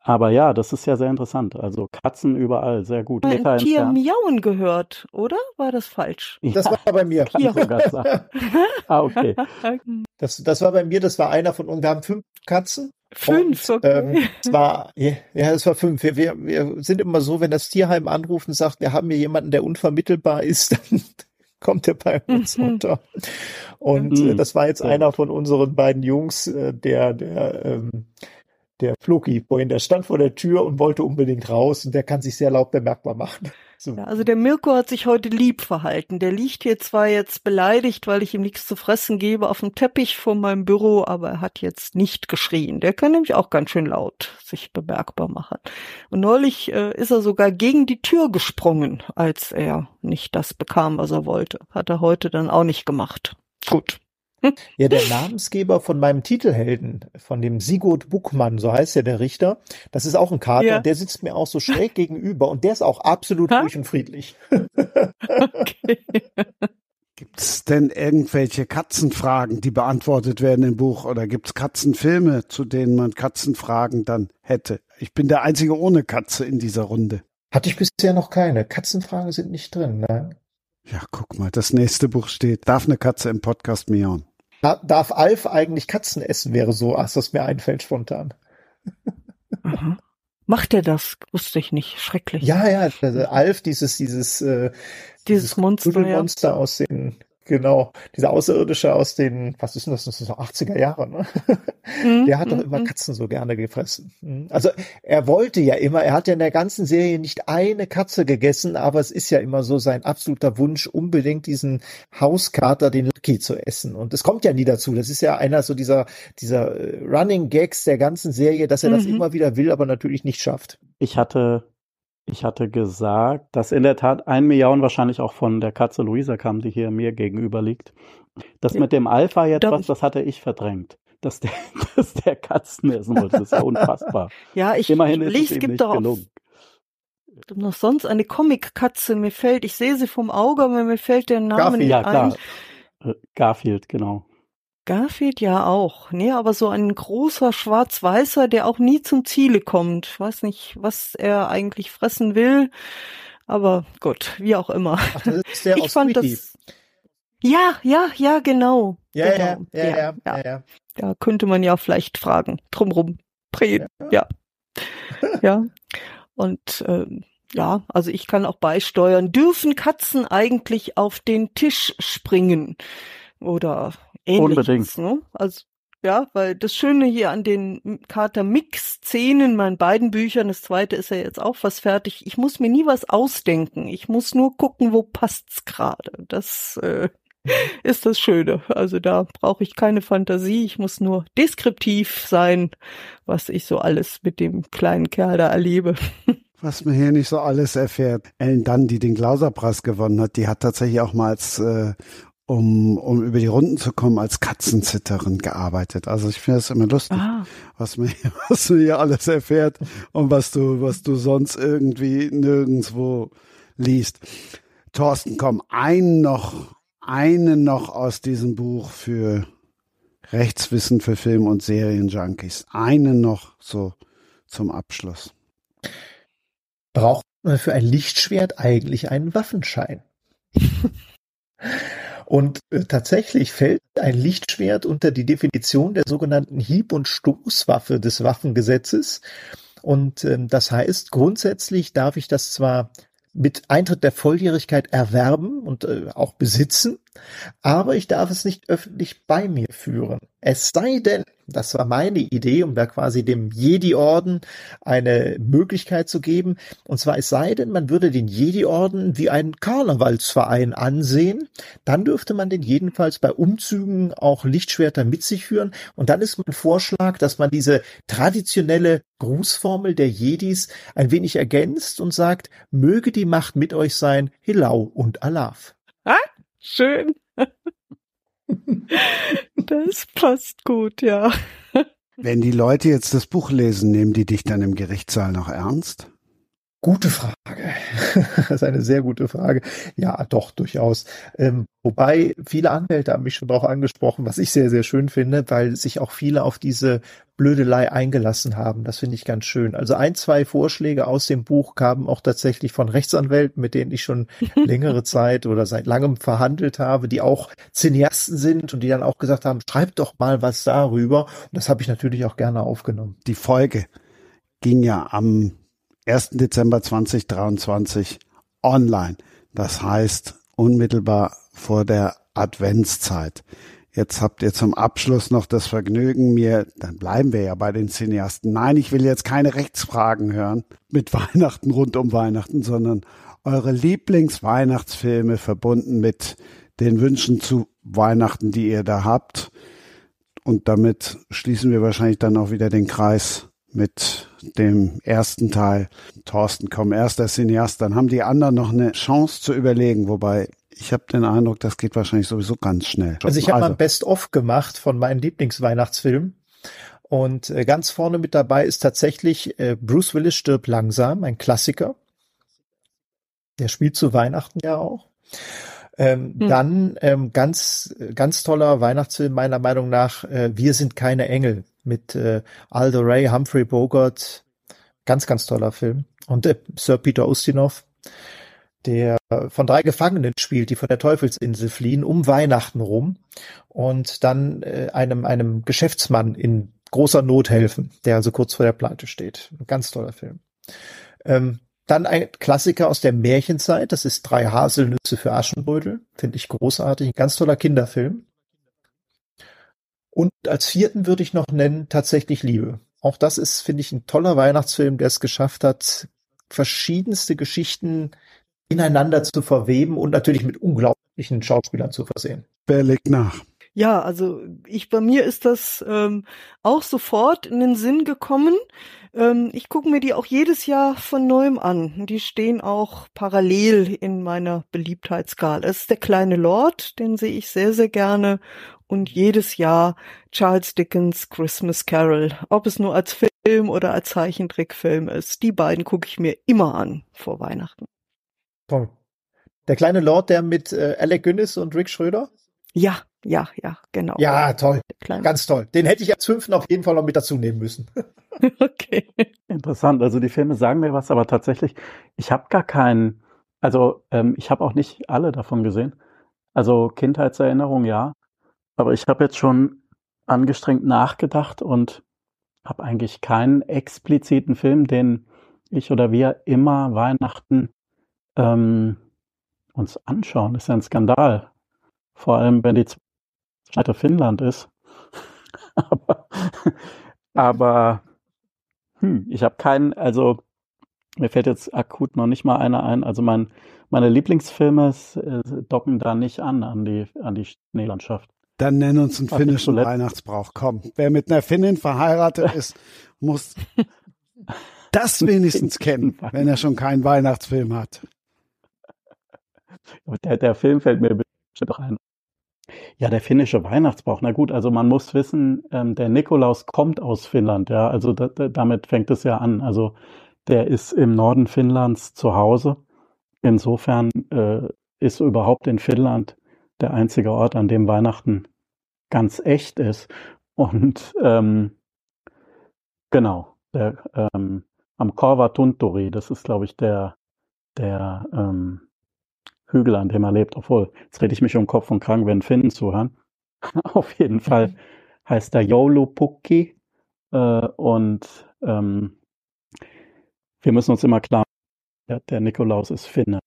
Aber ja, das ist ja sehr interessant. Also Katzen überall, sehr gut. Ein Tier miauen gehört, oder? War das falsch? Das war bei mir. Kann sogar sagen. ah, okay. Das, das war bei mir, das war einer von uns. Wir haben fünf Katzen. Fünf, und, okay. Ähm, es war, ja, es war fünf. Wir, wir, wir sind immer so, wenn das Tierheim anruft und sagt, wir haben hier jemanden, der unvermittelbar ist, dann kommt er bei uns mhm. unter. Und mhm. äh, das war jetzt ja. einer von unseren beiden Jungs, äh, der, der ähm, der Floki vorhin, der stand vor der Tür und wollte unbedingt raus und der kann sich sehr laut bemerkbar machen. So. Ja, also der Mirko hat sich heute lieb verhalten. Der liegt hier zwar jetzt beleidigt, weil ich ihm nichts zu fressen gebe auf dem Teppich vor meinem Büro, aber er hat jetzt nicht geschrien. Der kann nämlich auch ganz schön laut sich bemerkbar machen. Und neulich äh, ist er sogar gegen die Tür gesprungen, als er nicht das bekam, was er wollte. Hat er heute dann auch nicht gemacht. Gut. Ja, der Namensgeber von meinem Titelhelden, von dem Sigurd Buckmann, so heißt ja der Richter, das ist auch ein Kater, ja. der sitzt mir auch so schräg gegenüber und der ist auch absolut ruhig und friedlich. okay. Gibt es denn irgendwelche Katzenfragen, die beantwortet werden im Buch oder gibt es Katzenfilme, zu denen man Katzenfragen dann hätte? Ich bin der einzige ohne Katze in dieser Runde. Hatte ich bisher noch keine. Katzenfragen sind nicht drin, nein. Ja, guck mal, das nächste Buch steht, darf eine Katze im Podcast miauen? Darf Alf eigentlich Katzen essen, wäre so, als das mir einfällt spontan. Mhm. Macht er das? Wusste ich nicht. Schrecklich. Ja, ja, also Alf, dieses, dieses, äh, dieses, dieses Monster, ja. aus den Genau, dieser Außerirdische aus den, was ist denn das, das ist noch 80er Jahre, ne? Mhm, der hat doch mhm, immer mhm. Katzen so gerne gefressen. Mhm. Also er wollte ja immer, er hat ja in der ganzen Serie nicht eine Katze gegessen, aber es ist ja immer so sein absoluter Wunsch, unbedingt diesen Hauskater, den Lucky zu essen. Und es kommt ja nie dazu. Das ist ja einer so dieser, dieser äh, Running Gags der ganzen Serie, dass er das immer wieder will, aber natürlich nicht schafft. Ich hatte ich hatte gesagt, dass in der Tat ein Miauen wahrscheinlich auch von der Katze Luisa kam, die hier mir gegenüber liegt. Das mit dem Alpha jetzt was, das hatte ich verdrängt. Dass der, dass der Katzen essen wollte, das ist ja unfassbar. ja, ich Immerhin ist es, gibt doch gelungen. noch sonst eine Comic-Katze. Mir fällt, ich sehe sie vom Auge, aber mir fällt der Name Garfield, nicht ja, klar. ein. Äh, Garfield, genau. Garfield ja auch. Nee, aber so ein großer Schwarz-Weißer, der auch nie zum Ziele kommt. Ich weiß nicht, was er eigentlich fressen will. Aber gut, wie auch immer. Ach, das ist der ich fand Tweety. das. Ja, ja, ja, genau. Ja, genau. ja, ja, ja, ja, ja. Da könnte man ja vielleicht fragen. Drumrum. Drehen. Ja. Ja. ja. Und ähm, ja, also ich kann auch beisteuern. Dürfen Katzen eigentlich auf den Tisch springen? Oder ähnliches. Unbedingt. Ne? Also ja, weil das Schöne hier an den Kater Mix-Szenen, meinen beiden Büchern, das zweite ist ja jetzt auch fast fertig, ich muss mir nie was ausdenken. Ich muss nur gucken, wo passt's gerade. Das äh, ist das Schöne. Also da brauche ich keine Fantasie. Ich muss nur deskriptiv sein, was ich so alles mit dem kleinen Kerl da erlebe. Was man hier nicht so alles erfährt. Ellen Dunn, die den Glauserpreis gewonnen hat, die hat tatsächlich auch mal als äh, um, um über die Runden zu kommen, als Katzenzitterin gearbeitet. Also ich finde es immer lustig, Ah. was man, hier, was man hier alles erfährt und was du, was du sonst irgendwie nirgendwo liest. Thorsten, komm, einen noch, einen noch aus diesem Buch für Rechtswissen für Film- und Serienjunkies. Einen noch so zum Abschluss. Braucht man für ein Lichtschwert eigentlich einen Waffenschein? Und äh, tatsächlich fällt ein Lichtschwert unter die Definition der sogenannten Hieb- und Stoßwaffe des Waffengesetzes. Und ähm, das heißt, grundsätzlich darf ich das zwar mit Eintritt der Volljährigkeit erwerben und äh, auch besitzen, aber ich darf es nicht öffentlich bei mir führen. Es sei denn, das war meine Idee, um da quasi dem Jedi-Orden eine Möglichkeit zu geben, und zwar es sei denn, man würde den Jedi-Orden wie einen Karnevalsverein ansehen, dann dürfte man den jedenfalls bei Umzügen auch Lichtschwerter mit sich führen, und dann ist mein Vorschlag, dass man diese traditionelle Grußformel der Jedis ein wenig ergänzt und sagt, möge die Macht mit euch sein, Hilau und Alaf. Schön. Das passt gut, ja. Wenn die Leute jetzt das Buch lesen, nehmen die dich dann im Gerichtssaal noch ernst? Gute Frage. Das ist eine sehr gute Frage. Ja, doch, durchaus. Ähm, wobei viele Anwälte haben mich schon darauf angesprochen, was ich sehr, sehr schön finde, weil sich auch viele auf diese Blödelei eingelassen haben. Das finde ich ganz schön. Also ein, zwei Vorschläge aus dem Buch kamen auch tatsächlich von Rechtsanwälten, mit denen ich schon längere Zeit oder seit langem verhandelt habe, die auch Cineasten sind und die dann auch gesagt haben, schreib doch mal was darüber. Und das habe ich natürlich auch gerne aufgenommen. Die Folge ging ja am 1. Dezember 2023 online. Das heißt unmittelbar vor der Adventszeit. Jetzt habt ihr zum Abschluss noch das Vergnügen, mir, dann bleiben wir ja bei den Cineasten. Nein, ich will jetzt keine Rechtsfragen hören mit Weihnachten rund um Weihnachten, sondern eure Lieblingsweihnachtsfilme verbunden mit den Wünschen zu Weihnachten, die ihr da habt. Und damit schließen wir wahrscheinlich dann auch wieder den Kreis mit dem ersten Teil. Thorsten, komm, erster Cineast, dann haben die anderen noch eine Chance zu überlegen, wobei ich habe den Eindruck, das geht wahrscheinlich sowieso ganz schnell. Also ich habe mal ein Best-of gemacht von meinen Lieblingsweihnachtsfilmen. Und äh, ganz vorne mit dabei ist tatsächlich äh, Bruce Willis stirbt langsam, ein Klassiker. Der spielt zu Weihnachten ja auch. Ähm, Hm. Dann ähm, ganz ganz toller Weihnachtsfilm meiner Meinung nach äh, Wir sind keine Engel mit äh, Aldo Ray, Humphrey Bogart. Ganz ganz toller Film und äh, Sir Peter Ustinov, der von drei Gefangenen spielt, die von der Teufelsinsel fliehen um Weihnachten rum und dann äh, einem einem Geschäftsmann in großer Not helfen, der also kurz vor der Pleite steht. Ein ganz toller Film. Ähm, dann ein Klassiker aus der Märchenzeit, das ist Drei Haselnüsse für Aschenbrödel, finde ich großartig, ein ganz toller Kinderfilm. Und als vierten würde ich noch nennen tatsächlich Liebe. Auch das ist, finde ich, ein toller Weihnachtsfilm, der es geschafft hat, verschiedenste Geschichten ineinander zu verweben und natürlich mit unglaublichen Schauspielern zu versehen. Wer legt nach? Ja, also ich bei mir ist das ähm, auch sofort in den Sinn gekommen. Ähm, ich gucke mir die auch jedes Jahr von neuem an. Die stehen auch parallel in meiner Beliebtheitsskala. Es ist der kleine Lord, den sehe ich sehr, sehr gerne. Und jedes Jahr Charles Dickens Christmas Carol, ob es nur als Film oder als Zeichentrickfilm ist. Die beiden gucke ich mir immer an vor Weihnachten. Toll. Der kleine Lord, der mit äh, Alec Guinness und Rick Schröder? Ja, ja, ja, genau. Ja, toll. Ganz toll. Den hätte ich als fünften auf jeden Fall noch mit dazu nehmen müssen. okay. Interessant. Also die Filme sagen mir was, aber tatsächlich, ich habe gar keinen, also ähm, ich habe auch nicht alle davon gesehen. Also Kindheitserinnerung, ja. Aber ich habe jetzt schon angestrengt nachgedacht und habe eigentlich keinen expliziten Film, den ich oder wir immer Weihnachten ähm, uns anschauen. Das ist ja ein Skandal. Vor allem, wenn die zweite Finnland ist. aber aber hm, ich habe keinen, also mir fällt jetzt akut noch nicht mal einer ein. Also mein, meine Lieblingsfilme äh, docken da nicht an, an die, an die Schneelandschaft. Dann nenn uns einen finnischen Weihnachtsbrauch. Komm, wer mit einer Finnin verheiratet ist, muss das wenigstens kennen, wenn er schon keinen Weihnachtsfilm hat. Der, der Film fällt mir bestimmt rein. Ja, der finnische Weihnachtsbrauch. Na gut, also man muss wissen, ähm, der Nikolaus kommt aus Finnland, ja. Also da, da, damit fängt es ja an. Also der ist im Norden Finnlands zu Hause. Insofern äh, ist überhaupt in Finnland der einzige Ort, an dem Weihnachten ganz echt ist. Und ähm, genau, der, ähm, am Korva Tunturi, das ist, glaube ich, der, der ähm, Hügel, an dem er lebt. Obwohl, jetzt rede ich mich um Kopf und Kragen, wenn Finnen zuhören. Auf jeden Fall heißt er Joulupukki äh, und ähm, wir müssen uns immer klar, der, der Nikolaus ist Finne.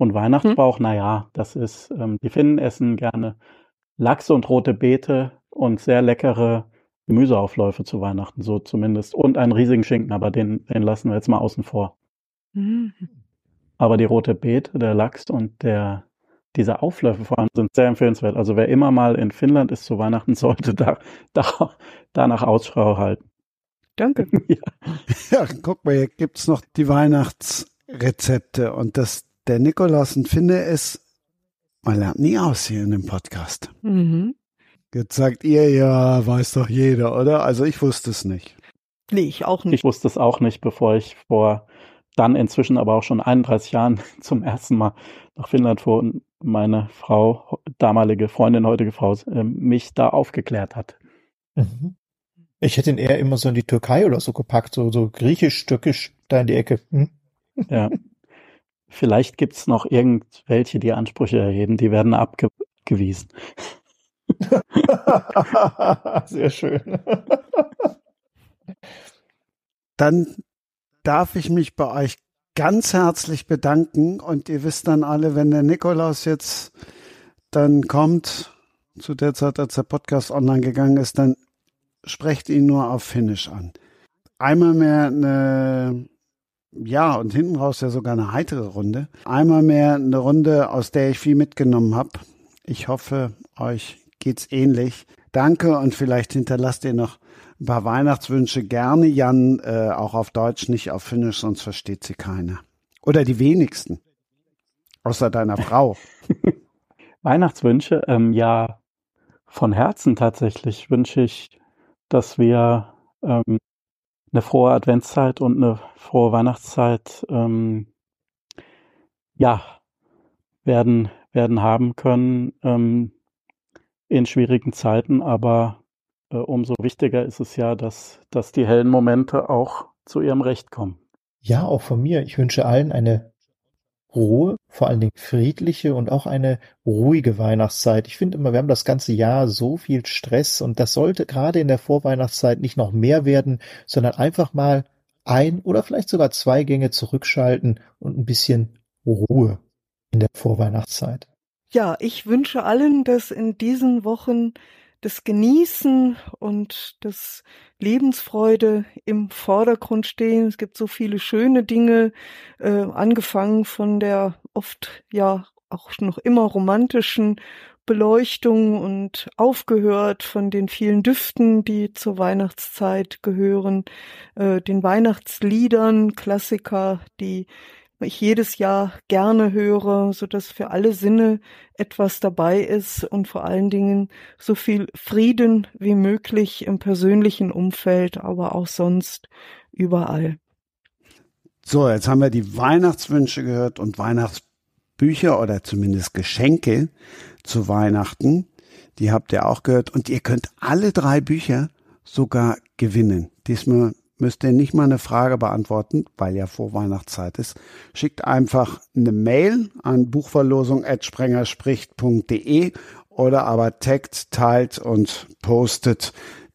Und Weihnachtsbrauch, hm. naja, das ist, ähm, die Finnen essen gerne Lachs und rote Beete und sehr leckere Gemüseaufläufe zu Weihnachten, so zumindest. Und einen riesigen Schinken, aber den, den lassen wir jetzt mal außen vor. Mhm. Aber die rote Beete, der Lachs und der, diese Aufläufe vor allem sind sehr empfehlenswert. Also wer immer mal in Finnland ist zu Weihnachten, sollte da, da danach Ausschau halten. Danke. ja. ja, guck mal, hier gibt's noch die Weihnachtsrezepte und das der Nikolaus ein Finne ist, man lernt nie aus hier in dem Podcast. Mhm. Jetzt sagt ihr, ja, weiß doch jeder, oder? Also ich wusste es nicht. Nee, ich auch nicht. Ich wusste es auch nicht, bevor ich vor dann inzwischen aber auch schon 31 Jahren zum ersten Mal nach Finnland fuhr und meine Frau, damalige Freundin, heutige Frau, ähm, mich da aufgeklärt hat. Mhm. Ich hätte ihn eher immer so in die Türkei oder so gepackt, so, so griechisch, türkisch, da in die Ecke. Hm? Ja. Vielleicht gibt es noch irgendwelche, die Ansprüche erheben, die werden abgewiesen. Sehr schön. Dann darf ich mich bei euch ganz herzlich bedanken und ihr wisst dann alle, wenn der Nikolaus jetzt dann kommt, zu der Zeit, als der Podcast online gegangen ist, dann sprecht ihn nur auf Finnisch an. Einmal mehr eine, ja, und hinten raus ja sogar eine heitere Runde. Einmal mehr eine Runde, aus der ich viel mitgenommen habe. Ich hoffe, euch geht's ähnlich. Danke und vielleicht hinterlasst ihr noch ein paar Weihnachtswünsche gerne, Jan, äh, auch auf Deutsch, nicht auf Finnisch, sonst versteht sie keiner. Oder die wenigsten. Außer deiner Frau. Weihnachtswünsche, ähm, ja, von Herzen tatsächlich wünsche ich dass wir ähm, eine frohe Adventszeit und eine frohe Weihnachtszeit ähm, ja werden werden haben können ähm, in schwierigen Zeiten, aber äh, umso wichtiger ist es ja, dass dass die hellen Momente auch zu ihrem Recht kommen. Ja, auch von mir. Ich wünsche allen eine Ruhe, vor allen Dingen friedliche und auch eine ruhige Weihnachtszeit. Ich finde immer, wir haben das ganze Jahr so viel Stress und das sollte gerade in der Vorweihnachtszeit nicht noch mehr werden, sondern einfach mal ein oder vielleicht sogar zwei Gänge zurückschalten und ein bisschen Ruhe in der Vorweihnachtszeit. Ja, ich wünsche allen, dass in diesen Wochen das Genießen und das Lebensfreude im Vordergrund stehen. Es gibt so viele schöne Dinge, äh, angefangen von der oft ja auch noch immer romantischen Beleuchtung und aufgehört von den vielen Düften, die zur Weihnachtszeit gehören, äh, den Weihnachtsliedern, Klassiker, die ich jedes Jahr gerne höre, so dass für alle Sinne etwas dabei ist und vor allen Dingen so viel Frieden wie möglich im persönlichen Umfeld, aber auch sonst überall. So, jetzt haben wir die Weihnachtswünsche gehört und Weihnachtsbücher oder zumindest Geschenke zu Weihnachten. Die habt ihr auch gehört und ihr könnt alle drei Bücher sogar gewinnen. Diesmal müsst ihr nicht mal eine Frage beantworten, weil ja Vorweihnachtszeit ist. Schickt einfach eine Mail an buchverlosung.sprengerspricht.de oder aber taggt, teilt und postet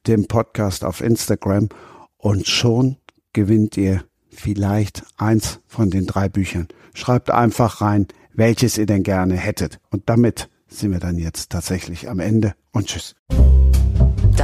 den Podcast auf Instagram und schon gewinnt ihr vielleicht eins von den drei Büchern. Schreibt einfach rein, welches ihr denn gerne hättet. Und damit sind wir dann jetzt tatsächlich am Ende und tschüss.